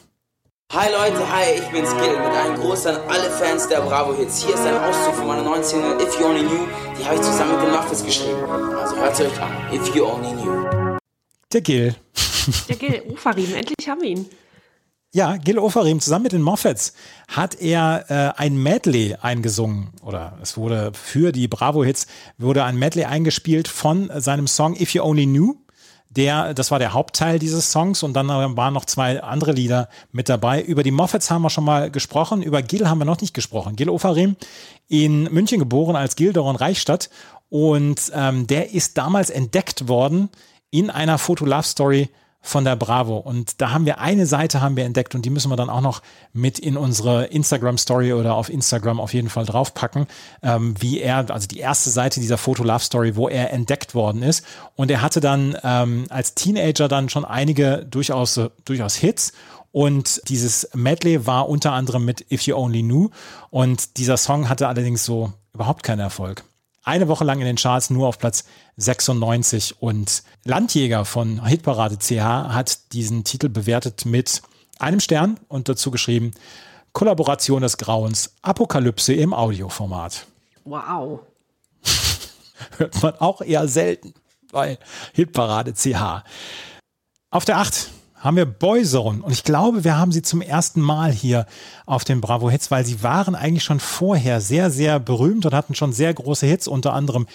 Hi Leute, hi, ich bin's Gil mit einem Gruß an alle Fans der Bravo Hits. Hier ist ein Auszug von meiner neuen Single If You Only Knew. Die habe ich zusammen mit den Muffins geschrieben. Also hört euch an. If You Only Knew. Der Gil. Der Gil, Ofarim, endlich haben wir ihn. Ja, Gil Ofarim zusammen mit den Moffats hat er äh, ein Medley eingesungen oder es wurde für die Bravo Hits wurde ein Medley eingespielt von seinem Song If You Only Knew der, das war der Hauptteil dieses Songs und dann waren noch zwei andere Lieder mit dabei. Über die Moffats haben wir schon mal gesprochen, über Gil haben wir noch nicht gesprochen. Gil Ofarim, in München geboren als Gilderon Reichstadt und ähm, der ist damals entdeckt worden in einer Foto-Love-Story von der Bravo. Und da haben wir eine Seite haben wir entdeckt und die müssen wir dann auch noch mit in unsere Instagram Story oder auf Instagram auf jeden Fall draufpacken, ähm, wie er, also die erste Seite dieser Foto Love Story, wo er entdeckt worden ist. Und er hatte dann ähm, als Teenager dann schon einige durchaus, durchaus Hits und dieses Medley war unter anderem mit If You Only Knew. Und dieser Song hatte allerdings so überhaupt keinen Erfolg eine Woche lang in den Charts nur auf Platz 96 und Landjäger von Hitparade CH hat diesen Titel bewertet mit einem Stern und dazu geschrieben Kollaboration des Grauens, Apokalypse im Audioformat. Wow. [laughs] Hört man auch eher selten bei Hitparade CH. Auf der 8 haben wir Boyzone. Und ich glaube, wir haben sie zum ersten Mal hier auf den Bravo Hits, weil sie waren eigentlich schon vorher sehr, sehr berühmt und hatten schon sehr große Hits, unter anderem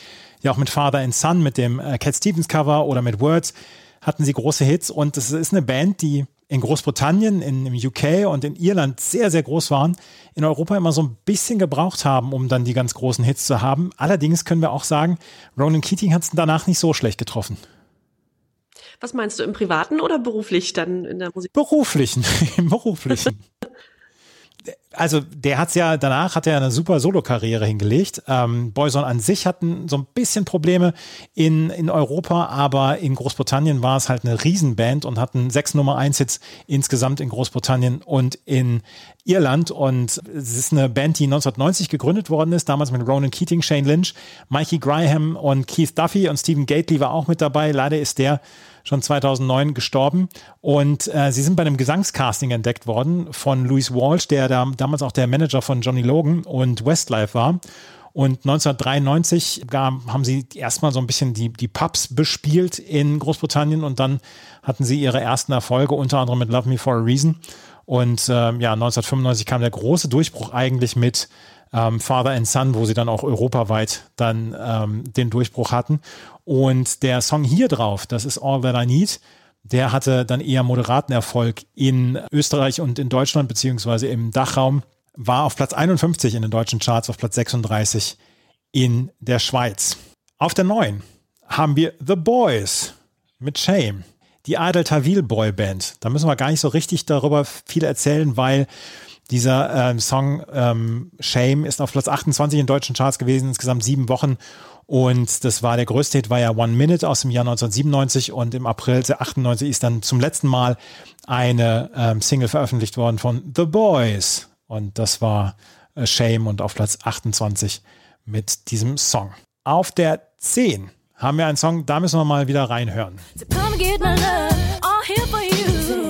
ja auch mit Father and Son, mit dem äh, Cat Stevens Cover oder mit Words hatten sie große Hits und es ist eine Band, die in Großbritannien, in, im UK und in Irland sehr, sehr groß waren, in Europa immer so ein bisschen gebraucht haben, um dann die ganz großen Hits zu haben. Allerdings können wir auch sagen, Ronan Keating hat es danach nicht so schlecht getroffen. Was meinst du, im Privaten oder beruflich dann in der Musik? Beruflichen, [laughs] im Beruflichen. also der hat's ja danach hat er eine super Solo-Karriere hingelegt. Ähm, Boyzone an sich hatten so ein bisschen Probleme in, in Europa, aber in Großbritannien war es halt eine Riesenband und hatten sechs Nummer eins Hits insgesamt in Großbritannien und in Irland. Und es ist eine Band, die 1990 gegründet worden ist, damals mit Ronan Keating, Shane Lynch, Mikey Graham und Keith Duffy und Stephen Gately war auch mit dabei. Leider ist der schon 2009 gestorben. Und äh, sie sind bei einem Gesangscasting entdeckt worden von Louis Walsh, der da, damals auch der Manager von Johnny Logan und Westlife war. Und 1993 haben sie erstmal so ein bisschen die, die Pubs bespielt in Großbritannien und dann hatten sie ihre ersten Erfolge, unter anderem mit Love Me for a Reason. Und ähm, ja, 1995 kam der große Durchbruch eigentlich mit ähm, Father and Son, wo sie dann auch europaweit dann ähm, den Durchbruch hatten. Und der Song hier drauf, das ist All That I Need, der hatte dann eher moderaten Erfolg in Österreich und in Deutschland, beziehungsweise im Dachraum, war auf Platz 51 in den deutschen Charts, auf Platz 36 in der Schweiz. Auf der 9 haben wir The Boys mit Shame, die Adel Tawil Boy Band. Da müssen wir gar nicht so richtig darüber viel erzählen, weil dieser ähm, Song ähm, Shame ist auf Platz 28 in deutschen Charts gewesen, insgesamt sieben Wochen. Und das war der größte Hit, war ja One Minute aus dem Jahr 1997 und im April 98 ist dann zum letzten Mal eine ähm, Single veröffentlicht worden von The Boys. Und das war äh, Shame und auf Platz 28 mit diesem Song. Auf der 10 haben wir einen Song, da müssen wir mal wieder reinhören. So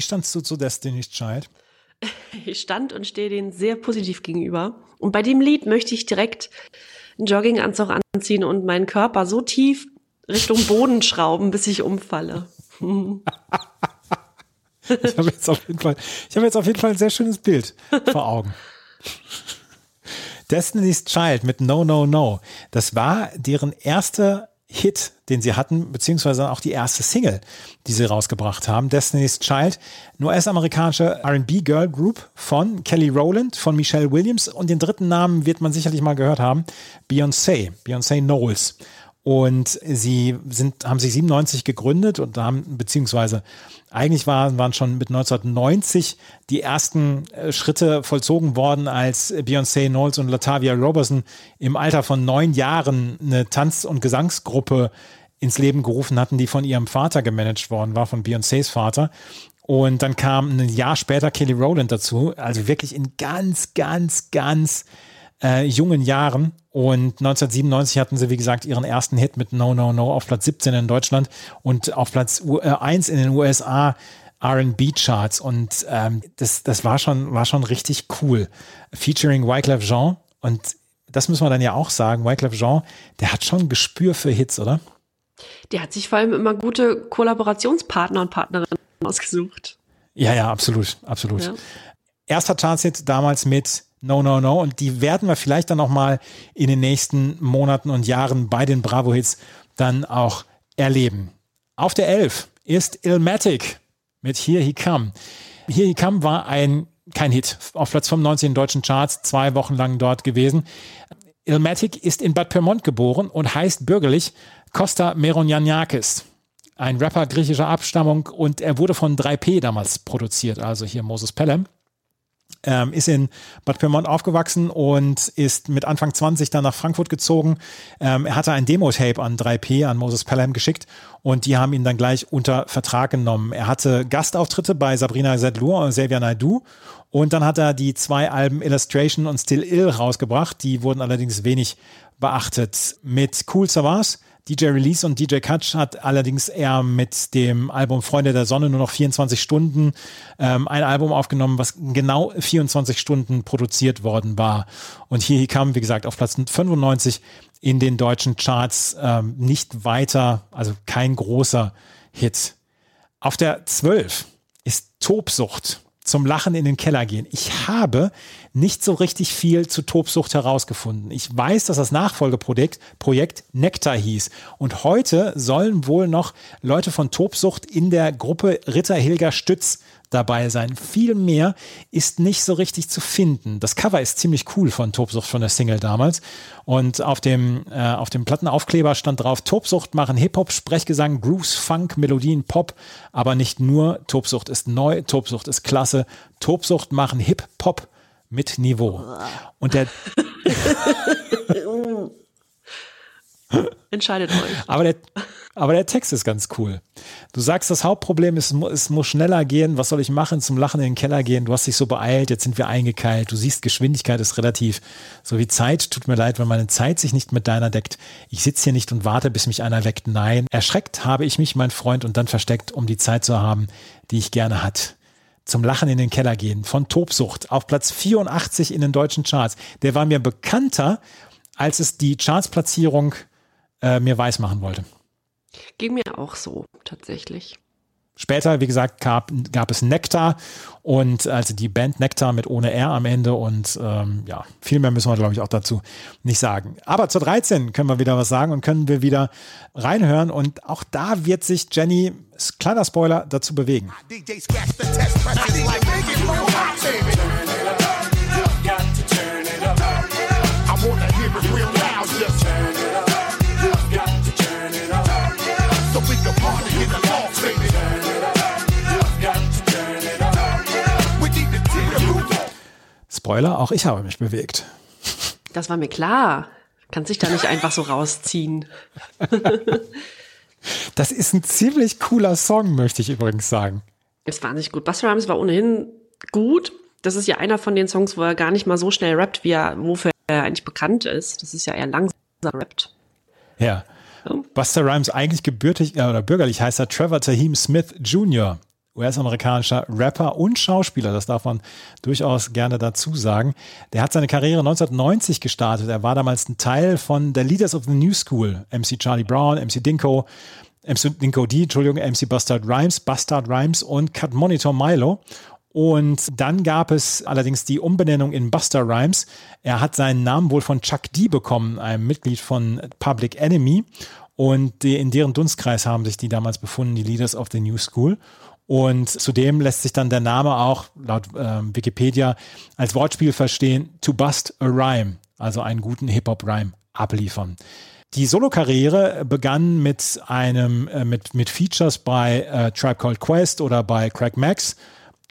Wie standst du zu Destiny's Child? Ich stand und stehe denen sehr positiv gegenüber. Und bei dem Lied möchte ich direkt einen Jogginganzug anziehen und meinen Körper so tief Richtung Boden schrauben, bis ich umfalle. [laughs] ich habe jetzt auf jeden Fall, ich habe jetzt auf jeden Fall ein sehr schönes Bild vor Augen. [laughs] Destiny's Child mit No No No. Das war deren erste Hit, den sie hatten, beziehungsweise auch die erste Single, die sie rausgebracht haben. Destiny's Child, eine US-amerikanische RB Girl Group von Kelly Rowland, von Michelle Williams und den dritten Namen wird man sicherlich mal gehört haben, Beyoncé, Beyoncé Knowles. Und sie sind, haben sich 97 gegründet und haben, beziehungsweise eigentlich waren, waren schon mit 1990 die ersten äh, Schritte vollzogen worden, als Beyoncé Knowles und Latavia Robertson im Alter von neun Jahren eine Tanz- und Gesangsgruppe ins Leben gerufen hatten, die von ihrem Vater gemanagt worden war, von Beyoncés Vater. Und dann kam ein Jahr später Kelly Rowland dazu, also wirklich in ganz, ganz, ganz äh, jungen Jahren. Und 1997 hatten sie, wie gesagt, ihren ersten Hit mit No No No auf Platz 17 in Deutschland und auf Platz U äh, 1 in den USA RB-Charts. Und ähm, das, das war schon, war schon richtig cool. Featuring Wyclef Jean. Und das müssen wir dann ja auch sagen, Wyclef Jean, der hat schon ein Gespür für Hits, oder? Der hat sich vor allem immer gute Kollaborationspartner und Partnerinnen ausgesucht. Ja, ja, absolut, absolut. Ja. Erster Charts-Hit damals mit No, no, no. Und die werden wir vielleicht dann noch mal in den nächsten Monaten und Jahren bei den Bravo-Hits dann auch erleben. Auf der 11 ist Ilmatic mit Here He Come. Here He Come war ein, kein Hit, auf Platz 95 in deutschen Charts, zwei Wochen lang dort gewesen. Ilmatic ist in Bad Pyrmont geboren und heißt bürgerlich Costa Meronianiakis. Ein Rapper griechischer Abstammung und er wurde von 3P damals produziert, also hier Moses Pelham ähm, ist in Bad Pyrmont aufgewachsen und ist mit Anfang 20 dann nach Frankfurt gezogen. Ähm, er hatte ein Demo-Tape an 3P, an Moses Pelham geschickt und die haben ihn dann gleich unter Vertrag genommen. Er hatte Gastauftritte bei Sabrina Zedlur und Xavier Naidu und dann hat er die zwei Alben Illustration und Still Ill rausgebracht. Die wurden allerdings wenig beachtet. Mit Cool Savas DJ Release und DJ Kutch hat allerdings eher mit dem Album Freunde der Sonne nur noch 24 Stunden ähm, ein Album aufgenommen, was genau 24 Stunden produziert worden war. Und hier kam, wie gesagt, auf Platz 95 in den deutschen Charts ähm, nicht weiter, also kein großer Hit. Auf der 12 ist Tobsucht zum Lachen in den Keller gehen. Ich habe nicht so richtig viel zu Tobsucht herausgefunden. Ich weiß, dass das Nachfolgeprojekt Projekt Nektar hieß. Und heute sollen wohl noch Leute von Tobsucht in der Gruppe Ritter Hilger Stütz dabei sein. Viel mehr ist nicht so richtig zu finden. Das Cover ist ziemlich cool von Tobsucht von der Single damals. Und auf dem, äh, auf dem Plattenaufkleber stand drauf, Tobsucht machen Hip-Hop, Sprechgesang, Grooves, Funk, Melodien, Pop. Aber nicht nur, Tobsucht ist neu, Tobsucht ist klasse. Tobsucht machen Hip-Pop mit Niveau. Und der [laughs] Entscheidet euch. Aber der, aber der Text ist ganz cool. Du sagst, das Hauptproblem ist, es muss schneller gehen. Was soll ich machen? Zum Lachen in den Keller gehen. Du hast dich so beeilt. Jetzt sind wir eingekeilt. Du siehst, Geschwindigkeit ist relativ. So wie Zeit. Tut mir leid, wenn meine Zeit sich nicht mit deiner deckt. Ich sitze hier nicht und warte, bis mich einer weckt. Nein. Erschreckt habe ich mich, mein Freund, und dann versteckt, um die Zeit zu haben, die ich gerne hat zum Lachen in den Keller gehen von Tobsucht auf Platz 84 in den deutschen Charts. Der war mir bekannter, als es die Chartsplatzierung äh, mir weismachen wollte. Ging mir auch so, tatsächlich. Später, wie gesagt, gab, gab es Nektar und also die Band Nektar mit ohne R am Ende und ähm, ja, viel mehr müssen wir, glaube ich, auch dazu nicht sagen. Aber zur 13 können wir wieder was sagen und können wir wieder reinhören und auch da wird sich Jenny, kleiner Spoiler, dazu bewegen. DJ Spoiler, auch ich habe mich bewegt. Das war mir klar. Kann sich da nicht einfach so rausziehen. [laughs] das ist ein ziemlich cooler Song, möchte ich übrigens sagen. Ist wahnsinnig gut. Buster Rhymes war ohnehin gut. Das ist ja einer von den Songs, wo er gar nicht mal so schnell rappt, wie er, wofür er eigentlich bekannt ist. Das ist ja eher langsam rappt. Ja. Buster Rhymes eigentlich gebürtig äh, oder bürgerlich heißt er Trevor Tahim Smith Jr. US-amerikanischer Rapper und Schauspieler, das darf man durchaus gerne dazu sagen. Der hat seine Karriere 1990 gestartet. Er war damals ein Teil von der Leaders of the New School, MC Charlie Brown, MC Dinko, MC Dinko D, Entschuldigung, MC Bastard Rhymes, Bastard Rhymes und Cut Monitor Milo. Und dann gab es allerdings die Umbenennung in Buster Rhymes. Er hat seinen Namen wohl von Chuck D bekommen, einem Mitglied von Public Enemy. Und in deren Dunstkreis haben sich die damals befunden, die Leaders of the New School. Und zudem lässt sich dann der Name auch laut ähm, Wikipedia als Wortspiel verstehen, to bust a rhyme, also einen guten Hip-Hop-Rhyme abliefern. Die Solokarriere begann mit einem, äh, mit, mit Features bei äh, Tribe Called Quest oder bei Craig Max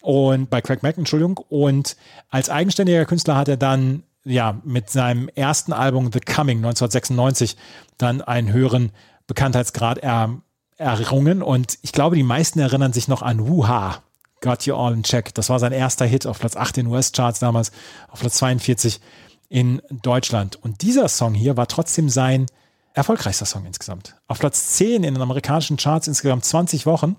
und bei Craig Mack, Entschuldigung. Und als eigenständiger Künstler hat er dann ja mit seinem ersten Album The Coming 1996 dann einen höheren Bekanntheitsgrad er, errungen. Und ich glaube, die meisten erinnern sich noch an Wuha. Got You All in Check. Das war sein erster Hit auf Platz 8 in US-Charts damals, auf Platz 42 in Deutschland. Und dieser Song hier war trotzdem sein erfolgreichster Song insgesamt. Auf Platz 10 in den amerikanischen Charts insgesamt 20 Wochen.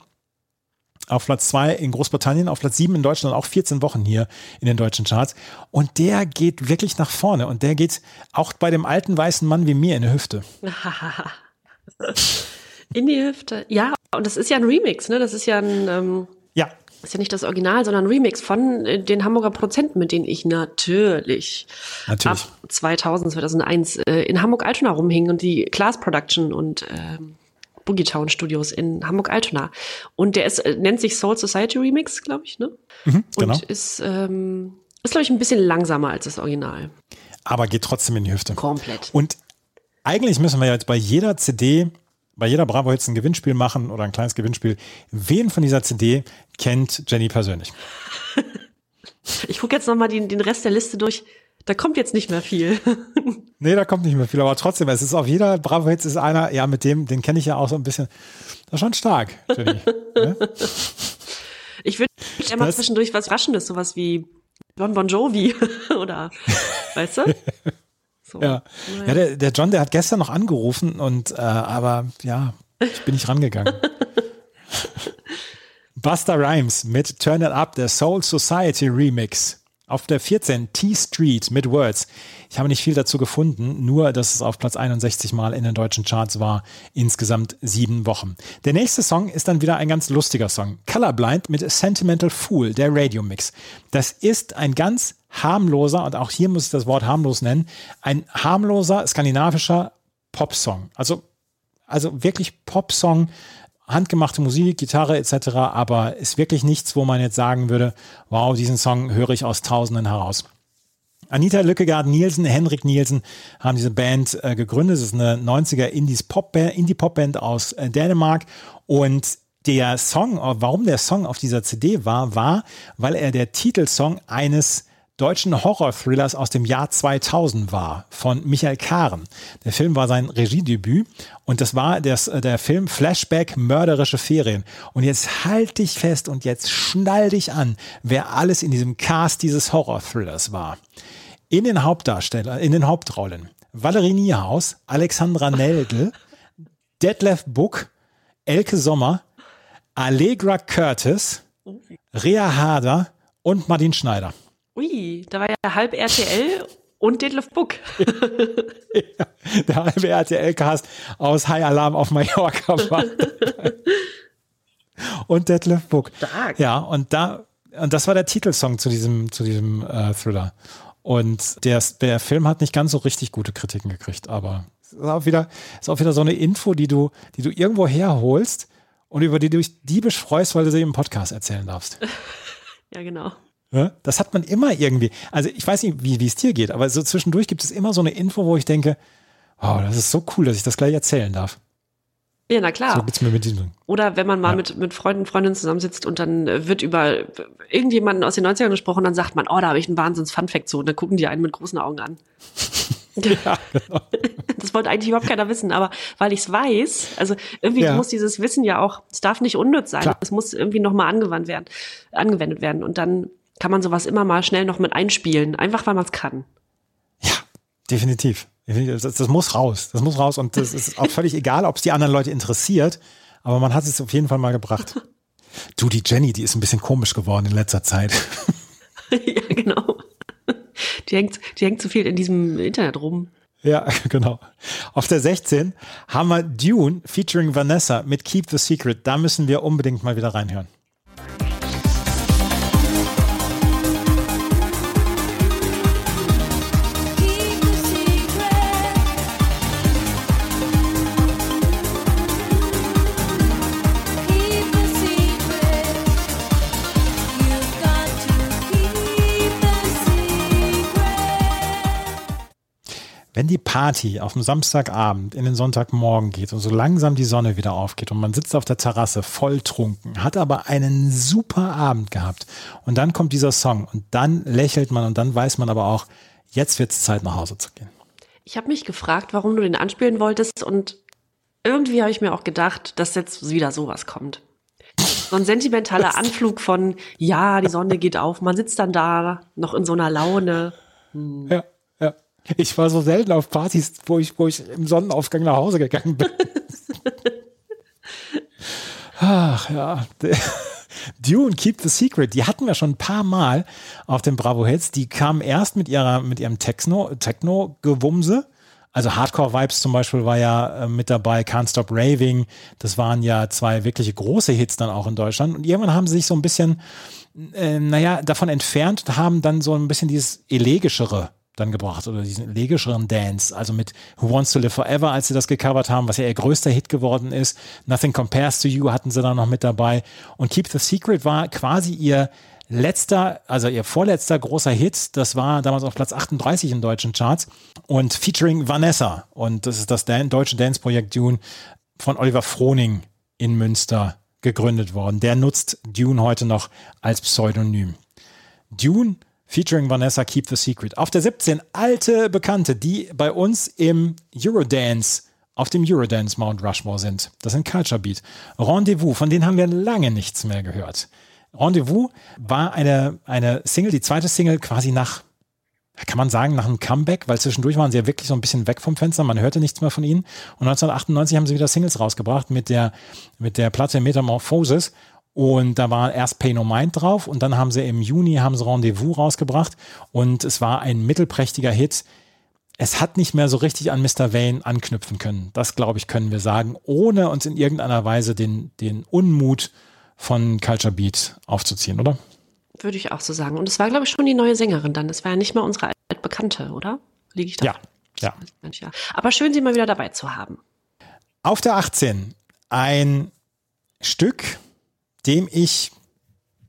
Auf Platz 2 in Großbritannien, auf Platz 7 in Deutschland, auch 14 Wochen hier in den deutschen Charts. Und der geht wirklich nach vorne. Und der geht auch bei dem alten weißen Mann wie mir in die Hüfte. [laughs] In die Hüfte. Ja, und das ist ja ein Remix, ne? Das ist ja ein. Ähm, ja. Ist ja nicht das Original, sondern ein Remix von äh, den Hamburger Produzenten, mit denen ich natürlich, natürlich. ab 2000, 2001 äh, in Hamburg-Altona rumhing und die Class Production und ähm, Boogie Town Studios in Hamburg-Altona. Und der ist, äh, nennt sich Soul Society Remix, glaube ich, ne? Mhm, genau. Und ist, ähm, ist glaube ich, ein bisschen langsamer als das Original. Aber geht trotzdem in die Hüfte. Komplett. Und eigentlich müssen wir jetzt bei jeder CD bei jeder Bravo jetzt ein Gewinnspiel machen oder ein kleines Gewinnspiel. Wen von dieser CD kennt Jenny persönlich? Ich gucke jetzt nochmal den, den Rest der Liste durch. Da kommt jetzt nicht mehr viel. [laughs] nee, da kommt nicht mehr viel, aber trotzdem, es ist auf jeder Bravo Hits ist einer, ja, mit dem, den kenne ich ja auch so ein bisschen. Das ist schon stark, Jenny. ne? [laughs] Ich würde immer zwischendurch was Raschendes, sowas wie Bon Bon Jovi [laughs] oder, weißt du? So. Ja, Naja. ja der, der John, der hat gestern noch angerufen und äh, aber ja, ich bin nicht rangegangen. [laughs] Buster Rhymes mit Turn It Up, der Soul Society Remix. Auf der 14 T Street mit Words. Ich habe nicht viel dazu gefunden, nur dass es auf Platz 61 mal in den deutschen Charts war, insgesamt sieben Wochen. Der nächste Song ist dann wieder ein ganz lustiger Song. Colorblind mit Sentimental Fool, der Radio Mix. Das ist ein ganz harmloser, und auch hier muss ich das Wort harmlos nennen, ein harmloser skandinavischer Popsong. Also, also wirklich Popsong, handgemachte Musik, Gitarre etc., aber ist wirklich nichts, wo man jetzt sagen würde, wow, diesen Song höre ich aus Tausenden heraus. Anita Lückegaard Nielsen, Henrik Nielsen haben diese Band äh, gegründet. Es ist eine 90er Indies Pop Indie-Pop-Band aus äh, Dänemark und der Song, äh, warum der Song auf dieser CD war, war, weil er der Titelsong eines deutschen Horror-Thrillers aus dem Jahr 2000 war, von Michael Karen. Der Film war sein Regiedebüt und das war das, äh, der Film Flashback Mörderische Ferien. Und jetzt halt dich fest und jetzt schnall dich an, wer alles in diesem Cast dieses Horror-Thrillers war. In den Hauptdarsteller, in den Hauptrollen Valerie Niehaus, Alexandra [laughs] Neldl, Detlef Buck, Elke Sommer, Allegra Curtis, Rea Harder und Martin Schneider. Ui, da war ja halb RTL und Detlef Buck. [laughs] Der halbe RTL-Cast aus High Alarm auf Mallorca war. [laughs] und Detlef Buck. Stark. Ja, und da, und das war der Titelsong zu diesem, zu diesem äh, Thriller. Und der, der Film hat nicht ganz so richtig gute Kritiken gekriegt, aber es ist auch wieder, ist auch wieder so eine Info, die du, die du irgendwo herholst und über die du dich diebisch freust, weil du sie im Podcast erzählen darfst. [laughs] Ja, genau. Ja, Das hat man immer irgendwie. Also ich weiß nicht, wie wie es dir geht, aber so zwischendurch gibt es immer so eine Info, wo ich denke, oh, das ist so cool, dass ich das gleich erzählen darf. Ja, na So klar. geht's mir mit diesem. Oder wenn man mal Ja. mit, mit Freunden, Freundinnen zusammensitzt und dann äh, wird über irgendjemanden aus den 90ern gesprochen, dann sagt man, oh, da habe ich einen Wahnsinns-Fun-Fact zu. Und dann gucken die einen mit großen Augen an. [laughs] Ja, genau. [laughs] Das wollte eigentlich überhaupt keiner wissen, aber weil ich es weiß, also irgendwie Ja. muss dieses Wissen ja auch, es darf nicht unnütz sein, es muss irgendwie nochmal angewandt werden, angewendet werden. Und dann kann man sowas immer mal schnell noch mit einspielen, einfach weil man es kann. Ja, definitiv. Das, das muss raus. Das muss raus. Und das ist auch [laughs] völlig egal, ob es die anderen Leute interessiert. Aber man hat es auf jeden Fall mal gebracht. [laughs] Du, die Jenny, die ist ein bisschen komisch geworden in letzter Zeit. [laughs] ja, genau. Die hängt, die hängt zu viel in diesem Internet rum. Ja, genau. Auf der 16 haben wir Dune featuring Vanessa mit Keep the Secret. Da müssen wir unbedingt mal wieder reinhören. Wenn die Party auf dem Samstagabend in den Sonntagmorgen geht und so langsam die Sonne wieder aufgeht und man sitzt auf der Terrasse voll trunken, hat aber einen super Abend gehabt und dann kommt dieser Song und dann lächelt man und dann weiß man aber auch, jetzt wird es Zeit nach Hause zu gehen. Ich habe mich gefragt, warum du den anspielen wolltest und irgendwie habe ich mir auch gedacht, dass jetzt wieder sowas kommt. So ein sentimentaler [laughs] Anflug von, ja, die Sonne geht auf, man sitzt dann da noch in so einer Laune. Ja, ja. Ich war so selten auf Partys, wo ich, wo ich im Sonnenaufgang nach Hause gegangen bin. [laughs] Ach ja. Dune Keep the Secret, die hatten wir schon ein paar Mal auf den Bravo Hits. Die kamen erst mit ihrer, mit ihrem Techno, Techno-Gewumse. Also Hardcore Vibes zum Beispiel war ja äh, mit dabei, Can't Stop Raving. Das waren ja zwei wirkliche große Hits dann auch in Deutschland. Und irgendwann haben sie sich so ein bisschen, äh, naja, davon entfernt und haben dann so ein bisschen dieses elegischere dann gebracht oder diesen elegischeren Dance, also mit Who Wants to Live Forever, als sie das gecovert haben, was ja ihr größter Hit geworden ist. Nothing Compares to You hatten sie dann noch mit dabei. Und Keep the Secret war quasi ihr letzter, also ihr vorletzter großer Hit. Das war damals auf Platz 38 in deutschen Charts und featuring Vanessa. Und das ist das Dan deutsche Dance-Projekt Dune von Oliver Froning in Münster gegründet worden. Der nutzt Dune heute noch als Pseudonym. Dune featuring Vanessa Keep the Secret. Auf der 17 alte Bekannte, die bei uns im Eurodance auf dem Eurodance Mount Rushmore sind. Das sind Culture Beat. Rendezvous, von denen haben wir lange nichts mehr gehört. Rendezvous war eine, eine Single, die zweite Single quasi nach kann man sagen, nach einem Comeback, weil zwischendurch waren sie ja wirklich so ein bisschen weg vom Fenster, man hörte nichts mehr von ihnen. Und 1998 haben sie wieder Singles rausgebracht mit der, mit der Platte Metamorphosis. Und da war erst Pay No Mind drauf und dann haben sie im Juni haben sie Rendezvous rausgebracht und es war ein mittelprächtiger Hit. Es hat nicht mehr so richtig an Mr. Vane anknüpfen können. Das, glaube ich, können wir sagen, ohne uns in irgendeiner Weise den, den Unmut von Culture Beat aufzuziehen, oder? Würde ich auch so sagen. Und es war, glaube ich, schon die neue Sängerin dann. Das war ja nicht mehr unsere altbekannte, oder? Liege ich da? Ja, ja. Aber schön, sie mal wieder dabei zu haben. Auf der 18 ein Stück, dem ich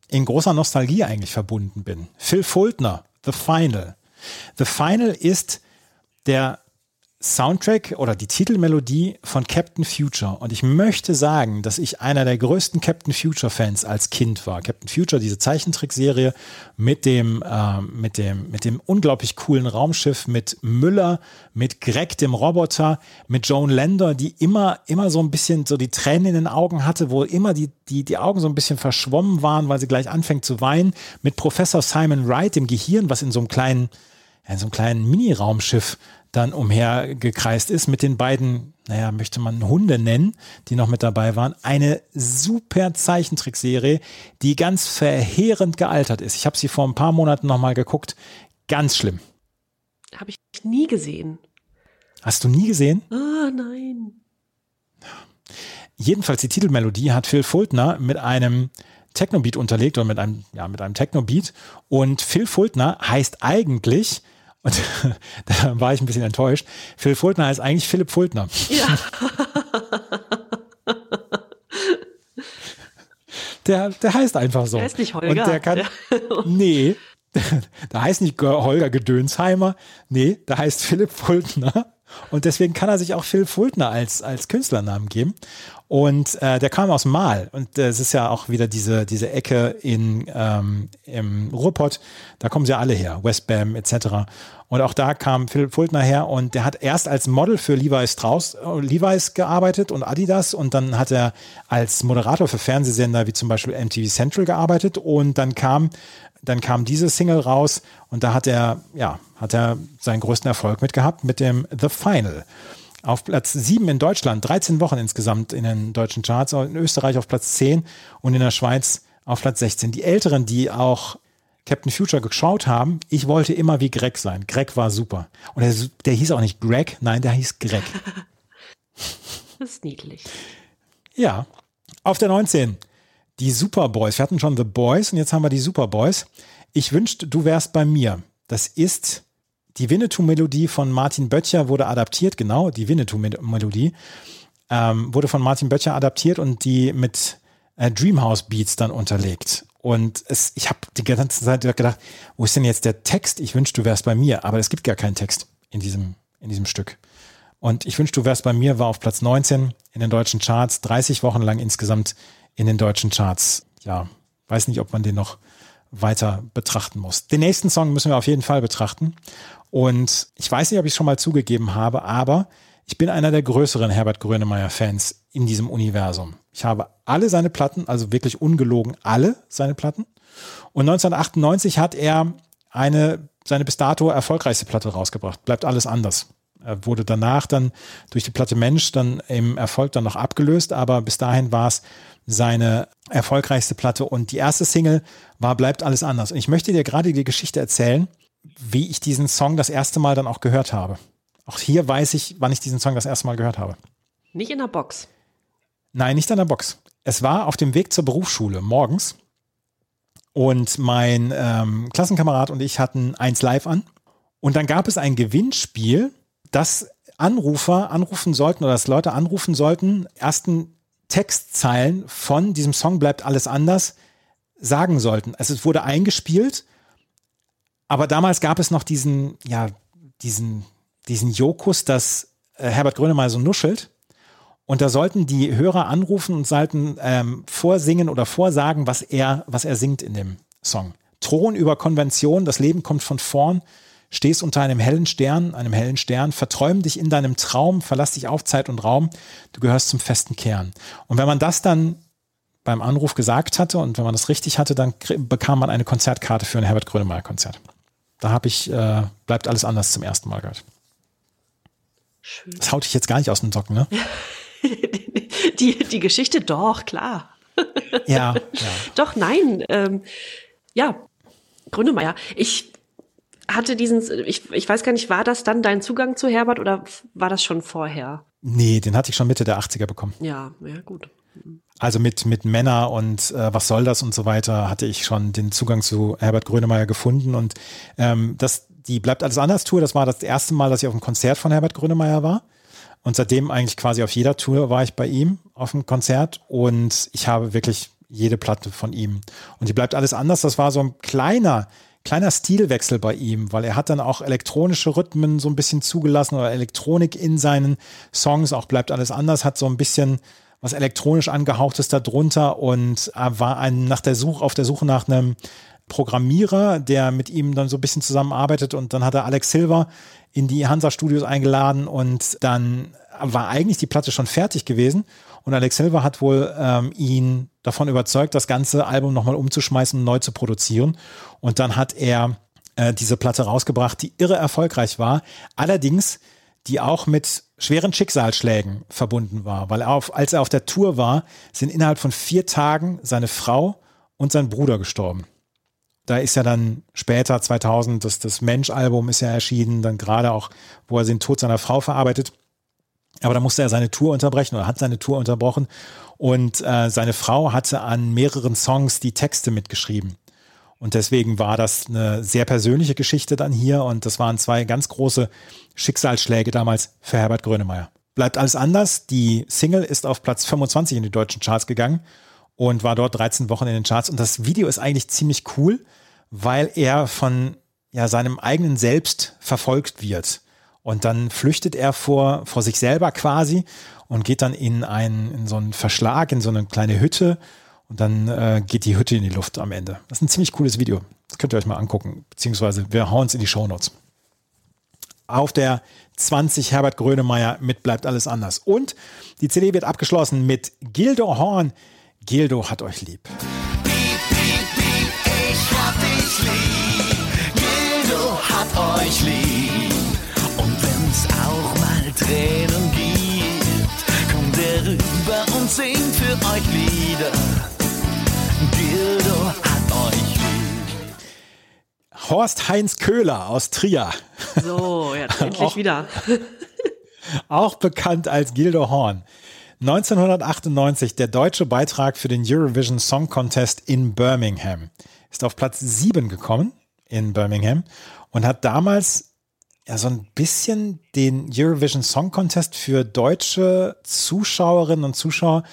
in großer Nostalgie eigentlich verbunden bin. Phil Fultner, The Final. The Final ist der Soundtrack oder die Titelmelodie von Captain Future. Und ich möchte sagen, dass ich einer der größten Captain Future-Fans als Kind war. Captain Future, diese Zeichentrickserie mit dem, äh, mit dem, mit dem unglaublich coolen Raumschiff, mit Müller, mit Greg, dem Roboter, mit Joan Lander, die immer, immer so ein bisschen so die Tränen in den Augen hatte, wo immer die, die, die Augen so ein bisschen verschwommen waren, weil sie gleich anfängt zu weinen, mit Professor Simon Wright, dem Gehirn, was in so einem kleinen, in so einem kleinen Mini-Raumschiff dann umhergekreist ist mit den beiden, naja, möchte man Hunde nennen, die noch mit dabei waren. Eine super Zeichentrickserie, die ganz verheerend gealtert ist. Ich habe sie vor ein paar Monaten nochmal geguckt. Ganz schlimm. Habe ich nie gesehen. Hast du nie gesehen? Ah, nein. Jedenfalls die Titelmelodie hat Phil Fultner mit einem Technobeat unterlegt oder mit einem, ja, mit einem Technobeat. Und Phil Fultner heißt eigentlich, und [laughs] da war ich ein bisschen enttäuscht, Phil Fultner heißt eigentlich Philipp Fultner. Ja. [laughs] Der, der heißt einfach so. Der ist nicht Holger. Und der kann, Ja. [laughs] nee, da heißt nicht Holger Gedönsheimer, nee, da heißt Philipp Fultner. Und deswegen kann er sich auch Phil Fultner als, als Künstlernamen geben. Und äh, der kam aus Mal. Und äh, es ist ja auch wieder diese, diese Ecke in, ähm, im Ruhrpott. Da kommen sie ja alle her. Westbam etc. Und auch da kam Phil Fultner her. Und der hat erst als Model für Levi's Strauss, äh, Levi's gearbeitet und Adidas. Und dann hat er als Moderator für Fernsehsender wie zum Beispiel MTV Central gearbeitet. Und dann kam dann kam diese Single raus und da hat er, ja, hat er seinen größten Erfolg mit gehabt mit dem The Final. Auf Platz 7 in Deutschland, 13 Wochen insgesamt in den deutschen Charts, in Österreich auf Platz 10 und in der Schweiz auf Platz 16. Die Älteren, die auch Captain Future geschaut haben, ich wollte immer wie Greg sein. Greg war super. Und der, der hieß auch nicht Greg, nein, der hieß Greg. [laughs] Das ist niedlich. Ja, auf der 19. Die Superboys. Wir hatten schon The Boys und jetzt haben wir die Superboys. Ich wünschte, du wärst bei mir. Das ist die Winnetou-Melodie von Martin Böttcher, wurde adaptiert, genau, die Winnetou-Melodie ähm, wurde von Martin Böttcher adaptiert und die mit äh, Dreamhouse Beats dann unterlegt. Und es, ich habe die ganze Zeit gedacht, wo ist denn jetzt der Text? Ich wünschte, du wärst bei mir, aber es gibt gar keinen Text in diesem, in diesem Stück. Und ich wünschte, du wärst bei mir, war auf Platz 19 in den deutschen Charts, 30 Wochen lang insgesamt in den deutschen Charts. Ja, weiß nicht, ob man den noch weiter betrachten muss. Den nächsten Song müssen wir auf jeden Fall betrachten. Und ich weiß nicht, ob ich es schon mal zugegeben habe, aber ich bin einer der größeren Herbert Grönemeyer-Fans in diesem Universum. Ich habe alle seine Platten, also wirklich ungelogen alle seine Platten. Und 1998 hat er eine, seine bis dato erfolgreichste Platte rausgebracht. Bleibt alles anders. Er wurde danach dann durch die Platte Mensch dann im Erfolg dann noch abgelöst, aber bis dahin war es seine erfolgreichste Platte und die erste Single war Bleibt alles anders. Und ich möchte dir gerade die Geschichte erzählen, wie ich diesen Song das erste Mal dann auch gehört habe. Auch hier weiß ich, wann ich diesen Song das erste Mal gehört habe. Nicht in der Box. Nein, nicht an der Box. Es war auf dem Weg zur Berufsschule morgens und mein ähm, Klassenkamerad und ich hatten eins live an und dann gab es ein Gewinnspiel, das Anrufer anrufen sollten oder dass Leute anrufen sollten, ersten Textzeilen von diesem Song bleibt alles anders sagen sollten. Also es wurde eingespielt, aber damals gab es noch diesen, ja, diesen, diesen Jokus, dass äh, Herbert Grönemeyer so nuschelt. Und da sollten die Hörer anrufen und sollten ähm, vorsingen oder vorsagen, was er, was er singt in dem Song. Thron über Konvention, das Leben kommt von vorn, stehst unter einem hellen Stern, einem hellen Stern, verträum dich in deinem Traum, verlass dich auf Zeit und Raum, du gehörst zum festen Kern. Und wenn man das dann beim Anruf gesagt hatte und wenn man das richtig hatte, dann bekam man eine Konzertkarte für ein Herbert Grönemeyer Konzert. Da habe ich, äh, bleibt alles anders zum ersten Mal gehört. Schön. Das haut dich jetzt gar nicht aus den Socken, ne? [laughs] Die, die Geschichte doch, klar. Ja, [laughs] ja. Doch, nein. Ähm, ja, Grünemeier. Ich hatte diesen, ich, ich weiß gar nicht, war das dann dein Zugang zu Herbert oder war das schon vorher? Nee, den hatte ich schon Mitte der 80er bekommen. Ja, ja, gut. Also mit, mit Männer und äh, was soll das und so weiter, hatte ich schon den Zugang zu Herbert Grönemeyer gefunden. Und ähm, das, die Bleibt alles anders Tour, das war das erste Mal, dass ich auf einem Konzert von Herbert Grönemeyer war. Und seitdem eigentlich quasi auf jeder Tour war ich bei ihm auf dem Konzert und ich habe wirklich jede Platte von ihm. Und die bleibt alles anders. Das war so ein kleiner, kleiner Stilwechsel bei ihm, weil er hat dann auch elektronische Rhythmen so ein bisschen zugelassen oder Elektronik in seinen Songs. Auch bleibt alles anders, hat so ein bisschen was elektronisch angehauchtes da drunter und war ein, nach der Suche, auf der Suche nach einem Programmierer, der mit ihm dann so ein bisschen zusammenarbeitet und dann hat er Alex Silver in die Hansa Studios eingeladen und dann war eigentlich die Platte schon fertig gewesen und Alex Silver hat wohl ähm, ihn davon überzeugt, das ganze Album nochmal umzuschmeißen und neu zu produzieren und dann hat er äh, diese Platte rausgebracht, die irre erfolgreich war, allerdings die auch mit schweren Schicksalsschlägen verbunden war, weil auf, als er auf der Tour war, sind innerhalb von vier Tagen seine Frau und sein Bruder gestorben. Da ist ja dann später, 2000, das, das Mensch-Album ist ja erschienen, dann gerade auch, wo er den Tod seiner Frau verarbeitet. Aber da musste er seine Tour unterbrechen oder hat seine Tour unterbrochen. Und äh, seine Frau hatte an mehreren Songs die Texte mitgeschrieben. Und deswegen war das eine sehr persönliche Geschichte dann hier. Und das waren zwei ganz große Schicksalsschläge damals für Herbert Grönemeyer. Bleibt alles anders. Die Single ist auf Platz 25 in die deutschen Charts gegangen und war dort 13 Wochen in den Charts. Und das Video ist eigentlich ziemlich cool, weil er von ja, seinem eigenen Selbst verfolgt wird. Und dann flüchtet er vor, vor sich selber quasi und geht dann in, einen, in so einen Verschlag, in so eine kleine Hütte. Und dann äh, geht die Hütte in die Luft am Ende. Das ist ein ziemlich cooles Video. Das könnt ihr euch mal angucken. Beziehungsweise wir hauen es in die Shownotes. Auf der 20 Herbert Grönemeyer mit Bleibt alles anders. Und die CD wird abgeschlossen mit Gildo Horn. Gildo hat euch lieb. Ich hab dich lieb, Gildo hat euch lieb. Wenn's auch mal Tränen gibt, kommt er rüber und singt für euch Lieder. Gildo hat euch lieb. Horst Heinz Köhler aus Trier. So, jetzt [laughs] endlich Auch- wieder. [laughs] auch bekannt als Gildo Horn. 1998 der deutsche Beitrag für den Eurovision Song Contest in Birmingham. Ist auf Platz 7 gekommen in Birmingham und hat damals ja so ein bisschen den Eurovision Song Contest für deutsche Zuschauerinnen und Zuschauer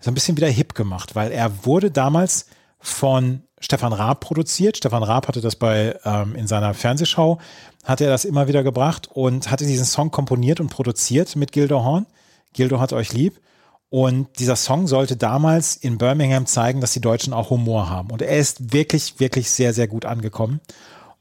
so ein bisschen wieder hip gemacht, weil er wurde damals von Stefan Raab produziert. Stefan Raab hatte das bei ähm, in seiner Fernsehshow, hat er das immer wieder gebracht und hatte diesen Song komponiert und produziert mit Gildo Horn. Gildo hat euch lieb. Und dieser Song sollte damals in Birmingham zeigen, dass die Deutschen auch Humor haben. Und er ist wirklich, wirklich sehr, sehr gut angekommen.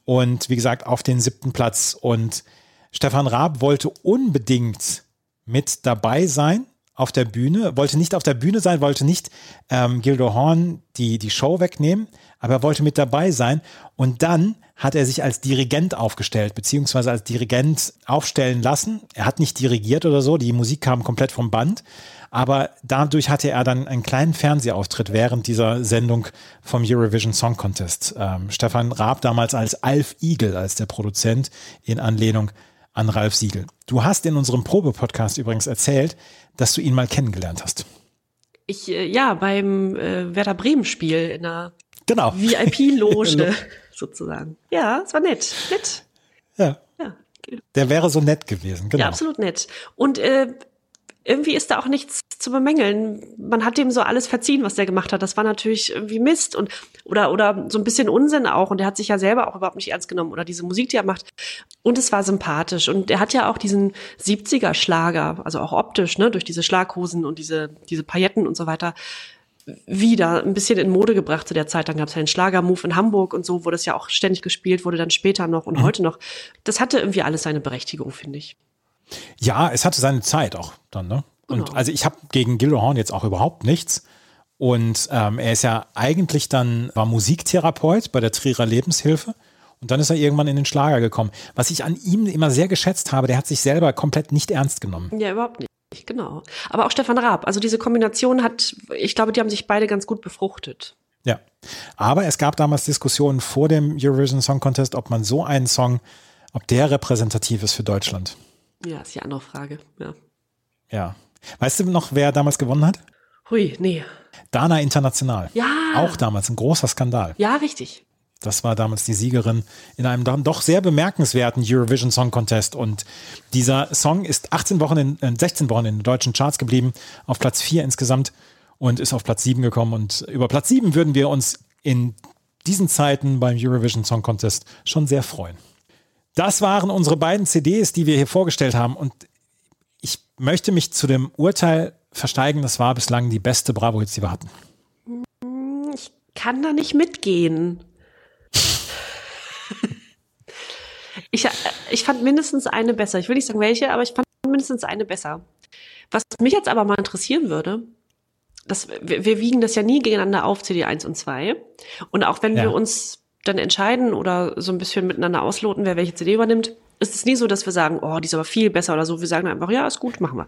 Und wie gesagt, auf den siebten Platz. Und Stefan Raab wollte unbedingt mit dabei sein auf der Bühne, wollte nicht auf der Bühne sein, wollte nicht ähm, Gildo Horn die, die Show wegnehmen, aber er wollte mit dabei sein. Und dann hat er sich als Dirigent aufgestellt, beziehungsweise als Dirigent aufstellen lassen. Er hat nicht dirigiert oder so, die Musik kam komplett vom Band. Aber dadurch hatte er dann einen kleinen Fernsehauftritt während dieser Sendung vom Eurovision Song Contest. Ähm, Stefan Raab damals als Alf Igel, als der Produzent in Anlehnung an Ralf Siegel. Du hast in unserem Probe-Podcast übrigens erzählt, dass du ihn mal kennengelernt hast. Ich, äh, ja, beim äh, Werder Bremen-Spiel in einer Genau. VIP-Loge [laughs] sozusagen. Ja, es war nett. Nett. Ja, Ja, der wäre so nett gewesen. Genau. ja absolut nett. Und äh, irgendwie ist da auch nichts zu bemängeln. Man hat dem so alles verziehen, was der gemacht hat. Das war natürlich irgendwie Mist und oder oder so ein bisschen Unsinn auch. Und er hat sich ja selber auch überhaupt nicht ernst genommen oder diese Musik, die er macht. Und es war sympathisch. Und er hat ja auch diesen 70er-Schlager, also auch optisch, ne, durch diese Schlaghosen und diese diese Pailletten und so weiter wieder ein bisschen in Mode gebracht zu der Zeit. Dann gab es ja den Schlagermove in Hamburg und so, wo das ja auch ständig gespielt wurde, dann später noch und heute noch. Das hatte irgendwie alles seine Berechtigung, finde ich. Ja, es hatte seine Zeit auch dann, ne? Und Genau. also ich habe gegen Gildo Horn jetzt auch überhaupt nichts. Und ähm, er ist ja eigentlich dann, war Musiktherapeut bei der Trierer Lebenshilfe Und dann ist er irgendwann in den Schlager gekommen. Was ich an ihm immer sehr geschätzt habe, der hat sich selber komplett nicht ernst genommen. Ja, überhaupt nicht. Genau. Aber auch Stefan Raab. Also diese Kombination hat, ich glaube, die haben sich beide ganz gut befruchtet. Ja. Aber es gab damals Diskussionen vor dem Eurovision Song Contest, ob man so einen Song, ob der repräsentativ ist für Deutschland. Ja, ist die andere Frage. Ja. Ja. Weißt du noch, wer damals gewonnen hat? Hui, nee. Dana International. Ja. Auch damals ein großer Skandal. Ja, richtig. Das war damals die Siegerin in einem dann doch sehr bemerkenswerten Eurovision Song Contest. Und dieser Song ist 18 Wochen in, äh, 16 Wochen in den deutschen Charts geblieben, auf Platz 4 insgesamt und ist auf Platz 7 gekommen. Und über Platz 7 würden wir uns in diesen Zeiten beim Eurovision Song Contest schon sehr freuen. Das waren unsere beiden CDs, die wir hier vorgestellt haben. Und möchte mich zu dem Urteil versteigen, das war bislang die beste Bravo-Hits, die wir hatten. Ich kann da nicht mitgehen. ich, äh, ich fand mindestens eine besser. Ich will nicht sagen welche, aber ich fand mindestens eine besser. Was mich jetzt aber mal interessieren würde, das, wir, wir wiegen das ja nie gegeneinander auf, CD 1 und 2. Und auch wenn Ja. wir uns dann entscheiden oder so ein bisschen miteinander ausloten, wer welche CD übernimmt, ist es nie so, dass wir sagen, oh, die ist aber viel besser oder so. Wir sagen einfach, ja, ist gut, machen wir.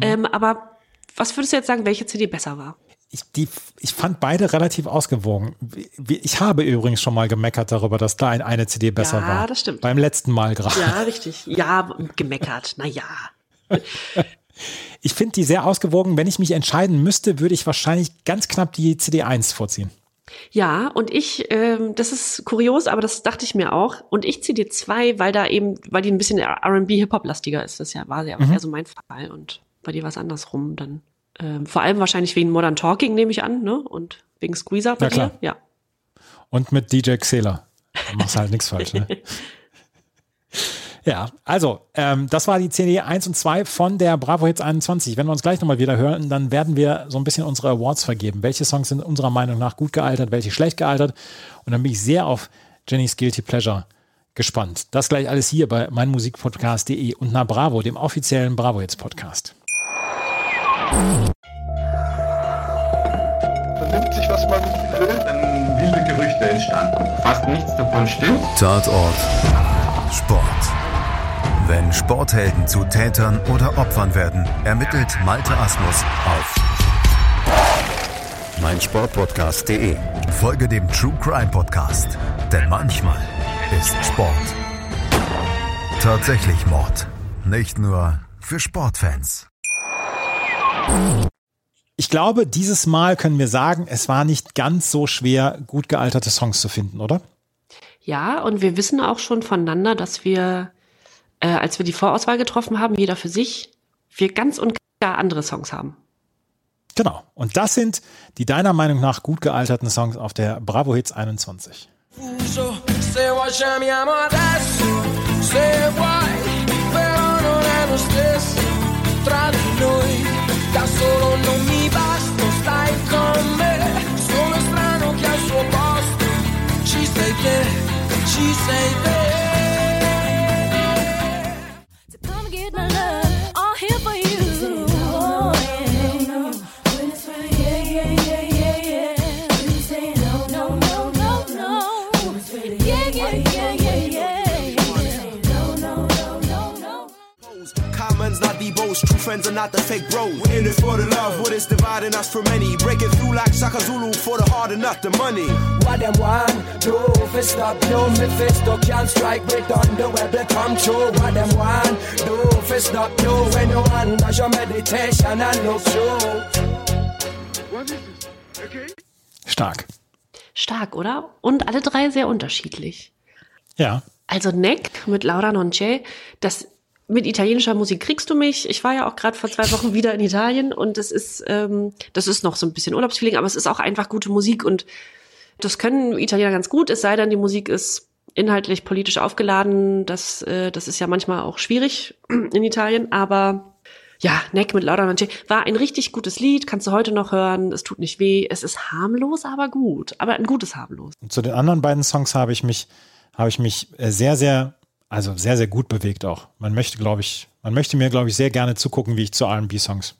Ähm, aber was würdest du jetzt sagen, welche CD besser war? Ich, die, ich fand beide relativ ausgewogen. Ich habe übrigens schon mal gemeckert darüber, dass da ein, eine CD besser Ja, war. das stimmt. Beim letzten Mal gerade. Ja, richtig. Ja, gemeckert. Na ja. [laughs] Ich finde die sehr ausgewogen. Wenn ich mich entscheiden müsste, würde ich wahrscheinlich ganz knapp die CD 1 vorziehen. Ja, und ich, ähm, das ist kurios, aber das dachte ich mir auch. Und ich ziehe dir zwei, weil da eben, weil die ein bisschen R&B Hip-Hop-lastiger ist. Das ja, war ja Mhm. eher so mein Fall. Und bei dir war es andersrum dann. Ähm, vor allem wahrscheinlich wegen Modern Talking, nehme ich an, ne? Und wegen Squeezer bei Na klar. dir. Ja. Und mit DJ Xela. Da machst du halt nichts falsch. Ne? [laughs] Ja, also, ähm, das war die CD 1 und 2 von der Bravo Hits 21. Wenn wir uns gleich nochmal wieder hören, dann werden wir so ein bisschen unsere Awards vergeben. Welche Songs sind unserer Meinung nach gut gealtert, welche schlecht gealtert? Und dann bin ich sehr auf Jennys Guilty Pleasure gespannt. Das gleich alles hier bei meinmusikpodcast.de und na Bravo, dem offiziellen Bravo Hits Podcast. Vernimmt sich, was man will, dann wilde Gerüchte entstanden. Fast nichts davon stimmt. Tatort Sport. Wenn Sporthelden zu Tätern oder Opfern werden, ermittelt Malte Asmus auf meinsportpodcast.de. Folge dem True Crime Podcast, denn manchmal ist Sport tatsächlich Mord. Nicht nur für Sportfans. Ich glaube, dieses Mal können wir sagen, es war nicht ganz so schwer, gut gealterte Songs zu finden, oder? Ja, und wir wissen auch schon voneinander, dass wir, äh, als wir die Vorauswahl getroffen haben, jeder für sich, wir ganz und gar andere Songs haben. Genau. Und das sind die deiner Meinung nach gut gealterten Songs auf der Bravo Hits 21. confuso Se vuoi chiamiamo adesso Se vuoi Boast. True friends are not the fake bros. We're in it for the love, what is dividing us from many. Breaking through like Shaka Zulu for the hard and not the money. What them want do fi stop you Me Mephisto can't strike with thunder where they come true What them want do fi stop you When you want dash your meditation and look through Stark. Stark, oder? Und alle drei sehr unterschiedlich. Ja. Also Neck mit Laura Nonce, das mit italienischer Musik kriegst du mich. Ich war ja auch gerade vor zwei Wochen wieder in Italien und das ist, ähm, das ist noch so ein bisschen Urlaubsfeeling, aber es ist auch einfach gute Musik und das können Italiener ganz gut, es sei denn, die Musik ist inhaltlich politisch aufgeladen. Das, äh, das ist ja manchmal auch schwierig [clears throat] in Italien, aber ja, Neck mit Laura Nonce war ein richtig gutes Lied, kannst du heute noch hören, es tut nicht weh, es ist harmlos, aber gut, aber ein gutes harmlos. Zu den anderen beiden Songs habe ich mich, habe ich mich äh, sehr, sehr, also sehr, sehr gut bewegt auch. Man möchte, glaube ich, man möchte mir, glaube ich, sehr gerne zugucken, wie ich zu R&B-Songs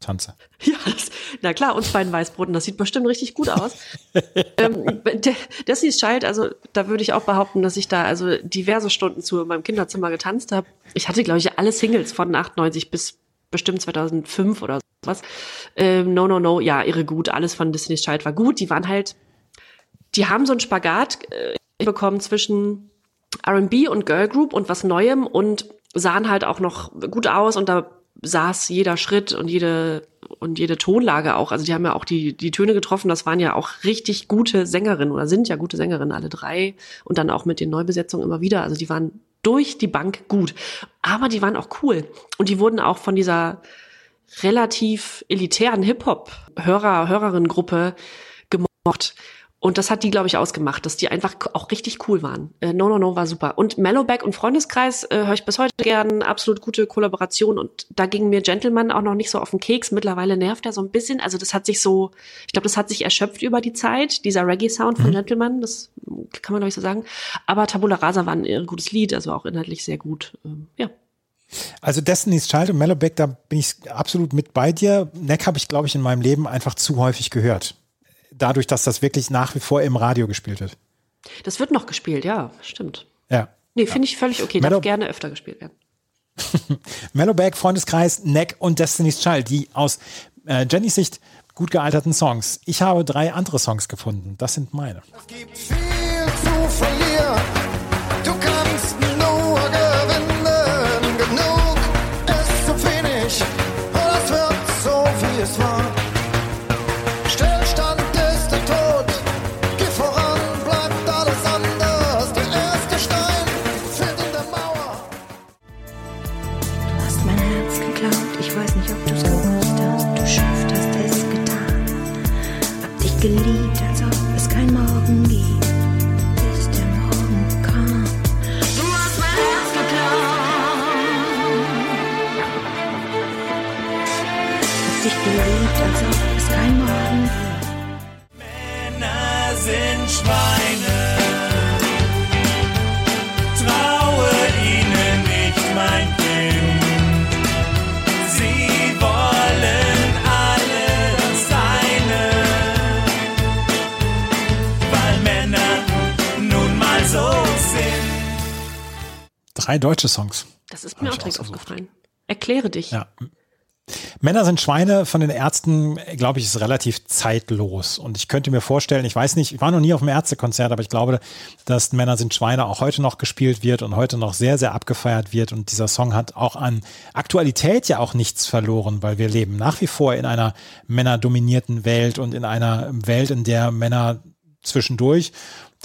tanze. Ja, das, na klar, uns beiden Weißbroten, das sieht bestimmt richtig gut aus. [laughs] ähm, De- Destiny's Child, also da würde ich auch behaupten, dass ich da also diverse Stunden zu in meinem Kinderzimmer getanzt habe. Ich hatte, glaube ich, alle Singles von 98 bis bestimmt 2005 oder sowas. Ähm, no, no, no, ja, irre gut. Alles von Destiny's Child war gut. Die waren halt, die haben so einen Spagat äh, bekommen zwischen R&B und Girl Group und was Neuem und sahen halt auch noch gut aus und da saß jeder Schritt und jede und jede Tonlage auch. Also die haben ja auch die die Töne getroffen. Das waren ja auch richtig gute Sängerinnen oder sind ja gute Sängerinnen alle drei und dann auch mit den Neubesetzungen immer wieder. Also die waren durch die Bank gut, aber die waren auch cool und die wurden auch von dieser relativ elitären Hip-Hop-Hörer, Hörerinnengruppe gemocht. Und das hat die, glaube ich, ausgemacht, dass die einfach auch richtig cool waren. Äh, no, no, no war super. Und Mellowback und Freundeskreis äh, höre ich bis heute gern. Absolut gute Kollaboration. Und da ging mir Gentleman auch noch nicht so auf den Keks. Mittlerweile nervt er so ein bisschen. Also das hat sich so, ich glaube, das hat sich erschöpft über die Zeit. Dieser Reggae-Sound von Gentleman, das kann man, glaube ich, so sagen. Aber Tabula Rasa war ein gutes Lied, also auch inhaltlich sehr gut. Ähm, ja. Also Destiny's Child und Mellowback, da bin ich absolut mit bei dir. Neck habe ich, glaube ich, in meinem Leben einfach zu häufig gehört. Dadurch, dass das wirklich nach wie vor im Radio gespielt wird. Das wird noch gespielt, ja, stimmt. Ja. Nee, finde ich völlig okay. Mellow- Darf gerne öfter gespielt werden. [laughs] Mellowback, Freundeskreis, Neck und Destiny's Child, die aus äh, Jennys Sicht gut gealterten Songs. Ich habe drei andere Songs gefunden. Das sind meine. viel zu verlieren. Drei deutsche Songs. Das ist mir auch direkt aufgefallen. Erkläre dich. Ja. Männer sind Schweine von den Ärzten, glaube ich, ist relativ zeitlos. Und ich könnte mir vorstellen, ich weiß nicht, ich war noch nie auf einem Ärztekonzert, aber ich glaube, dass Männer sind Schweine auch heute noch gespielt wird und heute noch sehr, sehr abgefeiert wird. Und dieser Song hat auch an Aktualität ja auch nichts verloren, weil wir leben nach wie vor in einer männerdominierten Welt und in einer Welt, in der Männer zwischendurch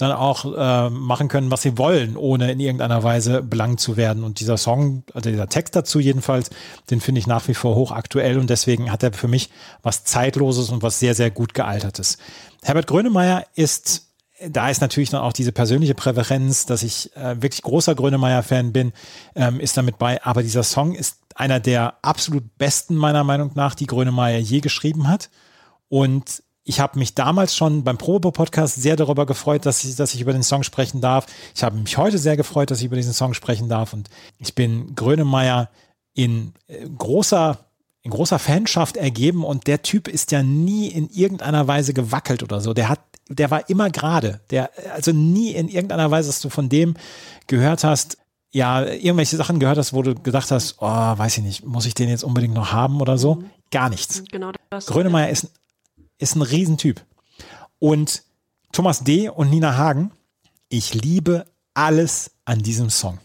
dann auch äh, machen können, was sie wollen, ohne in irgendeiner Weise belangt zu werden. Und dieser Song, also dieser Text dazu jedenfalls, den finde ich nach wie vor hochaktuell und deswegen hat er für mich was Zeitloses und was sehr, sehr gut gealtertes. Herbert Grönemeyer ist da ist natürlich dann auch diese persönliche Präferenz, dass ich äh, wirklich großer Grönemeyer-Fan bin, ähm, ist damit bei. Aber dieser Song ist einer der absolut besten meiner Meinung nach, die Grönemeyer je geschrieben hat. Und ich habe mich damals schon beim Probe-Podcast sehr darüber gefreut, dass ich, dass ich über den Song sprechen darf. Ich habe mich heute sehr gefreut, dass ich über diesen Song sprechen darf. Und ich bin Grönemeyer in äh, großer in großer Fanschaft ergeben und der Typ ist ja nie in irgendeiner Weise gewackelt oder so. Der hat, der war immer gerade. Der, also nie in irgendeiner Weise, dass du von dem gehört hast, ja, irgendwelche Sachen gehört hast, wo du gedacht hast, oh, weiß ich nicht, muss ich den jetzt unbedingt noch haben oder so? Gar nichts. Genau das. Grönemeyer ist, ist ein Riesentyp. Und Thomas D. und Nina Hagen, ich liebe alles an diesem Song.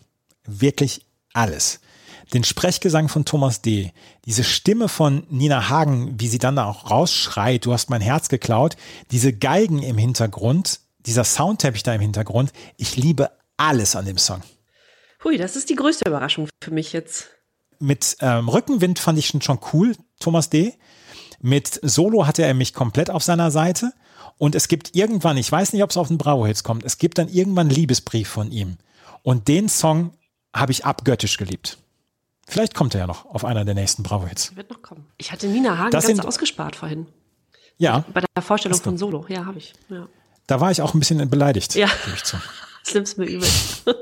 Wirklich alles. Den Sprechgesang von Thomas D., diese Stimme von Nina Hagen, wie sie dann da auch rausschreit, du hast mein Herz geklaut, diese Geigen im Hintergrund, dieser Soundteppich da im Hintergrund, ich liebe alles an dem Song. Hui, das ist die größte Überraschung für mich jetzt. Mit ähm, Rückenwind fand ich schon, schon cool, Thomas D. Mit Solo hatte er mich komplett auf seiner Seite. Und es gibt irgendwann, ich weiß nicht, ob es auf den Bravo-Hits kommt, es gibt dann irgendwann einen Liebesbrief von ihm. Und den Song habe ich abgöttisch geliebt. Vielleicht kommt er ja noch auf einer der nächsten Bravo-Hits. Wird noch kommen. Ich hatte Nina Hagen Das ganz sind- ausgespart vorhin. Ja, Bei der Vorstellung von Solo. Ja, habe ich. Ja. da war ich auch ein bisschen beleidigt. Ja. ich zu. [laughs] Das nimmst mir übel. [laughs]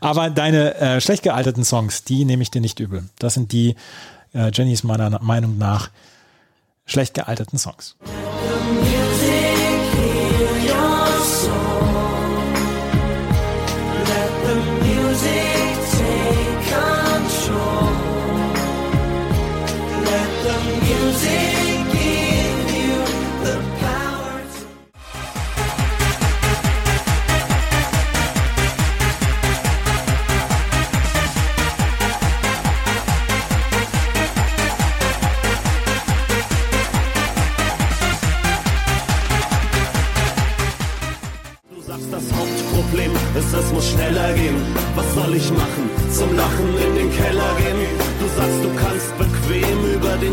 Aber deine äh, schlecht gealterten Songs, die nehme ich dir nicht übel. Das sind die, äh, Jennys meiner Meinung nach schlecht gealterten Songs.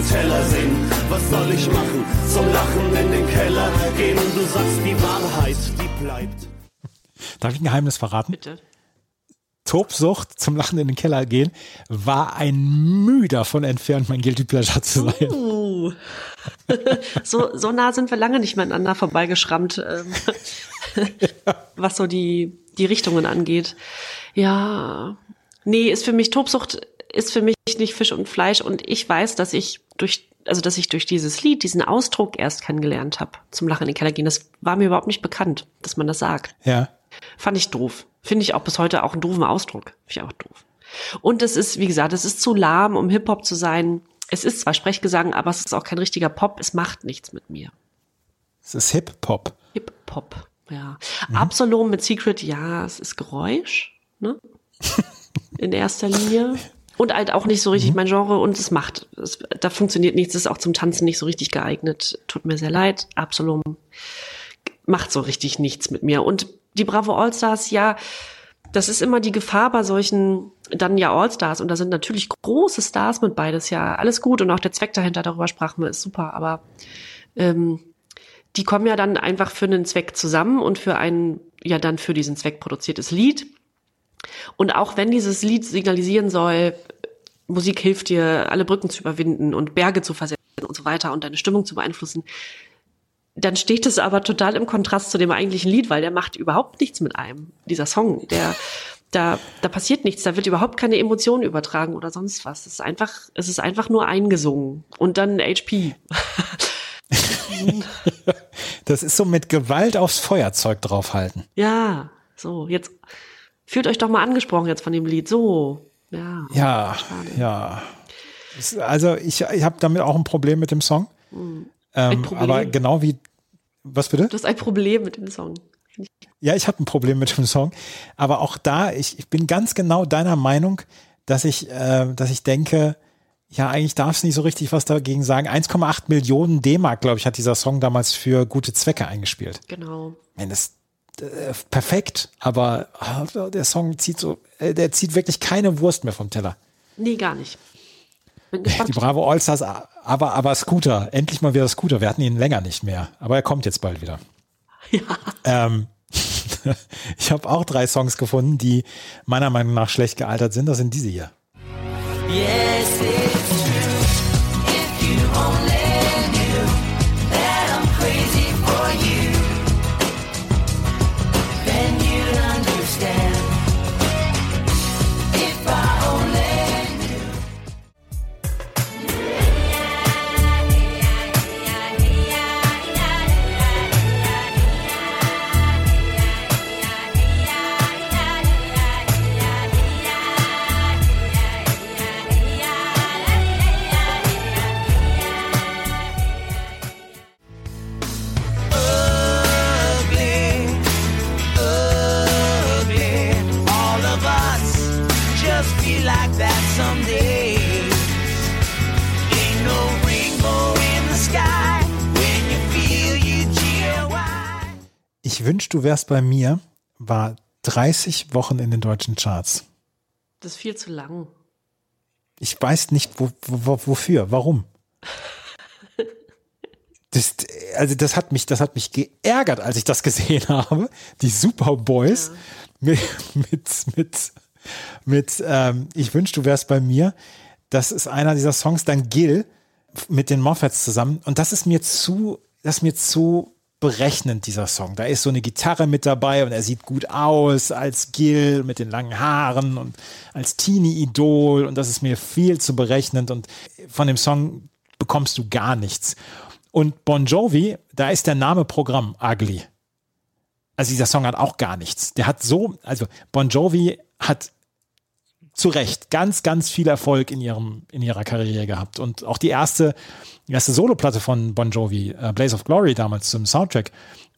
Teller sehen. Was soll ich machen? Zum Lachen in den Keller gehen? Du sagst, die Wahrheit, die bleibt. Darf ich ein Geheimnis verraten? Bitte. Tobsucht zum Lachen in den Keller gehen war ein Mühe davon entfernt, mein Guilty Pleasure zu sein. Uh. [laughs] so, so nah sind wir lange nicht miteinander vorbeigeschrammt, ähm, [laughs] was so die, die Richtungen angeht. Ja, nee, ist für mich Tobsucht ist für mich nicht Fisch und Fleisch und ich weiß, dass ich durch also dass ich durch dieses Lied diesen Ausdruck erst kennengelernt habe, zum Lachen in den Keller gehen. Das war mir überhaupt nicht bekannt, dass man das sagt. Ja. Fand ich doof. Finde ich auch bis heute auch einen doofen Ausdruck. Finde ich auch doof. Und es ist, wie gesagt, es ist zu lahm, um Hip-Hop zu sein. Es ist zwar Sprechgesang, aber es ist auch kein richtiger Pop. Es macht nichts mit mir. Es ist Hip-Hop. Hip-Hop, ja. Absalom mit Secret, ja, es ist Geräusch, ne? [laughs] In erster Linie. Und halt auch nicht so richtig mein Genre und es macht, es, da funktioniert nichts, es ist auch zum Tanzen nicht so richtig geeignet. Tut mir sehr leid. Absalom macht so richtig nichts mit mir. Und die Bravo Allstars, ja, das ist immer die Gefahr bei solchen, dann ja Allstars. Und da sind natürlich große Stars mit beides, ja, alles gut. Und auch der Zweck dahinter, darüber sprachen wir, ist super. Aber ähm, die kommen ja dann einfach für einen Zweck zusammen und für ein, ja dann für diesen Zweck produziertes Lied. Und auch wenn dieses Lied signalisieren soll, Musik hilft dir, alle Brücken zu überwinden und Berge zu versetzen und so weiter und deine Stimmung zu beeinflussen, dann steht es aber total im Kontrast zu dem eigentlichen Lied, weil der macht überhaupt nichts mit einem. Dieser Song, der, da, da passiert nichts, da wird überhaupt keine Emotion übertragen oder sonst was. Es ist einfach, es ist einfach nur eingesungen und dann HP. [laughs] Das ist so mit Gewalt aufs Feuerzeug draufhalten. Ja, so, jetzt fühlt euch doch mal angesprochen jetzt von dem Lied. So, ja. Ja, ja. Es- Also ich, ich habe damit auch ein Problem mit dem Song. Ein Ähm, Problem? aber genau wie, was bitte? Du hast ein Problem mit dem Song. Ja, ich habe ein Problem mit dem Song. Aber auch da, ich, ich bin ganz genau deiner Meinung, dass ich, äh, dass ich denke, ja, eigentlich darf es nicht so richtig was dagegen sagen. 1,8 Millionen D-Mark, glaube ich, hat dieser Song damals für gute Zwecke eingespielt. Genau. Das äh, perfekt, aber ah, der Song zieht so, äh, der zieht wirklich keine Wurst mehr vom Teller. Nee, gar nicht. Die Bravo Allstars, aber, aber Scooter, endlich mal wieder Scooter. Wir hatten ihn länger nicht mehr, aber er kommt jetzt bald wieder. [laughs] Ähm, [laughs] ich habe auch drei Songs gefunden, die meiner Meinung nach schlecht gealtert sind. Das sind diese hier. Yes, it's Ich wünschte, du wärst bei mir, war 30 Wochen in den deutschen Charts. Das ist viel zu lang. Ich weiß nicht, wo, wo, wofür, warum. Das, also das hat mich, das hat mich geärgert, als ich das gesehen [laughs] habe. Die Superboys mit, mit, mit, mit ähm, Ich wünschte, du wärst bei mir. Das ist einer dieser Songs, dann Gil mit den Moffats zusammen. Und das ist mir zu, das ist mir zu berechnend, dieser Song. Da ist so eine Gitarre mit dabei und er sieht gut aus als Gil mit den langen Haaren und als Teenie-Idol und das ist mir viel zu berechnend und von dem Song bekommst du gar nichts. Und Bon Jovi, da ist der Name Programm Ugly. Also dieser Song hat auch gar nichts. Der hat so, also Bon Jovi hat zu Recht ganz, ganz viel Erfolg in, ihrem, in ihrer Karriere gehabt. Und auch die erste, die erste Soloplatte von Bon Jovi, äh, Blaze of Glory damals zum Soundtrack,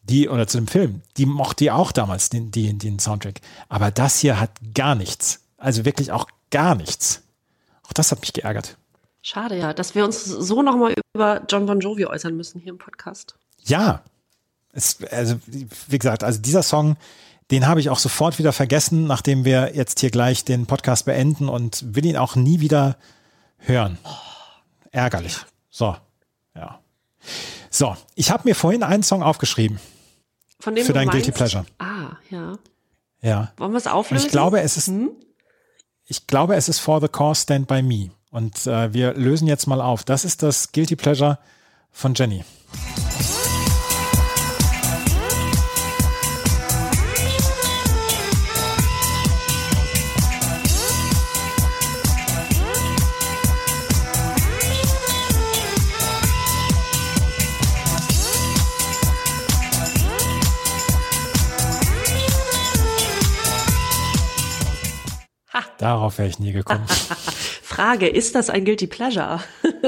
die, oder zu dem Film, die mochte ich auch damals, den, den, den Soundtrack. Aber das hier hat gar nichts. Also wirklich auch gar nichts. Auch das hat mich geärgert. Schade, ja, dass wir uns so nochmal über John Bon Jovi äußern müssen hier im Podcast. Ja, es, also wie gesagt, also dieser Song, den habe ich auch sofort wieder vergessen, nachdem wir jetzt hier gleich den Podcast beenden und will ihn auch nie wieder hören. Ärgerlich. So, ja. So, ich habe mir vorhin einen Song aufgeschrieben. Von dem Für dein meinst, Guilty Pleasure. Ah, ja. Ja. Wollen wir es Und auflösen? ich glaube, es ist, ich glaube, es ist For the Cause Stand By Me. Und äh, wir lösen jetzt mal auf. Das ist das Guilty Pleasure von Jenny. Darauf wäre ich nie gekommen. [laughs] Frage, ist das ein Guilty Pleasure? [laughs]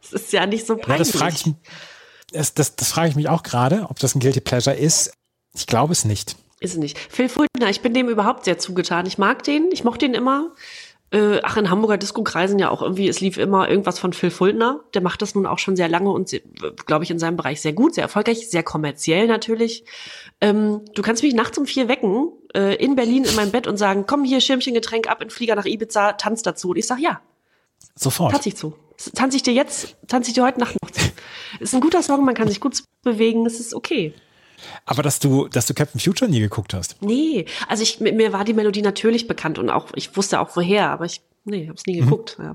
das ist ja nicht so Ja, peinlich. das frage ich, das, das, das frage ich mich auch gerade, ob das ein Guilty Pleasure ist. Ich glaube es nicht. Ist es nicht. Phil Fultner, ich bin dem überhaupt sehr zugetan. Ich mag den, ich mochte den immer. Äh, ach, in Hamburger Disco-Kreisen ja auch irgendwie, es lief immer irgendwas von Phil Fultner. Der macht das nun auch schon sehr lange und, glaube ich, in seinem Bereich sehr gut, sehr erfolgreich, sehr kommerziell natürlich. Ähm, du kannst mich nachts um vier wecken, äh, in Berlin in meinem Bett und sagen, komm hier, Schirmchen, Getränk ab in Flieger nach Ibiza, tanz dazu. Und ich sag ja, Sofort. tanz ich zu. Tanz ich dir jetzt, tanz ich dir heute Nacht noch zu. Ist ein guter Song, man kann sich gut bewegen, es ist okay. Aber dass du, dass du Captain Future nie geguckt hast. Nee, also ich, mir war die Melodie natürlich bekannt und auch, ich wusste auch woher, aber ich, nee, hab's nie geguckt. Ja.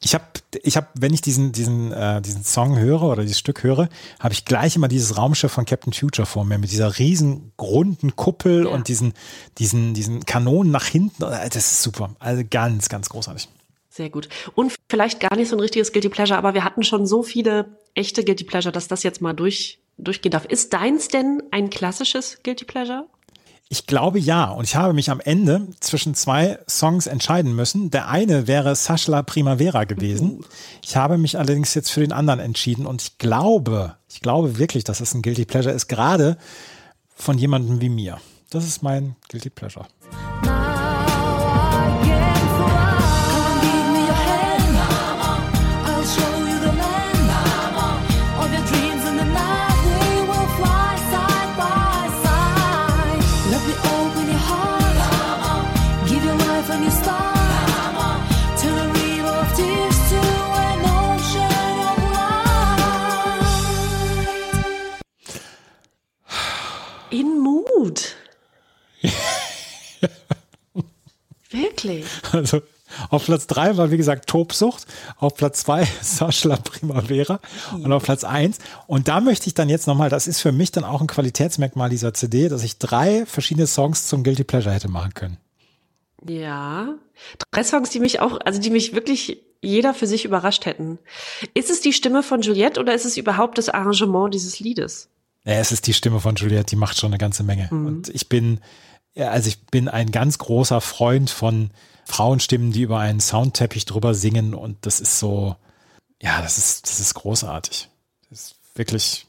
Ich habe, ich hab, wenn ich diesen, diesen, äh, diesen Song höre oder dieses Stück höre, habe ich gleich immer dieses Raumschiff von Captain Future vor mir mit dieser riesen runden Kuppel und diesen, diesen, diesen Kanonen nach hinten. Äh, Das ist super. Also ganz, ganz großartig. Sehr gut. Und vielleicht gar nicht so ein richtiges Guilty Pleasure, aber wir hatten schon so viele echte Guilty Pleasure, dass das jetzt mal durch, durchgehen darf. Ist deins denn ein klassisches Guilty Pleasure? Ich glaube ja. Und ich habe mich am Ende zwischen zwei Songs entscheiden müssen. Der eine wäre Sashla Primavera gewesen. [laughs] Ich habe mich allerdings jetzt für den anderen entschieden. Und ich glaube, ich glaube wirklich, dass es ein Guilty Pleasure ist, gerade von jemandem wie mir. Das ist mein Guilty Pleasure. Wirklich. Also auf Platz drei war, wie gesagt, Tobsucht. Auf Platz zwei [laughs] Sashla Primavera. Und auf Platz eins. Und da möchte ich dann jetzt nochmal, das ist für mich dann auch ein Qualitätsmerkmal dieser CD, dass ich drei verschiedene Songs zum Guilty Pleasure hätte machen können. Ja. Drei Songs, die mich auch, also die mich wirklich jeder für sich überrascht hätten. Ist es die Stimme von Juliette oder ist es überhaupt das Arrangement dieses Liedes? Ja, es ist die Stimme von Juliette, die macht schon eine ganze Menge. Und ich bin, also ich bin ein ganz großer Freund von Frauenstimmen, die über einen Soundteppich drüber singen und das ist so, ja, das ist, das ist großartig. Das ist wirklich,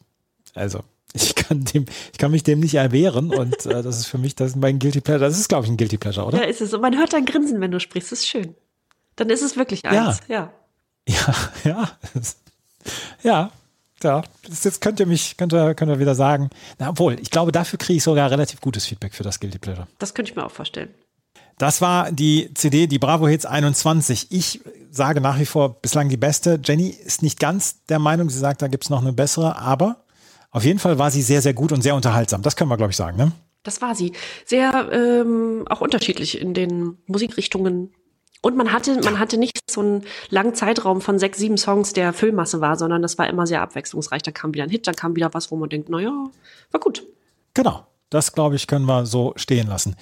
also [laughs] ich kann dem, ich kann mich dem nicht erwehren und äh, das ist für mich das ist mein Guilty Pleasure. Das ist, glaube ich, ein Guilty Pleasure, oder? Ja, ist es. Und man hört dein Grinsen, wenn du sprichst. Das ist schön. Dann ist es wirklich Ja. eins. Ja. Ja, [laughs] ja. Das- Ja, ja. Jetzt könnt ihr mich, könnt ihr, könnt ihr wieder sagen. Na, obwohl, ich glaube, dafür kriege ich sogar relativ gutes Feedback für das Guilty Pleasure. Das könnte ich mir auch vorstellen. Das war die CD, die Bravo Hits 21. Ich sage nach wie vor bislang die beste. Jenny ist nicht ganz der Meinung, sie sagt, da gibt's noch eine bessere, aber auf jeden Fall war sie sehr, sehr gut und sehr unterhaltsam. Das können wir, glaube ich, sagen, ne? Das war sie. Sehr ähm, auch unterschiedlich in den Musikrichtungen Und man hatte, man hatte nicht so einen langen Zeitraum von sechs, sieben Songs, der Füllmasse war, sondern das war immer sehr abwechslungsreich. Da kam wieder ein Hit, dann kam wieder was, wo man denkt, na ja, war gut. Genau. Das, glaube ich, können wir so stehen lassen.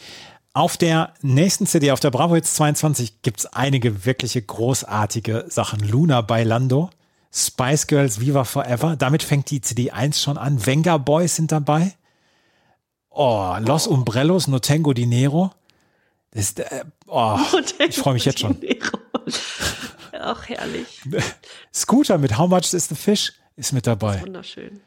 Auf der nächsten CD, auf der Bravo Hits 22, gibt es einige wirkliche großartige Sachen. Luna bei Lando, Spice Girls Viva Forever. Damit fängt die CD 1 schon an. Venga Boys sind dabei. Oh, Los Umbrellos, No Tengo Dinero. Das ist, äh, oh, ich freue mich jetzt schon. Ach, herrlich. Scooter mit How Much is the Fish ist mit dabei. Wunderschön.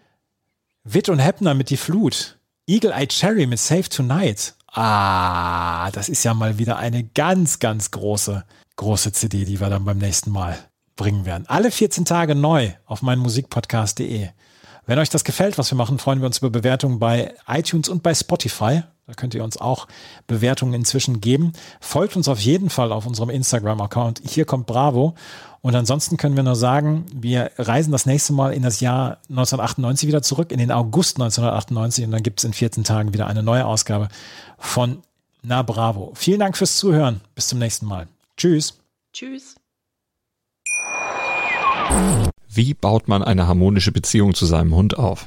Witt und Heppner mit Die Flut. Eagle Eye Cherry mit Save Tonight. Ah, das ist ja mal wieder eine ganz, ganz große, große CD, die wir dann beim nächsten Mal bringen werden. Alle 14 Tage neu auf meinmusikpodcast.de. Wenn euch das gefällt, was wir machen, freuen wir uns über Bewertungen bei iTunes und bei Spotify. Da könnt ihr uns auch Bewertungen inzwischen geben. Folgt uns auf jeden Fall auf unserem Instagram-Account. Hier kommt Bravo. Und ansonsten können wir nur sagen, wir reisen das nächste Mal in das Jahr 1998 wieder zurück, in den August 1998. Und dann gibt es in 14 Tagen wieder eine neue Ausgabe von Na Bravo. Vielen Dank fürs Zuhören. Bis zum nächsten Mal. Tschüss. Tschüss. Wie baut man eine harmonische Beziehung zu seinem Hund auf?